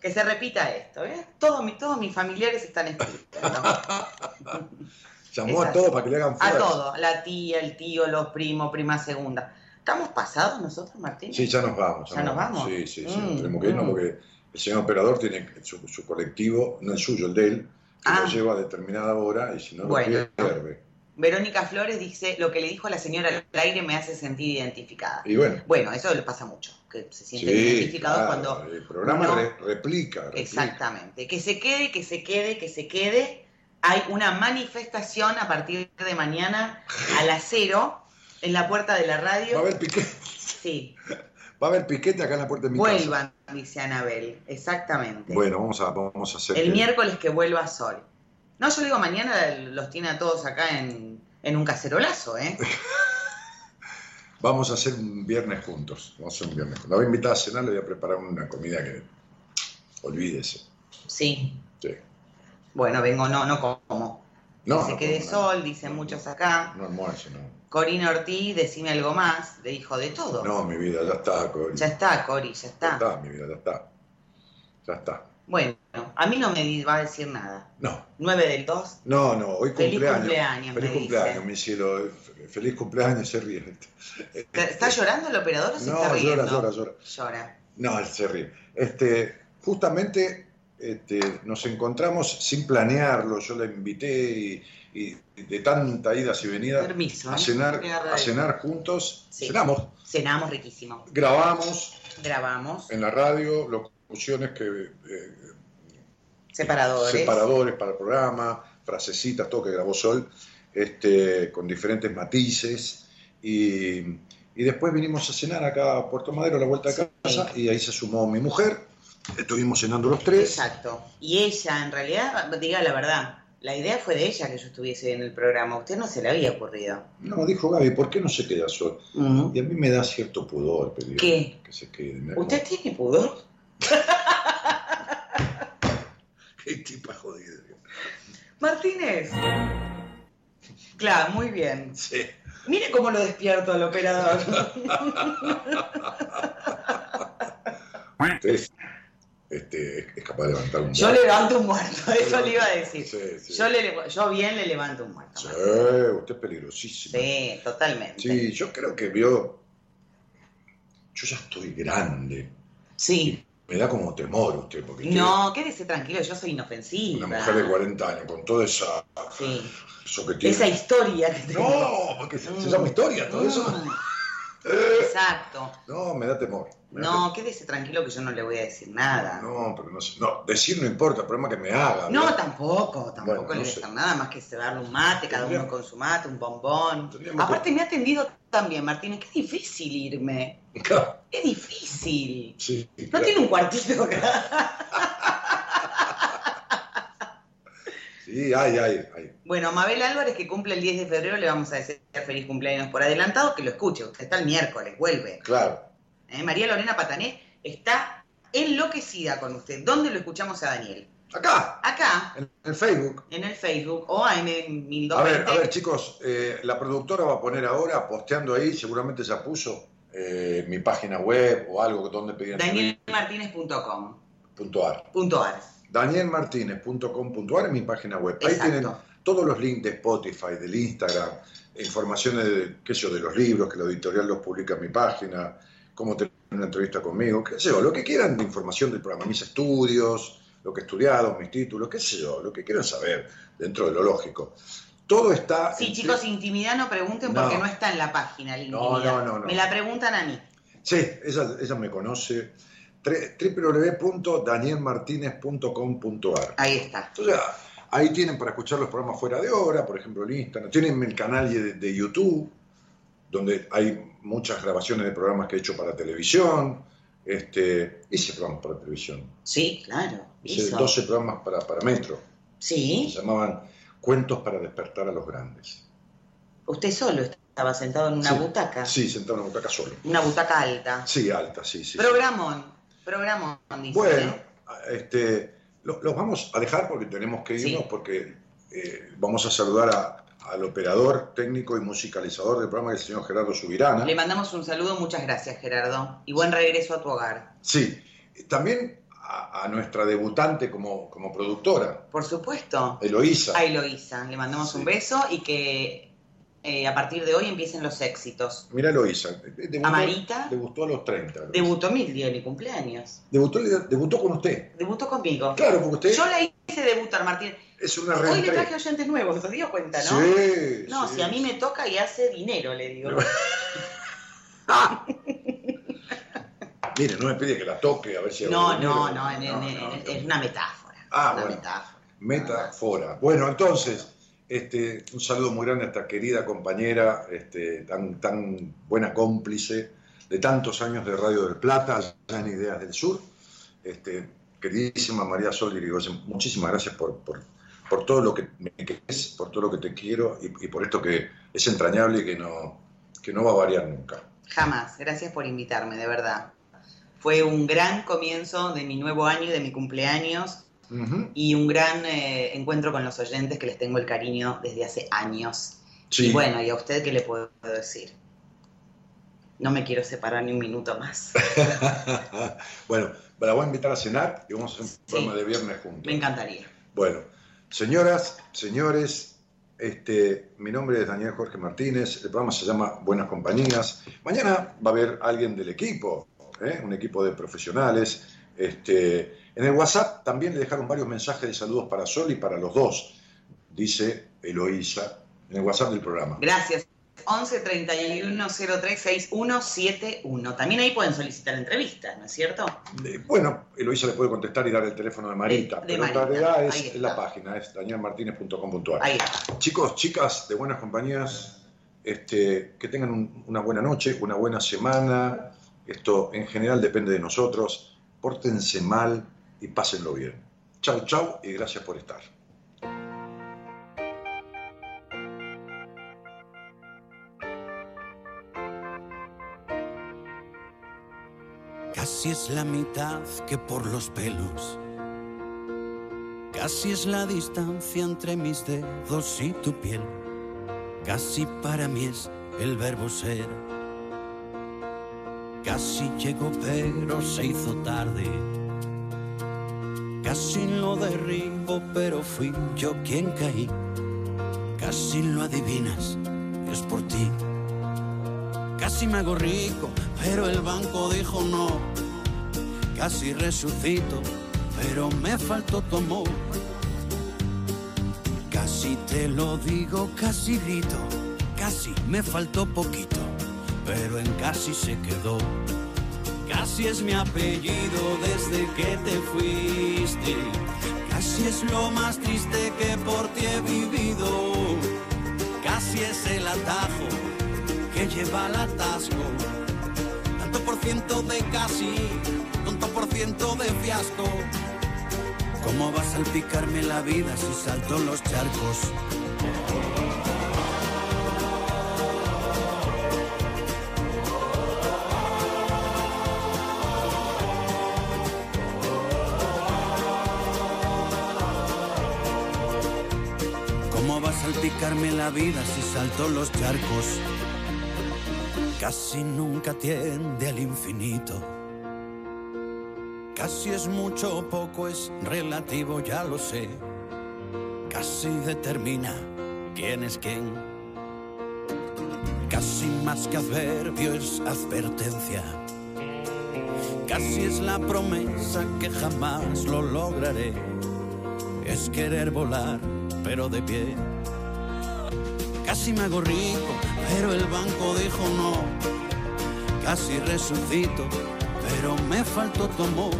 Que se repita esto, ¿eh? Todos, todos mis familiares están escritos. Llamó a todos para que le hagan fuerza. A todos, la tía, el tío, los primos, prima segunda. ¿Estamos pasados nosotros, Martín? Sí, ya nos vamos. ¿Ya, nos vamos? Sí, sí, sí. Mm, tenemos que irnos mm. porque el señor operador tiene su, colectivo, no el suyo, el de él, que lo ah. lleva a determinada hora y si no lo pierde. Verónica Flores dice, lo que le dijo a la señora al aire me hace sentir identificada. Y bueno. Bueno, eso le pasa mucho, que se sienten Sí, identificados claro, cuando... El programa uno- re- replica, replica. Exactamente. Que se quede, que se quede, que se quede. Hay una manifestación a partir de mañana a las cero en la puerta de la radio. Va a haber piquete, Sí, va a haber piquete acá en la puerta de mi casa. vuelvan, dice Anabel. Exactamente. Bueno, vamos a, vamos a hacer. El que- miércoles que vuelva Sol. No, yo digo, mañana los tiene a todos acá en, en un cacerolazo, ¿eh? Vamos a hacer un viernes juntos. Vamos a hacer un viernes juntos. La voy a invitar a cenar, le voy a preparar una comida que. Olvídese. Sí. Sí. Bueno, vengo, no, no como. No, que se no quede como Sol, dicen muchos acá. No almuerzo, no. Corina Ortiz, decime algo más, le dijo de todo. No, mi vida, ya está, Cori. Ya está, Cori, ya Ya está. está, mi vida, ya está. Ya está. Bueno, a mí no me va a decir nada. No. 9 del 2. No, no, hoy Feliz cumpleaños. Feliz me cumpleaños, dice. mi cielo. Feliz cumpleaños, se ríe. ¿Está llorando el operador o se No, está riendo? llora, llora, llora. Llora. No, se ríe. Este, justamente este, nos encontramos sin planearlo. Yo la invité y, y de tanta idas y venidas Permiso, a ¿eh? cenar, a cenar juntos. Sí. Cenamos, Cenamos riquísimo. grabamos Grabamos. en la radio que eh, Separadores. separadores para el programa, frasecitas, todo que grabó Sol, este, con diferentes matices. Y, y después vinimos a cenar acá a Puerto Madero, a la vuelta de casa, y ahí se sumó mi mujer. Estuvimos cenando los tres. Exacto. Y ella, en realidad, diga la verdad, la idea fue de ella que yo estuviese en el programa. A usted no se le había ocurrido. No, dijo Gaby, ¿por qué no se queda Sol? Y a mí me da cierto pudor pedir ¿Qué? que se quede. ¿Usted tiene pudor? Qué tipa jodida. Martínez. Claro, muy bien. Sí. Mire cómo lo despierto al operador. Usted es, este, es- capaz de levantar un Yo brazo. levanto un muerto, eso le iba a decir. Sí, sí. Yo, le, yo bien le levanto un muerto. Sí, usted es peligrosísimo. Sí, totalmente. Sí, yo creo que vio. Yo ya estoy grande. Sí. Me da como temor usted, porque usted No, quédese tranquilo, yo soy inofensiva. una mujer de 40 años, con toda esa. Sí. Eso que tiene. Esa historia que tengo. No, porque se, se llama historia todo eso. Mm, Exacto. No, me da temor. me da No, quédese tranquilo que yo no le voy a decir nada. No, pero no sé. No, decir no importa, el problema es que me haga. No, ¿verdad? tampoco, tampoco Bueno, le voy a hacer nada más que cebarle un mate, cada uno con su mate, un bombón. Aparte me ha atendido también, Martínez, qué difícil irme. Claro, Qué difícil. sí, No claro. tiene un cuartito acá. Sí, hay, hay, hay. Bueno, a Mabel Álvarez, que cumple el 10 de febrero, le vamos a decir feliz cumpleaños por adelantado, que lo escuche. Usted está el miércoles, vuelve. Claro. ¿Eh? María Lorena Patané está enloquecida con usted. ¿Dónde lo escuchamos a Daniel? Acá, Acá, en el Facebook. en el Facebook o AM1220. A ver, a ver, chicos, eh, la productora va a poner ahora, posteando ahí, seguramente ya puso eh, mi página web o algo donde pedían danielmartinez.com. punto ar. Punto ar. danielmartinez.com.ar es mi página web. Ahí tienen todos los links de Spotify, del Instagram, informaciones de, qué sé yo, de los libros, que la editorial los publica en mi página, cómo tener una entrevista conmigo, qué sé yo, lo que quieran de información del programa, mis estudios, lo que he estudiado, mis títulos, qué sé yo, lo que quieran saber dentro de lo lógico. Todo está... Sí, chicos, intimidad no pregunten No. porque no está en la página la No, intimidad. no, no, no. Me la preguntan a mí. Sí, ella, ella me conoce. Www.danielmartinez.com.ar Ahí está. Entonces, ahí tienen para escuchar los programas fuera de hora, por ejemplo, el Instagram. Tienen el canal de, de YouTube, donde hay muchas grabaciones de programas que he hecho para televisión. Este, hice programas para televisión. Sí, claro. Hice hizo. 12 programas para, para Metro. Se Sí, llamaban Cuentos para despertar a los grandes. usted solo estaba sentado en una Sí. butaca. Sí, sentado en una butaca solo. Una butaca alta. Sí, alta, sí, sí. Programón. Programón, dice. Bueno, este, lo- los vamos a dejar porque tenemos que irnos, Sí. porque eh, vamos a saludar a- al operador técnico y musicalizador del programa, que es el señor Gerardo Subirana. Le mandamos un saludo, muchas gracias, Gerardo. Y buen regreso a tu hogar. Sí, también a, a nuestra debutante como, como productora, Por supuesto. Eloísa. A Eloísa. Le mandamos Sí. un beso y que eh, a partir de hoy empiecen los éxitos. Mira Eloísa, debutó, A Marita. debutó a los 30. Eloísa. Debutó mi día de mi cumpleaños. Debutó, debutó con usted. Debutó conmigo. Claro, porque usted... Yo la hice debutar, Martín. Es una Hoy le traje oyentes nuevos, ¿te dio cuenta, no? Sí. No, si a mí me toca y hace dinero, le digo. Mire, no me pide que la toque, a ver si... No, no, no, es una metáfora. Ah, una bueno. metáfora. Metáfora. Bueno, entonces, este, un saludo muy grande a esta querida compañera, este, tan, tan buena cómplice de tantos años de Radio del Plata, allá en Ideas del Sur. Este, queridísima María Sol Irigoyen, muchísimas gracias por, por, por, todo lo que me querés, por todo lo que te quiero y, y, por esto que es entrañable y que no, que no va a variar nunca. Jamás. Gracias por invitarme, de verdad. Fue un gran comienzo de mi nuevo año y de mi cumpleaños uh -huh. y un gran eh, encuentro con los oyentes que les tengo el cariño desde hace años. Sí. Y bueno, ¿y a usted qué le puedo decir? No me quiero separar ni un minuto más. bueno, la voy a invitar a cenar y vamos a hacer un sí. programa de viernes juntos. Me encantaría. Bueno, señoras, señores, este, mi nombre es Daniel Jorge Martínez, el programa se llama Buenas Compañías. Mañana va a haber alguien del equipo, ¿eh? un equipo de profesionales. Este, en el WhatsApp también le dejaron varios mensajes de saludos para Sol y para los dos, dice Eloísa, en el WhatsApp del programa. Gracias. 11 31 03 6171. También ahí pueden solicitar entrevistas, ¿no es cierto? Eh, bueno, Eloísa le puede contestar y dar el teléfono de Marita, de, de pero Marita. en realidad es, la página, es danielmartinez.com.ar. Ahí está. Chicos, chicas de buenas compañías, este, que tengan un, una buena noche, una buena semana. Esto en general depende de nosotros. Pórtense mal y pásenlo bien. Chau, chau y gracias por estar. Casi es la mitad que por los pelos. Casi es la distancia entre mis dedos y tu piel. Casi para mí es el verbo ser. Casi llegó pero se hizo tarde. Casi lo derribo pero fui yo quien caí. Casi lo adivinas, es por ti. Casi me hago rico, pero el banco dijo no. Casi resucito, pero me faltó tu amor. Casi te lo digo, casi grito, casi me faltó poquito, pero en casi se quedó. Casi es mi apellido desde que te fuiste. Casi es lo más triste que por ti he vivido. Casi es el atajo que lleva al atasco. Tanto por ciento de casi, tanto por ciento de fiasco. ¿Cómo va a salpicarme la vida si salto los charcos? ¿Cómo va a salpicarme la vida si salto los charcos? Casi nunca tiende al infinito. Casi es mucho o poco, es relativo, ya lo sé. Casi determina quién es quién. Casi más que adverbio es advertencia. Casi es la promesa que jamás lo lograré. Es querer volar, pero de pie. Casi me hago rico, pero el banco dijo no. Casi resucito, pero me faltó tu amor.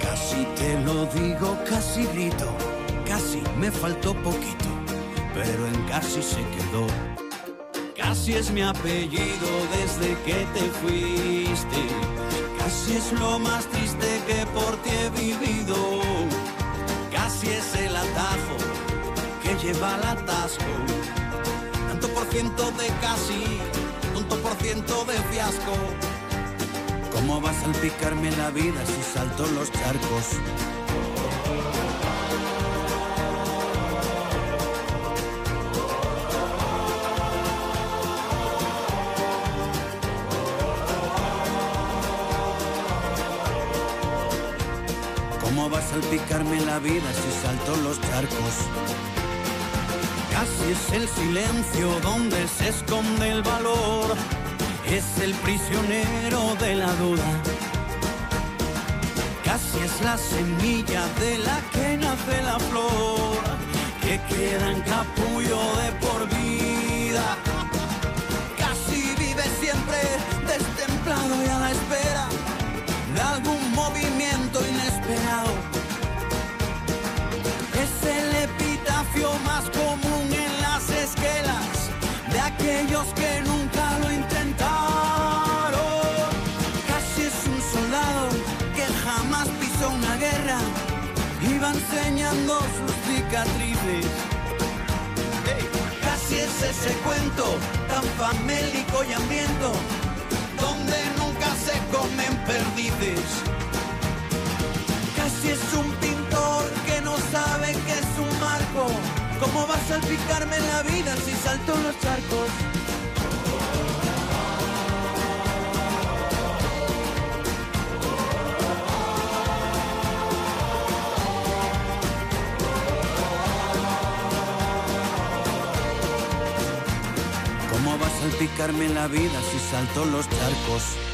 Casi te lo digo, casi grito, casi me faltó poquito, pero en casi se quedó. Casi es mi apellido desde que te fuiste. Casi es lo más triste que por ti he vivido. Casi es el atajo lleva al atasco. Tanto por ciento de casi, tanto por ciento de fiasco. ¿Cómo va a salpicarme la vida si salto los charcos? ¿Cómo va a salpicarme la vida si salto los charcos? Casi es el silencio donde se esconde el valor. Es el prisionero de la duda. Casi es la semilla de la que nace la flor, que queda en capullo de por vida. Casi vive siempre destemplado y a la espera sus cicatrices. Casi es ese cuento tan famélico y hambriento donde nunca se comen perdices. Casi es un pintor que no sabe que es un marco. ¿Cómo va a salpicarme la vida si salto los charcos? ¿Cómo va a salpicarme la vida si salto los charcos?